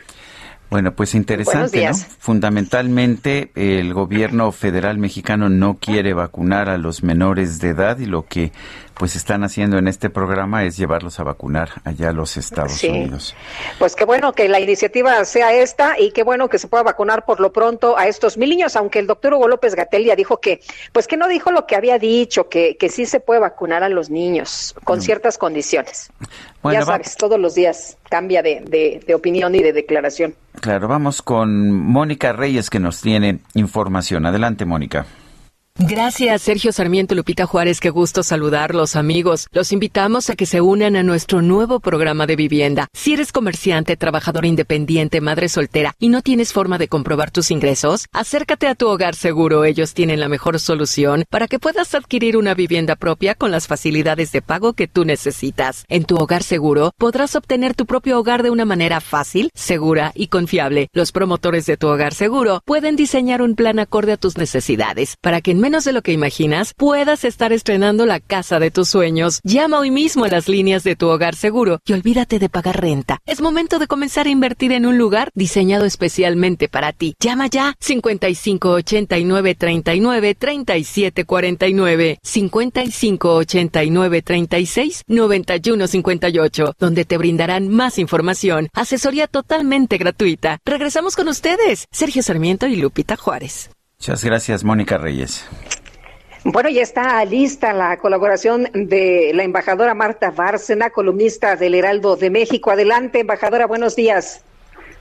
Bueno, pues interesante, ¿no? Fundamentalmente, el gobierno federal mexicano no quiere vacunar a los menores de edad y lo que pues están haciendo en este programa es llevarlos a vacunar allá a los Estados Sí. Unidos. Pues qué bueno que la iniciativa sea esta y qué bueno que se pueda vacunar por lo pronto a estos mil niños, aunque el doctor Hugo López Gatel ya dijo que, pues que no dijo lo que había dicho, que, que sí se puede vacunar a los niños con ciertas condiciones. Bueno, ya sabes, todos los días cambia de, de, de opinión y de declaración. Claro, vamos con Mónica Reyes que nos tiene información. Adelante, Mónica. Gracias, Sergio Sarmiento, Lupita Juárez, qué gusto saludarlos, amigos. Los invitamos a que se unan a nuestro nuevo programa de vivienda. Si eres comerciante, trabajador independiente, madre soltera y no tienes forma de comprobar tus ingresos, acércate a tu hogar seguro. Ellos tienen la mejor solución para que puedas adquirir una vivienda propia con las facilidades de pago que tú necesitas. En tu hogar seguro podrás obtener tu propio hogar de una manera fácil, segura y confiable. Los promotores de tu hogar seguro pueden diseñar un plan acorde a tus necesidades para que en menos de lo que imaginas puedas estar estrenando la casa de tus sueños. Llama hoy mismo a las líneas de tu hogar seguro y olvídate de pagar renta. Es momento de comenzar a invertir en un lugar diseñado especialmente para ti. Llama ya 55 89 39 37 49 55 89 36 91 58 donde te brindarán más información, asesoría totalmente gratuita. Regresamos con ustedes, Sergio Sarmiento y Lupita Juárez. Muchas gracias, Mónica Reyes. Bueno, ya está lista la colaboración de la embajadora Marta Bárcena, columnista del Heraldo de México. Adelante, embajadora, buenos días.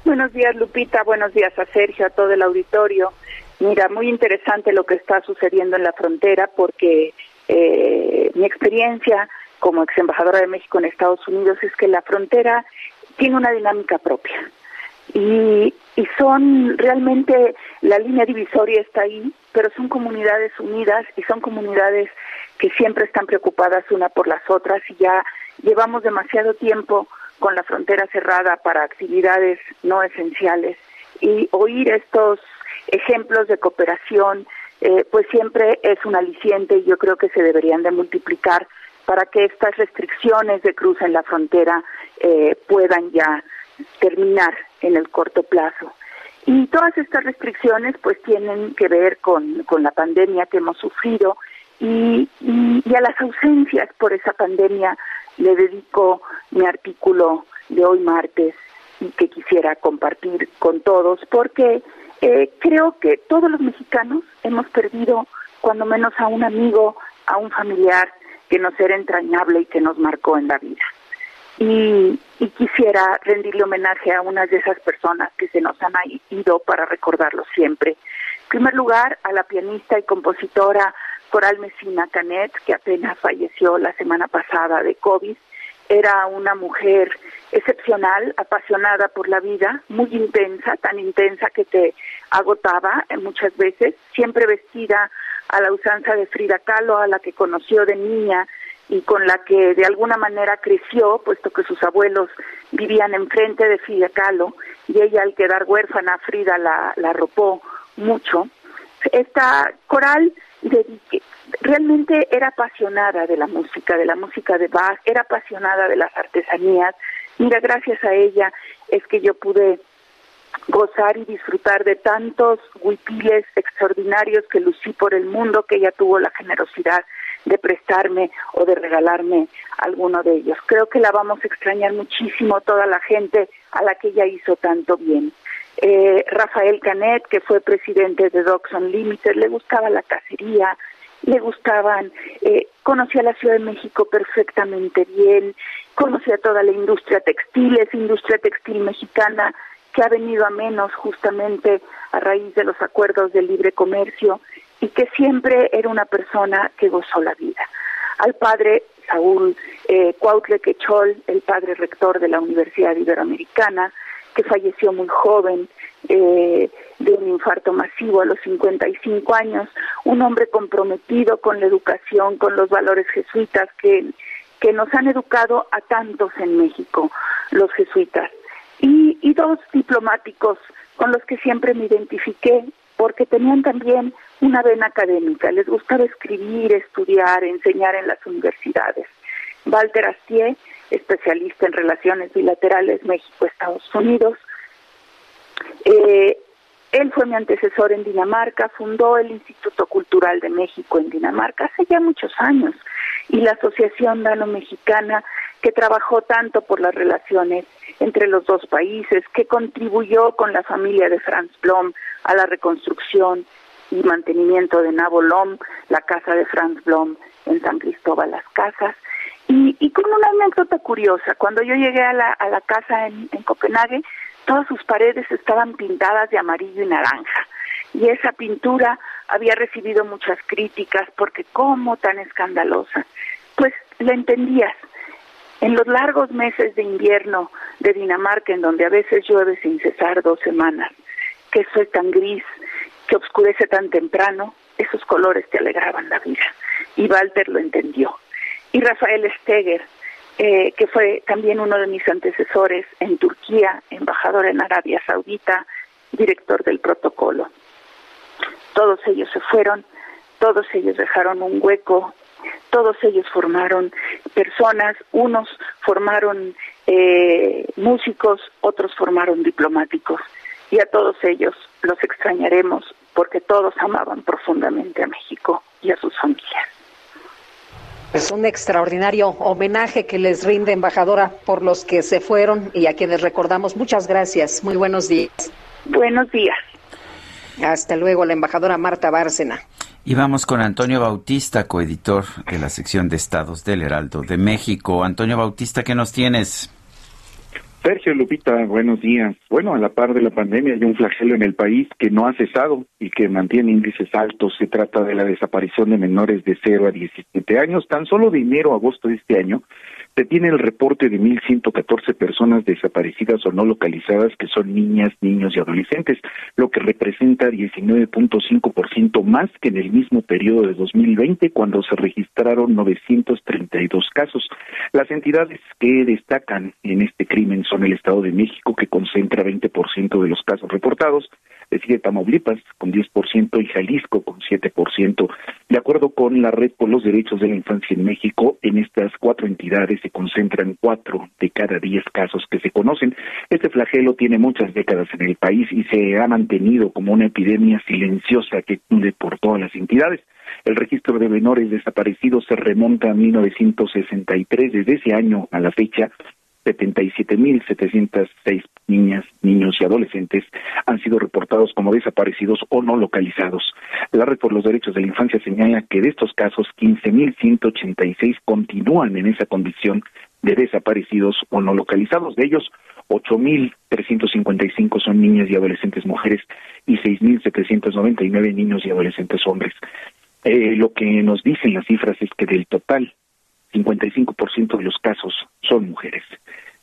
Buenos días, Lupita. Buenos días a Sergio, a todo el auditorio. Mira, muy interesante lo que está sucediendo en la frontera porque eh, mi experiencia como ex embajadora de México en Estados Unidos es que la frontera tiene una dinámica propia y, y son realmente la línea divisoria está ahí, pero son comunidades unidas y son comunidades que siempre están preocupadas una por las otras y ya llevamos demasiado tiempo con la frontera cerrada para actividades no esenciales y oír estos ejemplos de cooperación, eh, pues siempre es un aliciente y yo creo que se deberían de multiplicar para que estas restricciones de cruce en la frontera eh, puedan ya terminar en el corto plazo. Y todas estas restricciones pues tienen que ver con, con la pandemia que hemos sufrido y, y, y a las ausencias por esa pandemia le dedico mi artículo de hoy martes y que quisiera compartir con todos porque eh, creo que todos los mexicanos hemos perdido cuando menos a un amigo, a un familiar que nos era entrañable y que nos marcó en la vida. Y, y quisiera rendirle homenaje a unas de esas personas que se nos han ido para recordarlo siempre. En primer lugar, a la pianista y compositora Coral Mesina Canet, que apenas falleció la semana pasada de COVID. Era una mujer excepcional, apasionada por la vida, muy intensa, tan intensa que te agotaba muchas veces, siempre vestida a la usanza de Frida Kahlo, a la que conoció de niña y con la que de alguna manera creció, puesto que sus abuelos vivían enfrente de Frida y ella al quedar huérfana Frida la, la arropó mucho. Esta coral dedique, realmente era apasionada de la música, de la música de Bach, era apasionada de las artesanías. Mira, gracias a ella es que yo pude gozar y disfrutar de tantos huipiles extraordinarios que lucí por el mundo, que ella tuvo la generosidad de prestarme o de regalarme alguno de ellos. Creo que la vamos a extrañar muchísimo toda la gente a la que ella hizo tanto bien. Eh, Rafael Canet, que fue presidente de Docs Unlimited, le gustaba la cacería, le gustaban, eh, conocía la Ciudad de México perfectamente bien, conocía toda la industria textil, esa industria textil mexicana que ha venido a menos justamente a raíz de los acuerdos de libre comercio y que siempre era una persona que gozó la vida. Al padre Saúl eh, Cuautle Quechol, el padre rector de la Universidad Iberoamericana, que falleció muy joven eh, de un infarto masivo a los 55 años, un hombre comprometido con la educación, con los valores jesuitas que, que nos han educado a tantos en México, los jesuitas, y, y dos diplomáticos con los que siempre me identifiqué, porque tenían también una vena académica, les gustaba escribir, estudiar, enseñar en las universidades. Walter Astier, especialista en relaciones bilaterales México-Estados Unidos. Eh, él fue mi antecesor en Dinamarca, fundó el Instituto Cultural de México en Dinamarca hace ya muchos años y la Asociación Dano-Mexicana que trabajó tanto por las relaciones entre los dos países, que contribuyó con la familia de Franz Blom a la reconstrucción y mantenimiento de Nabolom, la casa de Franz Blom en San Cristóbal Las Casas, y, y con una anécdota curiosa, cuando yo llegué a la, a la casa en, en Copenhague, todas sus paredes estaban pintadas de amarillo y naranja. Y esa pintura había recibido muchas críticas porque cómo tan escandalosa. Pues la entendías. En los largos meses de invierno de Dinamarca, en donde a veces llueve sin cesar dos semanas, que es tan gris, que oscurece tan temprano, esos colores te alegraban la vida. Y Walter lo entendió y Rafael Steger, eh, que fue también uno de mis antecesores en Turquía, embajador en Arabia Saudita, director del protocolo. Todos ellos se fueron, todos ellos dejaron un hueco, todos ellos formaron personas, unos formaron eh, músicos, otros formaron diplomáticos, y a todos ellos los extrañaremos porque todos amaban profundamente a México y a sus familias. Es un extraordinario homenaje que les rinde, embajadora, por los que se fueron y a quienes recordamos. Muchas gracias. Muy buenos días. Buenos días. Hasta luego, la embajadora Marta Bárcena. Y vamos con Antonio Bautista, coeditor de la sección de Estados del Heraldo de México. Antonio Bautista, ¿qué nos tienes? Sergio Lupita, buenos días. Bueno, a la par de la pandemia hay un flagelo en el país que no ha cesado y que mantiene índices altos. Se trata de la desaparición de menores de 0 a 17 años. Tan solo de enero a agosto de este año se tiene el reporte de 1.114 personas desaparecidas o no localizadas que son niñas, niños y adolescentes, lo que representa 19.5% más que en el mismo periodo de 2020 cuando se registraron 932 casos. Las entidades que destacan en este crimen son el Estado de México, que concentra 20% de los casos reportados, Le sigue Tamaulipas con 10% y Jalisco con 7%. De acuerdo con la Red por los Derechos de la Infancia en México, en estas cuatro entidades se concentran cuatro de cada diez casos que se conocen. Este flagelo tiene muchas décadas en el país y se ha mantenido como una epidemia silenciosa que cunde por todas las entidades. El registro de menores desaparecidos se remonta a 1963. Desde ese año a la fecha, 77.706 niñas, niños y adolescentes como desaparecidos o no localizados. La Red por los Derechos de la Infancia señala que de estos casos, 15.186 continúan en esa condición de desaparecidos o no localizados. De ellos, 8.355 son niñas y adolescentes mujeres y 6.799 niños y adolescentes hombres. Eh, lo que nos dicen las cifras es que del total 55% de los casos son mujeres.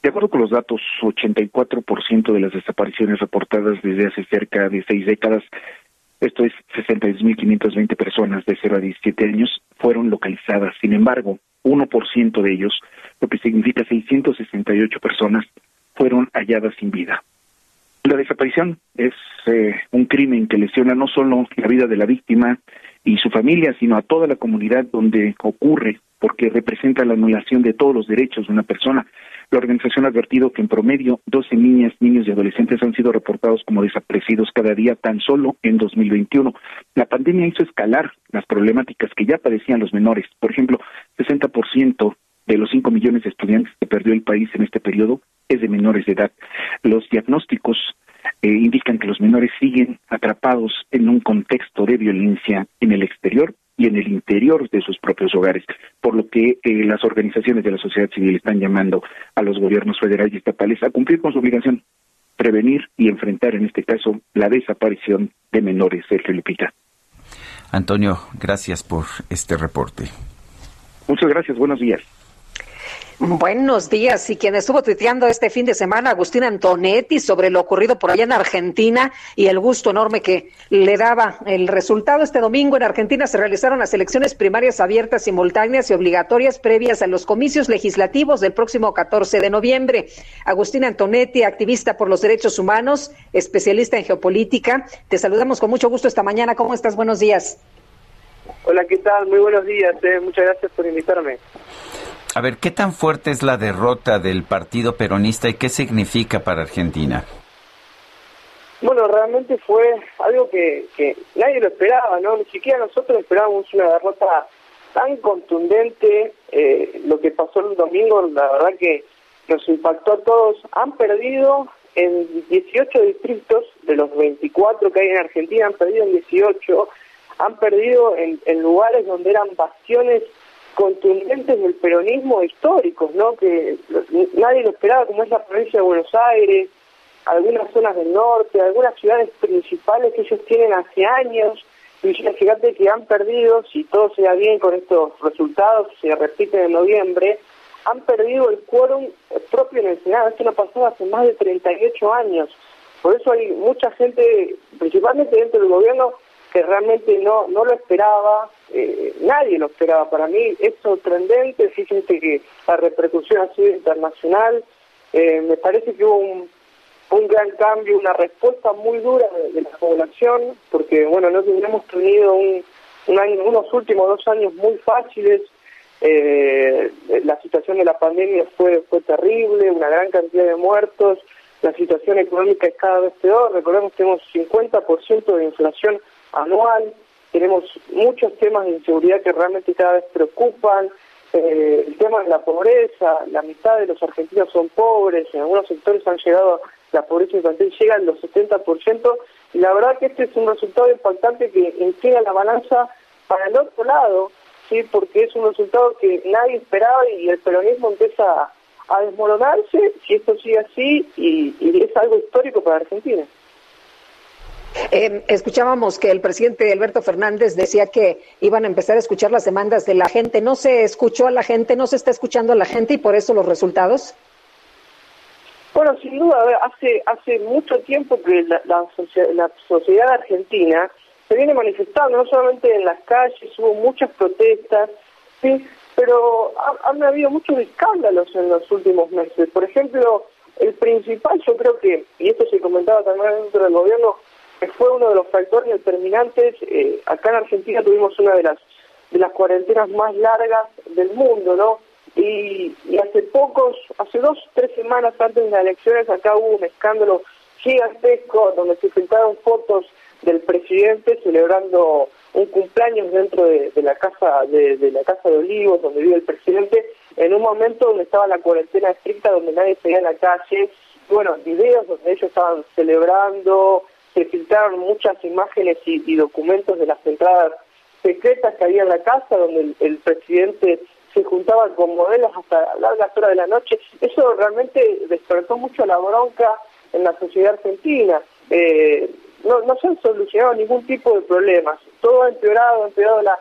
De acuerdo con los datos, 84% de las desapariciones reportadas desde hace cerca de seis décadas, esto es 62.520 personas de 0 a 17 años, fueron localizadas. Sin embargo, 1% de ellos, lo que significa 668 personas, fueron halladas sin vida. La desaparición es eh, un crimen que lesiona no solo la vida de la víctima y su familia, sino a toda la comunidad donde ocurre porque representa la anulación de todos los derechos de una persona. La organización ha advertido que en promedio 12 niñas, niños y adolescentes han sido reportados como desaparecidos cada día tan solo en 2021. La pandemia hizo escalar las problemáticas que ya padecían los menores. Por ejemplo, 60% de los 5 millones de estudiantes que perdió el país en este periodo es de menores de edad. Los diagnósticos eh, indican que los menores siguen atrapados en un contexto de violencia en el exterior y en el interior de sus propios hogares, por lo que eh, las organizaciones de la sociedad civil están llamando a los gobiernos federales y estatales a cumplir con su obligación, prevenir y enfrentar en este caso la desaparición de menores, Sergio Lupita. Antonio, gracias por este reporte. Muchas gracias, buenos días. Buenos días. Y quien estuvo tuiteando este fin de semana, Agustín Antonetti, sobre lo ocurrido por allá en Argentina y el gusto enorme que le daba el resultado. Este domingo en Argentina se realizaron las elecciones primarias abiertas, simultáneas y obligatorias previas a los comicios legislativos del próximo 14 de noviembre. Agustín Antonetti, activista por los derechos humanos, especialista en geopolítica. Te saludamos con mucho gusto esta mañana. ¿Cómo estás? Buenos días. Hola, ¿qué tal? Muy buenos días. Eh. Muchas gracias por invitarme. A ver, ¿qué tan fuerte es la derrota del partido peronista y qué significa para Argentina? Bueno, realmente fue algo que, nadie lo esperaba, ¿no? Ni siquiera nosotros esperábamos una derrota tan contundente. Eh, lo que pasó el domingo, la verdad que nos impactó a todos. Han perdido en 18 distritos de los 24 que hay en Argentina, han perdido en 18. Han perdido en, en lugares donde eran bastiones contundentes del peronismo históricos, ¿no? Que nadie lo esperaba, como es la provincia de Buenos Aires, algunas zonas del norte, algunas ciudades principales que ellos tienen hace años. Y fíjate que han perdido, si todo se da bien con estos resultados, se repiten en noviembre, han perdido el quórum propio en el Senado. Esto no pasó hace más de 38 años. Por eso hay mucha gente, principalmente dentro del gobierno, que realmente no no lo esperaba, eh, nadie lo esperaba. Para mí es sorprendente, fíjense que la repercusión ha sido internacional, eh, me parece que hubo un, un gran cambio, una respuesta muy dura de, la población, porque bueno, no hemos tenido un, año, unos últimos dos años muy fáciles, eh, la situación de la pandemia fue, fue terrible, una gran cantidad de muertos, la situación económica es cada vez peor, recordemos que tenemos 50% de inflación anual. Tenemos muchos temas de inseguridad que realmente cada vez preocupan. Eh, el tema de la pobreza, la mitad de los argentinos son pobres, en algunos sectores han llegado, la pobreza infantil llega al 70%, y la verdad que este es un resultado impactante que inclina la balanza para el otro lado, sí, porque es un resultado que nadie esperaba y el peronismo empieza a, desmoronarse si esto sigue así y, y es algo histórico para Argentina. Eh, escuchábamos que el presidente Alberto Fernández decía que iban a empezar a escuchar las demandas de la gente. ¿No se escuchó a la gente, no se está escuchando a la gente y por eso los resultados? Bueno, sin duda, hace hace mucho tiempo que la, la, sociedad argentina se viene manifestando, no solamente en las calles, hubo muchas protestas, sí, pero han habido muchos escándalos en los últimos meses. Por ejemplo, el principal, yo creo que, y esto se comentaba también dentro del gobierno, que fue uno de los factores determinantes. Eh, acá en Argentina tuvimos una de las de las cuarentenas más largas del mundo, ¿no? Y, hace pocos, hace dos, tres semanas antes de las elecciones, acá hubo un escándalo gigantesco donde se filtraron fotos del presidente celebrando un cumpleaños dentro de, la casa de, de, la casa de Olivos donde vive el presidente en un momento donde estaba la cuarentena estricta donde nadie salía en la calle bueno videos donde ellos estaban celebrando se filtraron muchas imágenes y, documentos de las entradas secretas que había en la casa donde el, presidente se juntaba con modelos hasta largas horas de la noche eso realmente despertó mucho la bronca en la sociedad argentina eh, no, se han solucionado ningún tipo de problemas. Todo ha empeorado, ha empeorado la,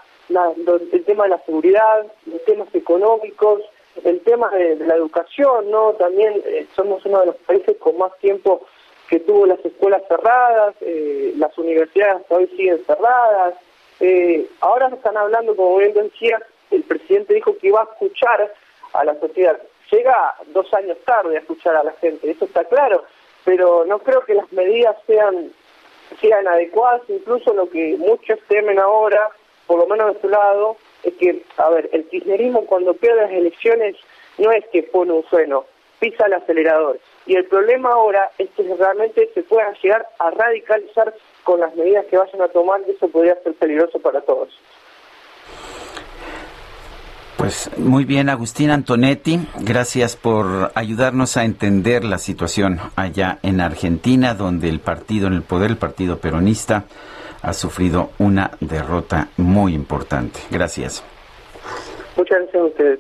el tema de la seguridad, los temas económicos, el tema de, de la educación, ¿no? También eh, somos uno de los países con más tiempo que tuvo las escuelas cerradas, eh, las universidades hoy siguen cerradas. Eh, ahora están hablando, como bien decía, el presidente dijo que iba a escuchar a la sociedad. Llega dos años tarde a escuchar a la gente, eso está claro, pero no creo que las medidas sean sean adecuadas, incluso lo que muchos temen ahora, por lo menos de su lado, es que, a ver, el kirchnerismo cuando pierde las elecciones no es que pone un freno, pisa el acelerador. Y el problema ahora es que realmente se puedan llegar a radicalizar con las medidas que vayan a tomar y eso podría ser peligroso para todos. Pues muy bien, Agustín Antonetti, gracias por ayudarnos a entender la situación allá en Argentina, donde el partido en el poder, el partido peronista, ha sufrido una derrota muy importante. Gracias. Muchas gracias a ustedes.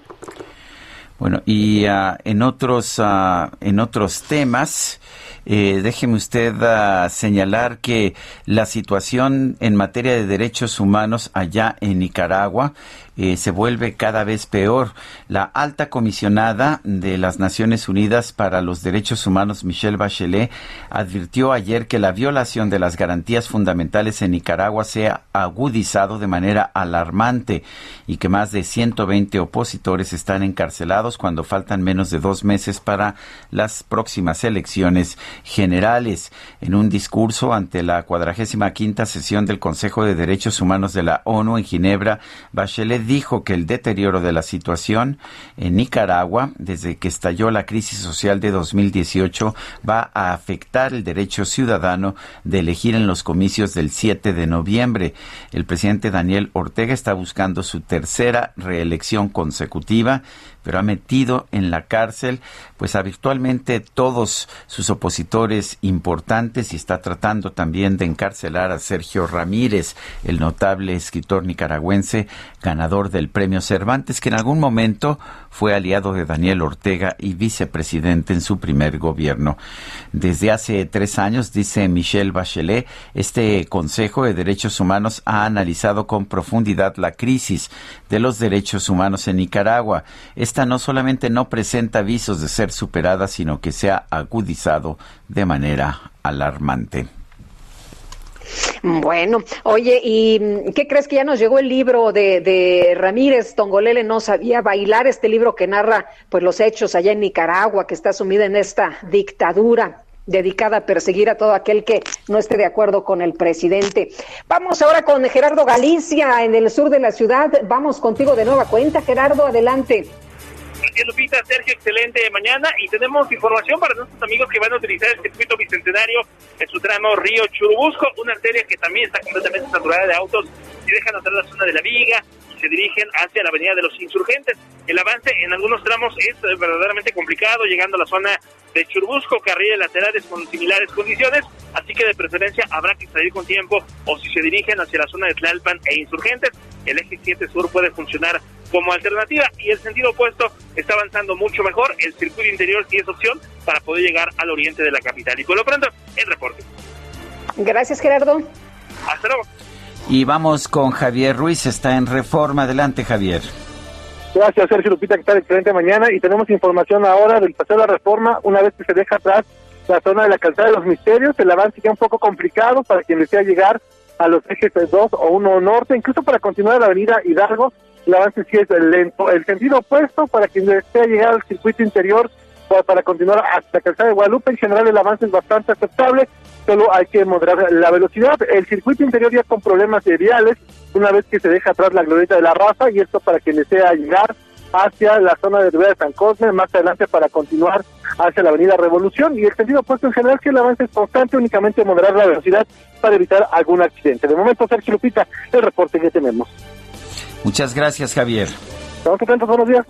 Bueno, y uh, en otros uh, en otros temas, eh, déjeme usted uh, señalar que la situación en materia de derechos humanos allá en Nicaragua eh, se vuelve cada vez peor. La alta comisionada de las Naciones Unidas para los Derechos Humanos, Michelle Bachelet, advirtió ayer que la violación de las garantías fundamentales en Nicaragua se ha agudizado de manera alarmante y que más de 120 opositores están encarcelados cuando faltan menos de dos meses para las próximas elecciones generales. En un discurso ante la cuadragésima quinta sesión del Consejo de Derechos Humanos de la ONU en Ginebra, Bachelet dijo que el deterioro de la situación en Nicaragua, desde que estalló la crisis social de 2018, va a afectar el derecho ciudadano de elegir en los comicios del 7 de noviembre. El presidente Daniel Ortega está buscando su tercera reelección consecutiva pero ha metido en la cárcel pues a virtualmente todos sus opositores importantes y está tratando también de encarcelar a Sergio Ramírez, el notable escritor nicaragüense ganador del premio Cervantes, que en algún momento fue aliado de Daniel Ortega y vicepresidente en su primer gobierno. Desde hace tres años, dice Michelle Bachelet, este Consejo de Derechos Humanos ha analizado con profundidad la crisis de los derechos humanos en Nicaragua. No solamente no presenta avisos de ser superada, sino que se ha agudizado de manera alarmante. Bueno, oye, ¿y qué crees que ya nos llegó el libro de, de, Ramírez Tongolele no sabía bailar, este libro que narra pues los hechos allá en Nicaragua, que está sumida en esta dictadura dedicada a perseguir a todo aquel que no esté de acuerdo con el presidente. Vamos ahora con Gerardo Galicia en el sur de la ciudad. Vamos contigo de nueva cuenta, Gerardo, adelante. Lupita. Sergio, excelente mañana. Y tenemos información para nuestros amigos que van a utilizar el circuito bicentenario en su tramo Río Churubusco, una arteria que también está completamente saturada de autos y dejan entrar la zona de la Viga y se dirigen hacia la avenida de los insurgentes. El avance en algunos tramos es verdaderamente complicado, llegando a la zona de Churubusco, carriles laterales con similares condiciones, así que de preferencia habrá que salir con tiempo o si se dirigen hacia la zona de Tlalpan e insurgentes, el eje 7 sur puede funcionar como alternativa y el sentido opuesto está avanzando mucho mejor. El circuito interior sí es opción para poder llegar al oriente de la capital. Y por lo pronto, el reporte. Gracias, Gerardo. Hasta luego. Y vamos con Javier Ruiz, está en Reforma. Adelante, Javier. Gracias, Sergio Lupita, que tal excelente mañana. Y tenemos información ahora del paseo de la reforma, una vez que se deja atrás la zona de la calzada de los misterios, el avance ya un poco complicado para quien desea llegar a los ejes 2 o 1 norte, incluso para continuar la avenida Hidalgo, el avance sí es lento. El sentido opuesto para quien desea llegar al circuito interior para continuar hasta Calzada de Guadalupe. En general el avance es bastante aceptable, solo hay que moderar la velocidad. El circuito interior ya con problemas viales, una vez que se deja atrás la glorieta de la raza, y esto para quien desea llegar hacia la zona de Rivera de San Cosme, más adelante para continuar hacia la avenida Revolución, y el sentido opuesto en general que el avance es constante, únicamente moderar la velocidad para evitar algún accidente. De momento, Sergio Lupita, el reporte que tenemos. Muchas gracias, Javier. Estamos atentos, buenos días.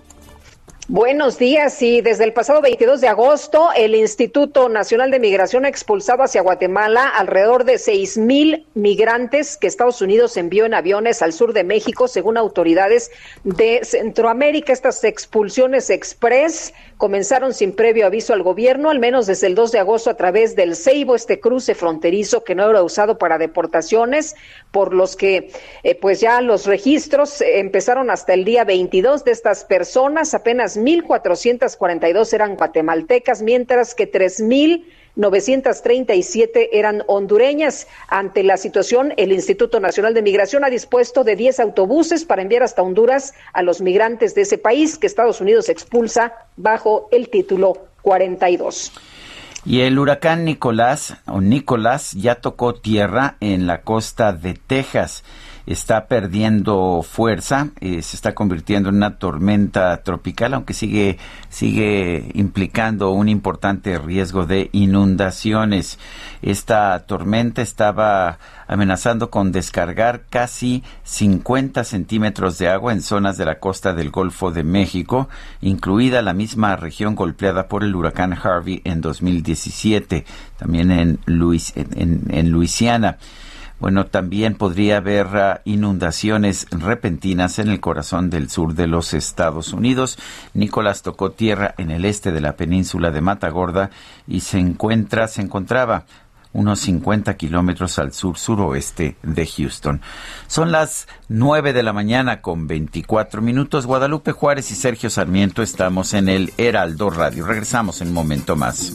Buenos días. Y desde el pasado 22 de agosto, el Instituto Nacional de Migración ha expulsado hacia Guatemala alrededor de seis mil migrantes que Estados Unidos envió en aviones al sur de México, según autoridades de Centroamérica. Estas expulsiones express comenzaron sin previo aviso al gobierno, al menos desde el 2 de agosto a través del Ceibo, este cruce fronterizo que no era usado para deportaciones, por los que eh, pues ya los registros eh, empezaron hasta el día 22 de estas personas, apenas 1.442 eran guatemaltecas, mientras que 3.937 eran hondureñas. Ante la situación, el Instituto Nacional de Migración ha dispuesto de 10 autobuses para enviar hasta Honduras a los migrantes de ese país que Estados Unidos expulsa bajo el título 42. Y el huracán Nicolás o Nicolás ya tocó tierra en la costa de Texas está perdiendo fuerza, eh, se está convirtiendo en una tormenta tropical, aunque sigue, sigue implicando un importante riesgo de inundaciones. Esta tormenta estaba amenazando con descargar casi 50 centímetros de agua en zonas de la costa del Golfo de México, incluida la misma región golpeada por el huracán Harvey en 2017, también en, Luis, en, en Luisiana. Bueno, también podría haber uh, inundaciones repentinas en el corazón del sur de los Estados Unidos. Nicolás tocó tierra en el este de la península de Matagorda y se encuentra, se encontraba unos 50 kilómetros al sur suroeste de Houston. Son las 9 de la mañana con 24 minutos. Guadalupe Juárez y Sergio Sarmiento estamos en el Heraldo Radio. Regresamos en un momento más.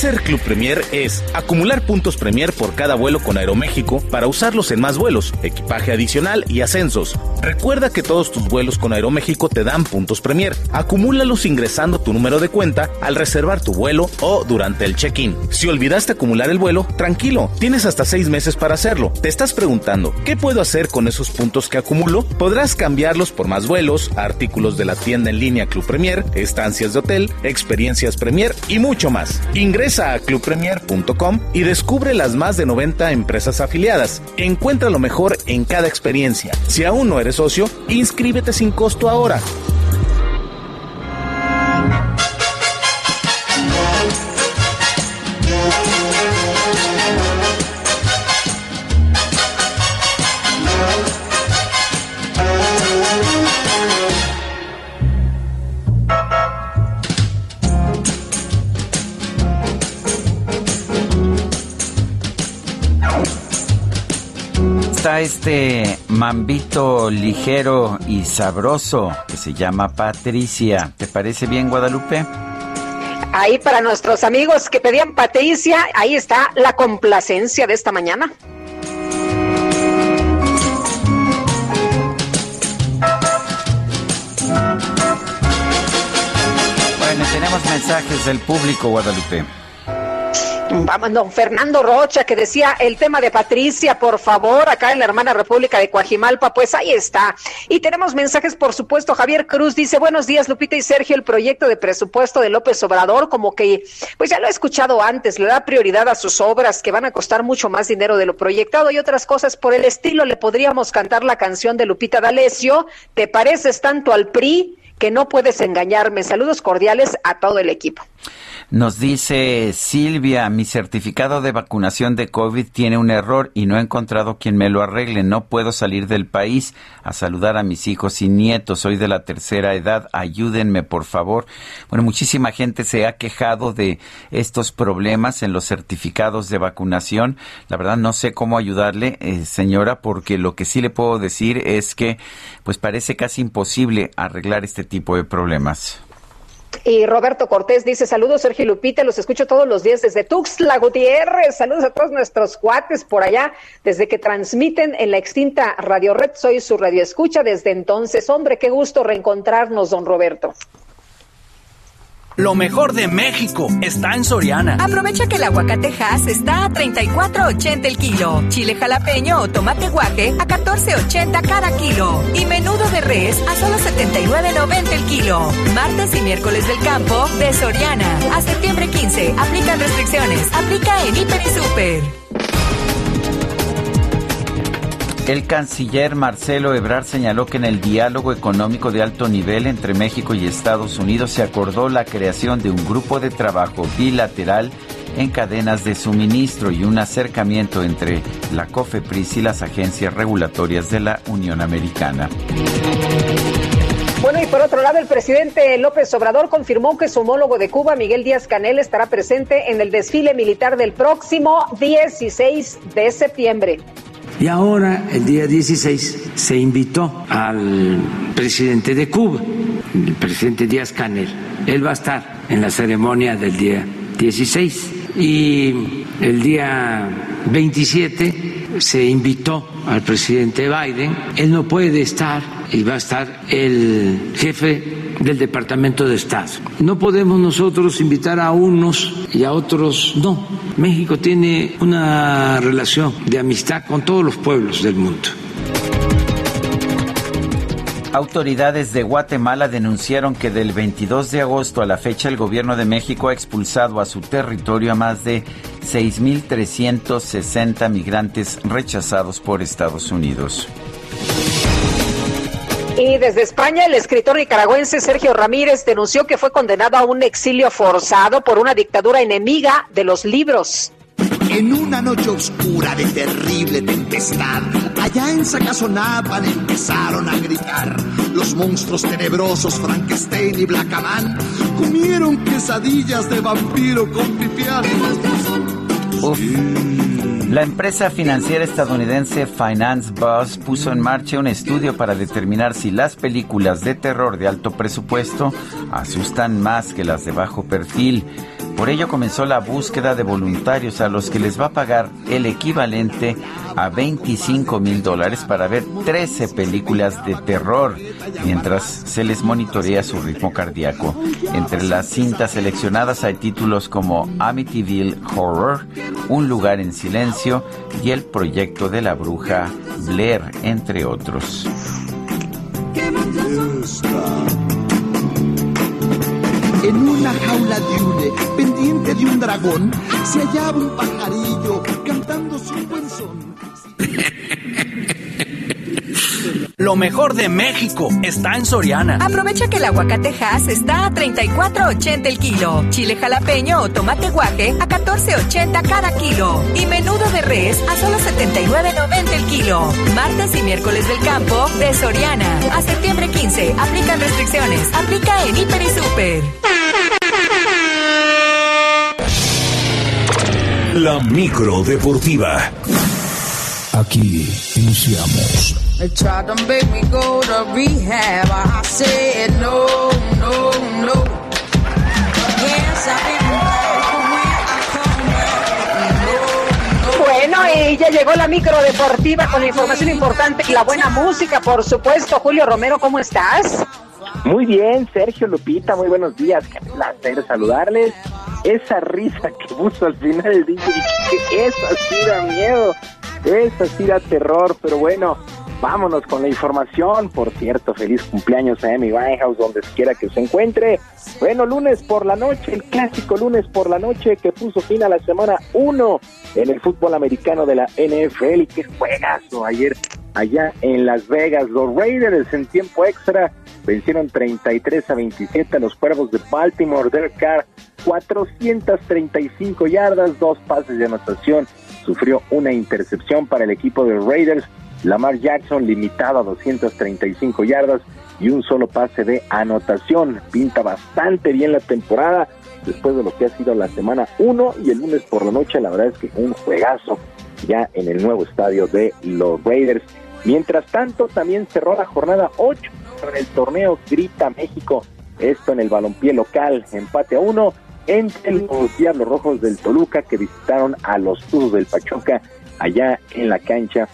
Ser Club Premier es acumular puntos Premier por cada vuelo con Aeroméxico para usarlos en más vuelos, equipaje adicional y ascensos. Recuerda que todos tus vuelos con Aeroméxico te dan puntos Premier. Acumúlalos ingresando tu número de cuenta al reservar tu vuelo o durante el check-in. Si olvidaste acumular el vuelo, tranquilo, tienes hasta seis meses para hacerlo. Te estás preguntando, ¿qué puedo hacer con esos puntos que acumulo? Podrás cambiarlos por más vuelos, artículos de la tienda en línea Club Premier, estancias de hotel, experiencias Premier y mucho más. Ingresa a clubpremier.com y descubre las más de 90 empresas afiliadas. Encuentra lo mejor en cada experiencia. Si aún no eres socio, inscríbete sin costo ahora. este mambito ligero y sabroso que se llama Patricia. ¿Te parece bien, Guadalupe? Ahí para nuestros amigos que pedían Patricia, ahí está la complacencia de esta mañana. Bueno, tenemos mensajes del público, Guadalupe. Vamos, don Fernando Rocha, que decía el tema de Patricia, por favor, acá en la hermana República de Coajimalpa, pues ahí está. Y tenemos mensajes, por supuesto, Javier Cruz dice, buenos días, Lupita y Sergio, el proyecto de presupuesto de López Obrador, como que, pues ya lo he escuchado antes, le da prioridad a sus obras que van a costar mucho más dinero de lo proyectado y otras cosas por el estilo. Le podríamos cantar la canción de Lupita D'Alessio, ¿te pareces tanto al PRI? que no puedes engañarme. Saludos cordiales a todo el equipo. Nos dice Silvia, mi certificado de vacunación de COVID tiene un error y no he encontrado quien me lo arregle. No puedo salir del país a saludar a mis hijos y nietos. Soy de la tercera edad. Ayúdenme, por favor. Bueno, muchísima gente se ha quejado de estos problemas en los certificados de vacunación. La verdad no sé cómo ayudarle, eh, señora, porque lo que sí le puedo decir es que pues parece casi imposible arreglar este tipo de problemas. Y Roberto Cortés dice, saludos Sergio Lupita, los escucho todos los días desde Tuxtla Gutiérrez, saludos a todos nuestros cuates por allá, desde que transmiten en la extinta Radio Red, soy su radio escucha desde entonces. Hombre, qué gusto reencontrarnos, don Roberto. Lo mejor de México está en Soriana. Aprovecha que el aguacatejas está a 34.80 el kilo. Chile jalapeño o tomate guaje a 14.80 cada kilo. Y menudo de res a solo 79.90 el kilo. Martes y miércoles del campo de Soriana. A septiembre 15. Aplican restricciones. Aplica en Hiper y Super. El canciller Marcelo Ebrard señaló que en el diálogo económico de alto nivel entre México y Estados Unidos se acordó la creación de un grupo de trabajo bilateral en cadenas de suministro y un acercamiento entre la COFEPRIS y las agencias regulatorias de la Unión Americana. Bueno, y por otro lado, el presidente López Obrador confirmó que su homólogo de Cuba, Miguel Díaz Canel, estará presente en el desfile militar del próximo 16 de septiembre. Y ahora, el día 16, se invitó al presidente de Cuba, el presidente Díaz Canel. Él va a estar en la ceremonia del día 16. Y el día 27 se invitó al presidente Biden. Él no puede estar y va a estar el jefe del Departamento de Estado. No podemos nosotros invitar a unos y a otros no. México tiene una relación de amistad con todos los pueblos del mundo. Autoridades de Guatemala denunciaron que del 22 de agosto a la fecha el gobierno de México ha expulsado a su territorio a más de 6.360 migrantes rechazados por Estados Unidos. Y desde España, el escritor nicaragüense Sergio Ramírez denunció que fue condenado a un exilio forzado por una dictadura enemiga de los libros. En una noche oscura de terrible tempestad, allá en Sacazonapan empezaron a gritar. Los monstruos tenebrosos Frankenstein y Blackaman comieron quesadillas de vampiro con pipián. La empresa financiera estadounidense Finance Buzz puso en marcha un estudio para determinar si las películas de terror de alto presupuesto asustan más que las de bajo perfil. Por ello comenzó la búsqueda de voluntarios a los que les va a pagar el equivalente a 25 mil dólares para ver 13 películas de terror, mientras se les monitorea su ritmo cardíaco. Entre las cintas seleccionadas hay títulos como Amityville Horror, Un lugar en silencio y El proyecto de la bruja Blair, entre otros. En una jaula de hule, pendiente de un dragón, se hallaba un pajarillo cantándose un buen son. Lo mejor de México está en Soriana. Aprovecha que el aguacatejas está a 34.80 el kilo. Chile jalapeño o tomate guaje a 14.80 cada kilo. Y menudo de res a solo 79.90 el kilo. Martes y miércoles del campo de Soriana. A septiembre 15. Aplican restricciones. Aplica en Hiper y Super. La micro deportiva. Aquí iniciamos. They tried to make me go to rehab. I said no, no, no. Yes, I've been back from where I come back. Bueno, y ya llegó la micro deportiva con la información importante y la buena música, por supuesto. Julio Romero, ¿cómo estás? Muy bien, Sergio Lupita, muy buenos días. Qué placer saludarles. Esa risa que puso al final dije, que esa sí da miedo, esa sí da terror, pero bueno, vámonos con la información. Por cierto, feliz cumpleaños a Amy Winehouse, donde quiera que se encuentre. Bueno, lunes por la noche, el clásico lunes por la noche que puso fin a la semana 1 en el fútbol americano de la NFL. Y qué juegazo ayer allá en Las Vegas. Los Raiders en tiempo extra vencieron 33 a 27 a los Cuervos de Baltimore. Derek Carr, 435 yardas, dos pases de anotación. Sufrió una intercepción para el equipo de Raiders. Lamar Jackson limitado a 235 yardas y un solo pase de anotación. Pinta bastante bien la temporada después de lo que ha sido la semana 1 y el lunes por la noche. La verdad es que un juegazo ya en el nuevo estadio de los Raiders. Mientras tanto, también cerró la jornada 8 en el torneo Grita México. Esto en el balompié local, empate a uno entre los Diablos Rojos del Toluca que visitaron a los Tuzos del Pachuca allá en la cancha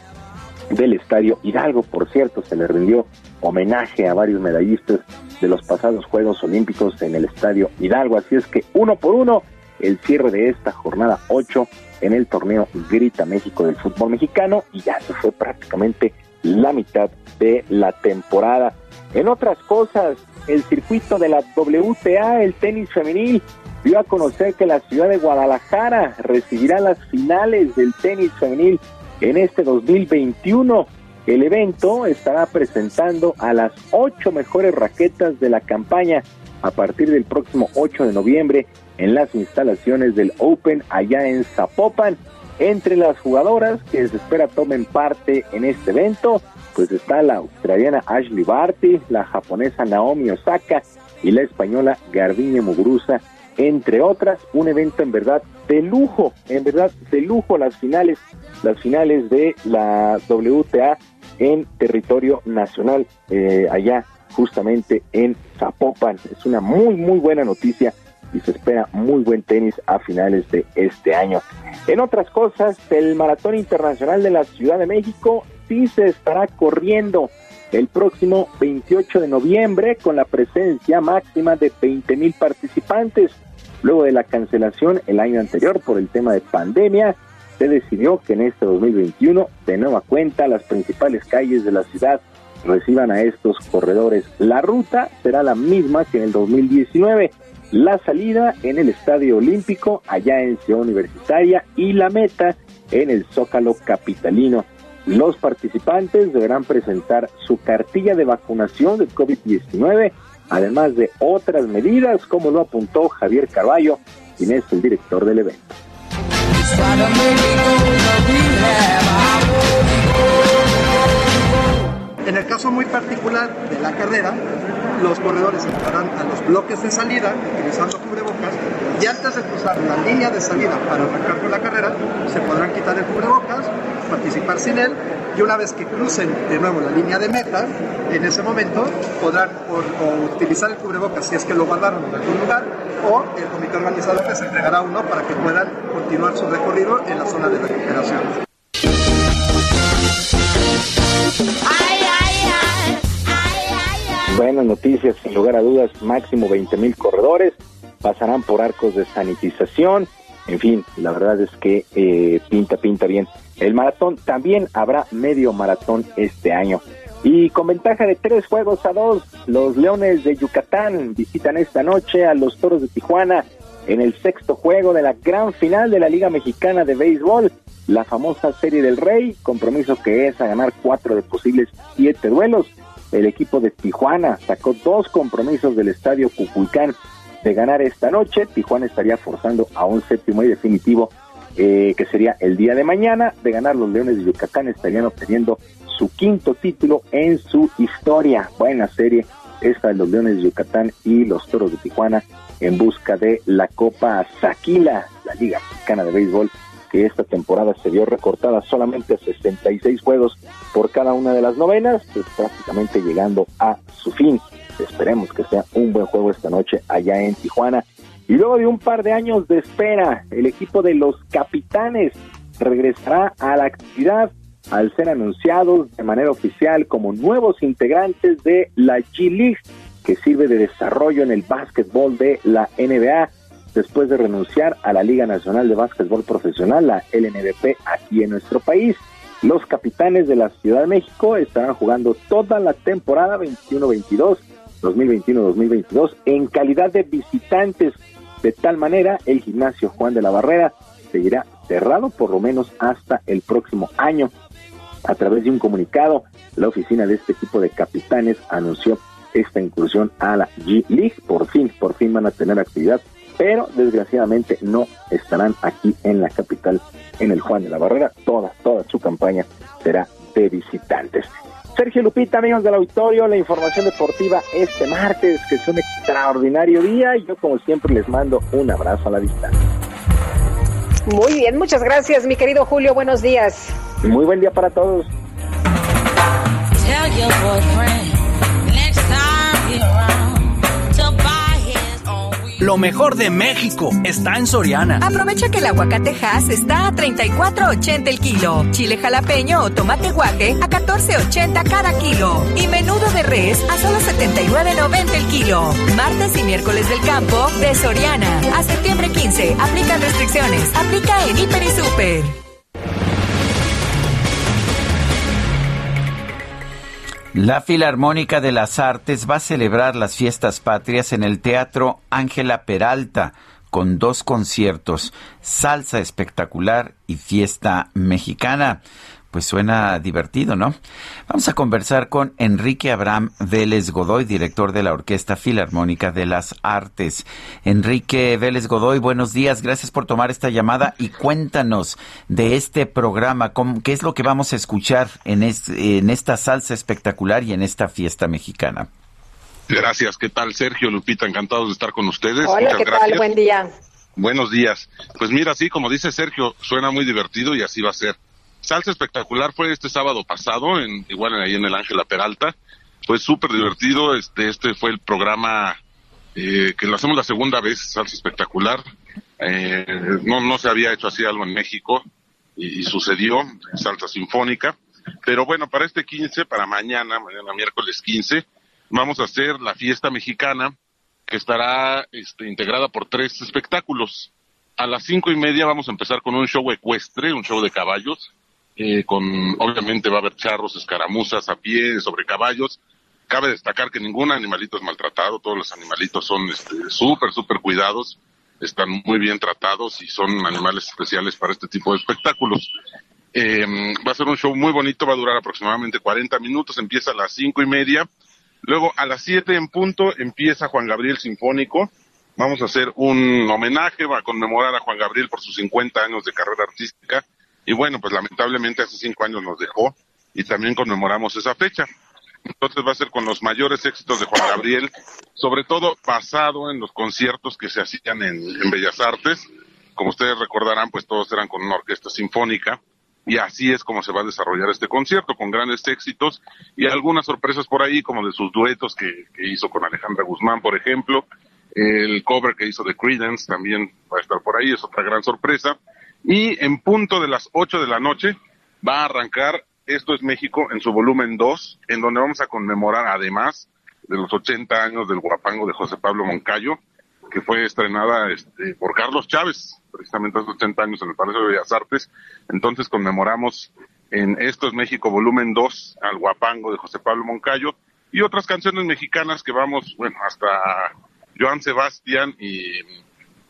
del Estadio Hidalgo. Por cierto, se le rindió homenaje a varios medallistas de los pasados Juegos Olímpicos en el Estadio Hidalgo. Así es que uno por uno, el cierre de esta jornada 8 en el torneo Grita México del fútbol mexicano y ya se fue prácticamente la mitad de la temporada. En otras cosas, el circuito de la WTA, el tenis femenil, dio a conocer que la ciudad de Guadalajara recibirá las finales del tenis femenil en este 2021. El evento estará presentando a las ocho mejores raquetas de la campaña a partir del próximo 8 de noviembre en las instalaciones del Open allá en Zapopan. Entre las jugadoras que se espera tomen parte en este evento, pues está la australiana Ashley Barty, la japonesa Naomi Osaka y la española Garbiñe Muguruza, entre otras, un evento en verdad de lujo, en verdad de lujo las finales, las finales de la WTA en territorio nacional, eh, allá justamente en Zapopan. Es una muy, muy buena noticia y se espera muy buen tenis a finales de este año. En otras cosas, el Maratón Internacional de la Ciudad de México sí se estará corriendo el próximo 28 de noviembre con la presencia máxima de 20 mil participantes. Luego de la cancelación el año anterior por el tema de pandemia, se decidió que en este 2021, de nueva cuenta, las principales calles de la ciudad reciban a estos corredores. La ruta será la misma que en el 2019 la salida en el Estadio Olímpico, allá en Ciudad Universitaria, y la meta en el Zócalo Capitalino. Los participantes deberán presentar su cartilla de vacunación de COVID-19, además de otras medidas, como lo apuntó Javier Carballo, quien es el director del evento. En el caso muy particular de la carrera, los corredores entrarán a los bloques de salida utilizando cubrebocas y antes de cruzar la línea de salida para arrancar con la carrera, se podrán quitar el cubrebocas, participar sin él y una vez que crucen de nuevo la línea de meta, en ese momento podrán utilizar el cubrebocas si es que lo guardaron en algún lugar o el comité organizador les entregará uno para que puedan continuar su recorrido en la zona de recuperación. Buenas noticias, sin lugar a dudas, máximo 20 mil corredores, pasarán por arcos de sanitización, en fin, la verdad es que eh, pinta, pinta bien. El maratón también habrá medio maratón este año. Y con ventaja de tres juegos a dos, los Leones de Yucatán visitan esta noche a los Toros de Tijuana en el sexto juego de la gran final de la Liga Mexicana de Béisbol, la famosa Serie del Rey, compromiso que es a ganar cuatro de posibles siete duelos. El equipo de Tijuana sacó dos compromisos del estadio Cuculcán de ganar esta noche. Tijuana estaría forzando a un séptimo y definitivo, eh, que sería el día de mañana. De ganar los Leones de Yucatán estarían obteniendo su quinto título en su historia. Buena serie esta de los Leones de Yucatán y los Toros de Tijuana en busca de la Copa Saquila, la Liga Mexicana de Béisbol, que esta temporada se vio recortada solamente a 66 juegos por cada una de las novenas, pues prácticamente llegando a su fin. Esperemos que sea un buen juego esta noche allá en Tijuana. Y luego de un par de años de espera, el equipo de los capitanes regresará a la actividad al ser anunciados de manera oficial como nuevos integrantes de la G-League. que sirve de desarrollo en el básquetbol de la NBA después de renunciar a la Liga Nacional de Básquetbol Profesional, la LNBP, aquí en nuestro país. Los capitanes de la Ciudad de México estarán jugando toda la temporada 21-22, 2021-2022, en calidad de visitantes. De tal manera, el gimnasio Juan de la Barrera seguirá cerrado por lo menos hasta el próximo año. A través de un comunicado, la oficina de este equipo de capitanes anunció esta inclusión a la G-League. Por fin, por fin van a tener actividad, pero desgraciadamente no estarán aquí en la capital, en el Juan de la Barrera. Toda, toda su campaña será de visitantes. Sergio Lupita, amigos del auditorio, la información deportiva este martes, que es un extraordinario día, y yo como siempre les mando un abrazo a la distancia. Muy bien, muchas gracias, mi querido Julio. Buenos días. Muy buen día para todos. Tell your Lo mejor de México está en Soriana. Aprovecha que el aguacatejas está a 34.80 el kilo. Chile jalapeño o tomate guaje a 14.80 cada kilo. Y menudo de res a solo 79.90 el kilo. Martes y miércoles del campo de Soriana. A septiembre 15. Aplican restricciones. Aplica en Hiper y Super. La Filarmónica de las Artes va a celebrar las fiestas patrias en el Teatro Ángela Peralta con dos conciertos, salsa espectacular y fiesta mexicana. Pues suena divertido, ¿no? Vamos a conversar con Enrique Abraham Vélez Godoy, director de la Orquesta Filarmónica de las Artes. Enrique Vélez Godoy, buenos días, gracias por tomar esta llamada y cuéntanos de este programa, cómo- qué es lo que vamos a escuchar en, es- en esta salsa espectacular y en esta fiesta mexicana. Gracias, ¿qué tal Sergio Lupita? Encantados de estar con ustedes. Hola, Muchas ¿qué gracias. tal? Buen día. Buenos días. Pues mira, sí, como dice Sergio, suena muy divertido y así va a ser. Salsa espectacular fue este sábado pasado, en, igual ahí en el Ángela Peralta. Fue súper divertido. Este, este fue el programa eh, que lo hacemos la segunda vez, Salsa espectacular. Eh, no, no se había hecho así algo en México y, y sucedió, Salsa Sinfónica. Pero bueno, para este 15, para mañana, mañana miércoles 15, vamos a hacer la fiesta mexicana que estará este, integrada por tres espectáculos. A las cinco y media vamos a empezar con un show ecuestre, un show de caballos, eh, con obviamente va a haber charros, escaramuzas a pie, sobre caballos. Cabe destacar que ningún animalito es maltratado, todos los animalitos son este, súper, súper cuidados, están muy bien tratados y son animales especiales para este tipo de espectáculos. Eh, va a ser un show muy bonito, va a durar aproximadamente 40 minutos, empieza a las cinco y media. Luego a las 7 en punto empieza Juan Gabriel Sinfónico. Vamos a hacer un homenaje, va a conmemorar a Juan Gabriel por sus 50 años de carrera artística. Y bueno, pues lamentablemente hace cinco años nos dejó y también conmemoramos esa fecha. Entonces va a ser con los mayores éxitos de Juan Gabriel, sobre todo basado en los conciertos que se hacían en, Bellas Artes. Como ustedes recordarán, pues todos eran con una orquesta sinfónica y así es como se va a desarrollar este concierto, con grandes éxitos y algunas sorpresas por ahí, como de sus duetos que, que hizo con Alejandra Guzmán, por ejemplo. El cover que hizo de Credence también va a estar por ahí, es otra gran sorpresa. Y en punto de las 8 de la noche va a arrancar Esto es México en su volumen 2, en donde vamos a conmemorar además de los 80 años del guapango de José Pablo Moncayo, que fue estrenada este, por Carlos Chávez, precisamente hace 80 años en el Palacio de Bellas Artes. Entonces conmemoramos en Esto es México volumen 2 al guapango de José Pablo Moncayo y otras canciones mexicanas que vamos, bueno, hasta Joan Sebastián y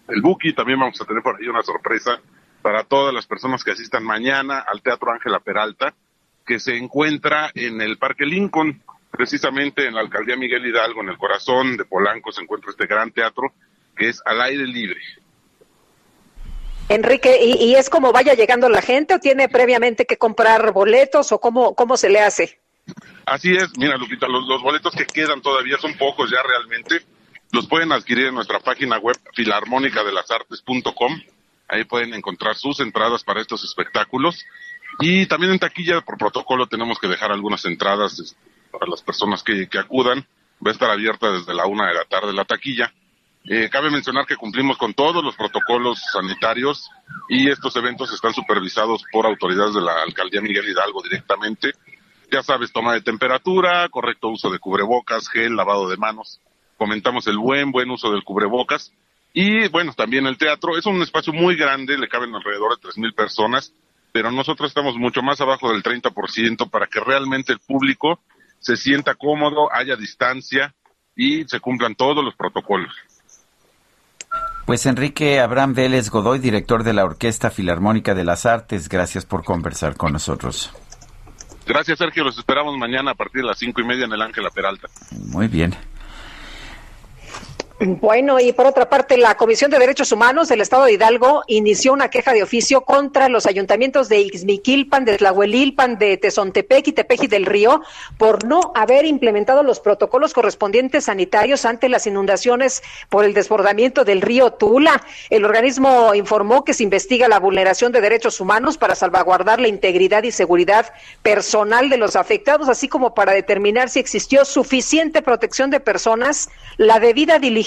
el Buki, también vamos a tener por ahí una sorpresa para todas las personas que asistan mañana al Teatro Ángela Peralta, que se encuentra en el Parque Lincoln, precisamente en la Alcaldía Miguel Hidalgo, en el corazón de Polanco, se encuentra este gran teatro que es al aire libre. Enrique, ¿y, y es como vaya llegando la gente o tiene previamente que comprar boletos o cómo, cómo se le hace? Así es, mira Lupita, los, los boletos que quedan todavía son pocos ya realmente, los pueden adquirir en nuestra página web filarmónicadelasartes.com, ahí pueden encontrar sus entradas para estos espectáculos y también en taquilla por protocolo tenemos que dejar algunas entradas para las personas que, que acudan, va a estar abierta desde la una de la tarde la taquilla. Eh, cabe mencionar que cumplimos con todos los protocolos sanitarios y estos eventos están supervisados por autoridades de la alcaldía Miguel Hidalgo directamente. Ya sabes, toma de temperatura, correcto uso de cubrebocas, gel, lavado de manos. comentamos el buen, buen uso del cubrebocas. Y bueno, también el teatro es un espacio muy grande, le caben alrededor de 3.000 personas, pero nosotros estamos mucho más abajo del 30% para que realmente el público se sienta cómodo, haya distancia y se cumplan todos los protocolos. Pues Enrique Abraham Vélez Godoy, director de la Orquesta Filarmónica de las Artes, gracias por conversar con nosotros. Gracias, Sergio. Los esperamos mañana a partir de las cinco y media en el Ángela Peralta. Muy bien. Bueno, y por otra parte, la Comisión de Derechos Humanos del Estado de Hidalgo inició una queja de oficio contra los ayuntamientos de Ixmiquilpan, de Tlahuelilpan, de Tezontepec y Tepeji del Río por no haber implementado los protocolos correspondientes sanitarios ante las inundaciones por el desbordamiento del río Tula. El organismo informó que se investiga la vulneración de derechos humanos para salvaguardar la integridad y seguridad personal de los afectados, así como para determinar si existió suficiente protección de personas, la debida diligencia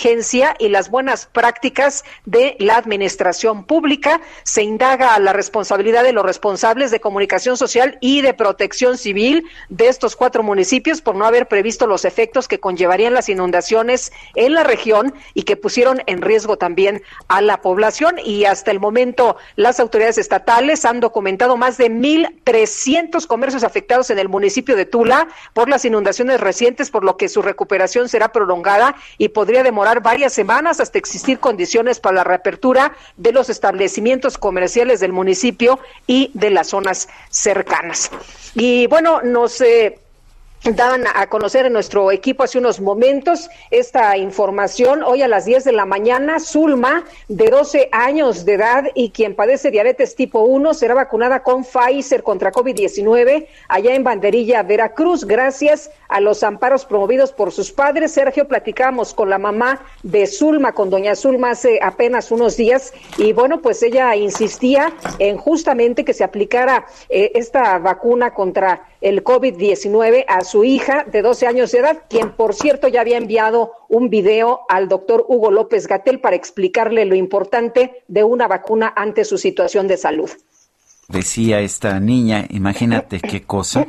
y las buenas prácticas de la administración pública. Se indaga a la responsabilidad de los responsables de comunicación social y de protección civil de estos cuatro municipios por no haber previsto los efectos que conllevarían las inundaciones en la región y que pusieron en riesgo también a la población. Y hasta el momento las autoridades estatales han documentado más de 1.300 comercios afectados en el municipio de Tula por las inundaciones recientes, por lo que su recuperación será prolongada y podría demorar varias semanas hasta existir condiciones para la reapertura de los establecimientos comerciales del municipio y de las zonas cercanas. Y bueno, nos eh, daban a conocer en nuestro equipo hace unos momentos esta información. Hoy a las 10 de la mañana, Zulma, de 12 años de edad y quien padece diabetes tipo 1, será vacunada con Pfizer contra COVID-19 allá en Banderilla, Veracruz, gracias a los amparos promovidos por sus padres. Sergio, platicamos con la mamá de Zulma, con doña Zulma, hace apenas unos días y bueno, pues ella insistía en justamente que se aplicara eh, esta vacuna contra el COVID-19 a su hija de 12 años de edad, quien por cierto ya había enviado un video al doctor Hugo López Gatel para explicarle lo importante de una vacuna ante su situación de salud. Decía esta niña, imagínate qué cosa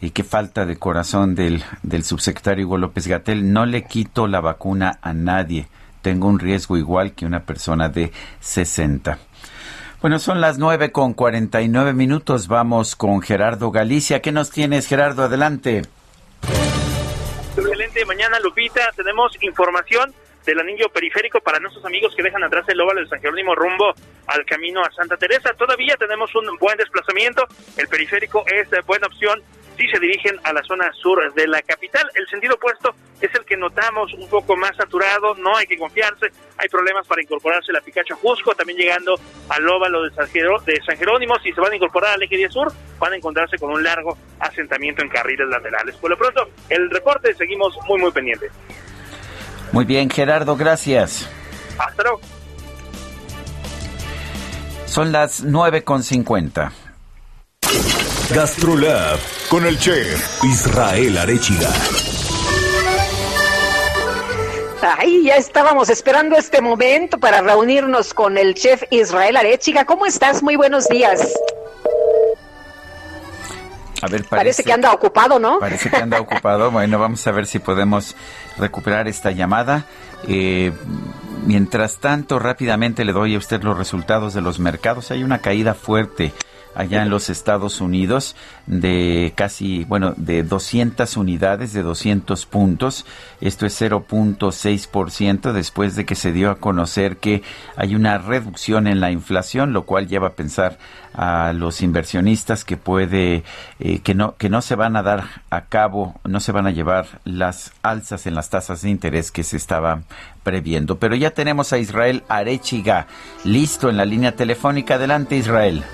y qué falta de corazón del, del subsecretario Hugo López Gatel, no le quito la vacuna a nadie, tengo un riesgo igual que una persona de 60. Bueno, son las nueve con cuarenta y nueve minutos. Vamos con Gerardo Galicia. ¿Qué nos tienes, Gerardo? Adelante. Excelente mañana, Lupita. Tenemos información del anillo periférico para nuestros amigos que dejan atrás el óvalo de San Jerónimo rumbo al camino a Santa Teresa. Todavía tenemos un buen desplazamiento. El periférico es buena opción si se dirigen a la zona sur de la capital. El sentido opuesto es el que notamos un poco más saturado, no hay que confiarse, hay problemas para incorporarse la Picacho Jusco, también llegando al óvalo de San, de San Jerónimo, si se van a incorporar al eje 10 sur, van a encontrarse con un largo asentamiento en carriles laterales. Por lo pronto, el reporte seguimos muy, muy pendientes. Muy bien, Gerardo, gracias. Hasta luego. Son las nueve con cincuenta. Gastrolab con el chef Israel Arechiga. Ay, ya estábamos esperando este momento para reunirnos con el chef Israel Arechiga. ¿Cómo estás? Muy buenos días. A ver, Parece, parece, que anda ocupado, ¿no? Parece que anda ocupado. Bueno, vamos a ver si podemos recuperar esta llamada. Eh, mientras tanto, rápidamente le doy a usted los resultados de los mercados. Hay una caída fuerte allá en los Estados Unidos de casi, bueno, de 200 unidades, de 200 puntos. Esto es 0.6% después de que se dio a conocer que hay una reducción en la inflación, lo cual lleva a pensar a los inversionistas que puede eh, que no que no se van a dar a cabo, no se van a llevar las alzas en las tasas de interés que se estaban previendo. Pero ya tenemos a Israel Arechiga listo en la línea telefónica. Adelante, Israel.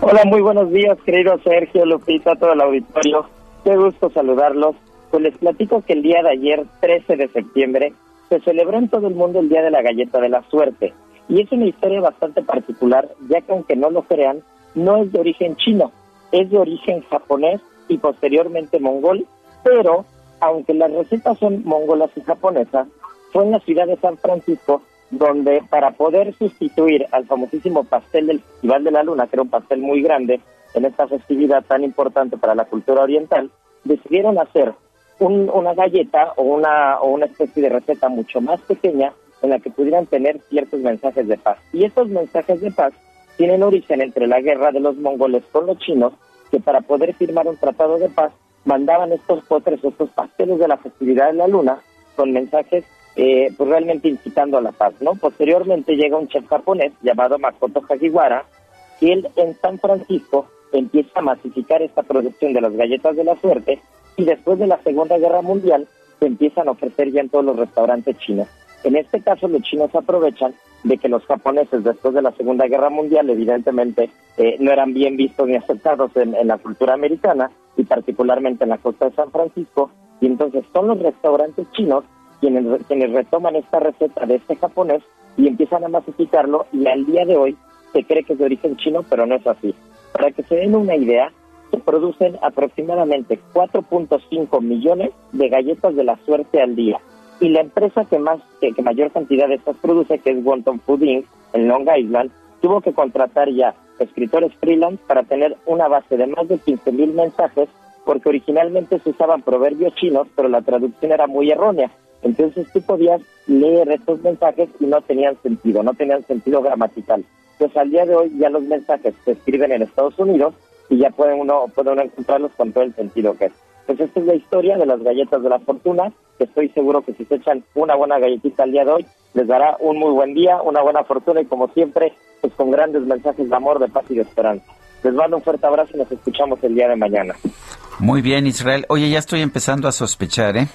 Hola, muy buenos días, querido Sergio, Lupita, todo el auditorio. Qué gusto saludarlos. Pues les platico que el día de ayer, 13 de septiembre, se celebró en todo el mundo el Día de la Galleta de la Suerte. Y es una historia bastante particular, ya que aunque no lo crean, no es de origen chino, es de origen japonés y posteriormente mongol, pero aunque las recetas son mongolas y japonesas, fue en la ciudad de San Francisco donde para poder sustituir al famosísimo pastel del Festival de la Luna, que era un pastel muy grande en esta festividad tan importante para la cultura oriental, decidieron hacer un- una galleta o una, o una especie de receta mucho más pequeña en la que pudieran tener ciertos mensajes de paz. Y estos mensajes de paz tienen origen entre la guerra de los mongoles con los chinos, que para poder firmar un tratado de paz mandaban estos postres, estos pasteles de la festividad de la luna, con mensajes eh, pues realmente incitando a la paz, ¿no? Posteriormente llega un chef japonés llamado Makoto Hagiwara, y él en San Francisco empieza a masificar esta producción de las galletas de la suerte y después de la Segunda Guerra Mundial se empiezan a ofrecer ya en todos los restaurantes chinos. En este caso los chinos aprovechan de que los japoneses después de la Segunda Guerra Mundial evidentemente eh, no eran bien vistos ni aceptados en, en la cultura americana y particularmente en la costa de San Francisco y entonces son los restaurantes chinos quienes, quienes retoman esta receta de este japonés y empiezan a masificarlo y al día de hoy se cree que es de origen chino, pero no es así. Para que se den una idea, se producen aproximadamente 4.5 millones de galletas de la suerte al día. Y la empresa que más que, que mayor cantidad de estas produce, que es Wonton Food Inc., en Long Island, tuvo que contratar ya escritores freelance para tener una base de más de 15 mil mensajes, porque originalmente se usaban proverbios chinos, pero la traducción era muy errónea. Entonces tú podías leer estos mensajes y no tenían sentido, no tenían sentido gramatical. Pues al día de hoy ya los mensajes se escriben en Estados Unidos y ya pueden uno, puede uno encontrarlos con todo el sentido que es. Pues esta es la historia de las galletas de la fortuna, que estoy seguro que si se echan una buena galletita al día de hoy, les dará un muy buen día, una buena fortuna y como siempre, pues con grandes mensajes de amor, de paz y de esperanza. Les mando un fuerte abrazo y nos escuchamos el día de mañana. Muy bien, Israel. Oye, ya estoy empezando a sospechar, ¿eh?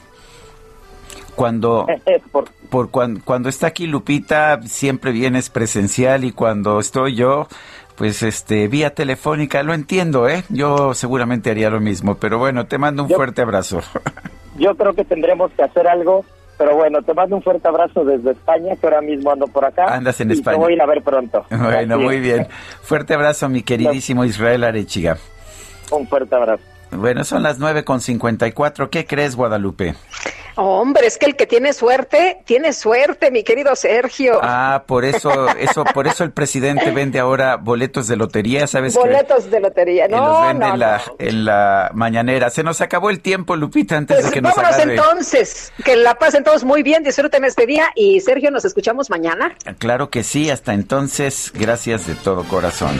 Cuando, por cuan- cuando está aquí Lupita, siempre vienes presencial y cuando estoy yo, pues este, vía telefónica, lo entiendo, ¿eh? Yo seguramente haría lo mismo, pero bueno, te mando un Yo- fuerte abrazo. Yo creo que tendremos que hacer algo, pero bueno, te mando un fuerte abrazo desde España, que ahora mismo ando por acá. Andas en y España. Te voy a ir a ver pronto. Bueno, Así muy es. bien. Fuerte abrazo, mi queridísimo Israel Arechiga. Un fuerte abrazo. Bueno, son las nueve con cincuenta y cuatro. ¿Qué crees, Guadalupe? Hombre, es que el que tiene suerte, tiene suerte, mi querido Sergio. Ah, por eso, eso, por eso el presidente vende ahora boletos de lotería, ¿sabes? que- Boletos de lotería. que los No, vende no, en, la, no. en la mañanera. Se nos acabó el tiempo, Lupita, antes Pues de que nos vámonos agarre. entonces. Que la pasen todos muy bien, disfruten este día y Sergio, nos escuchamos mañana. Claro que sí, hasta entonces, gracias de todo corazón.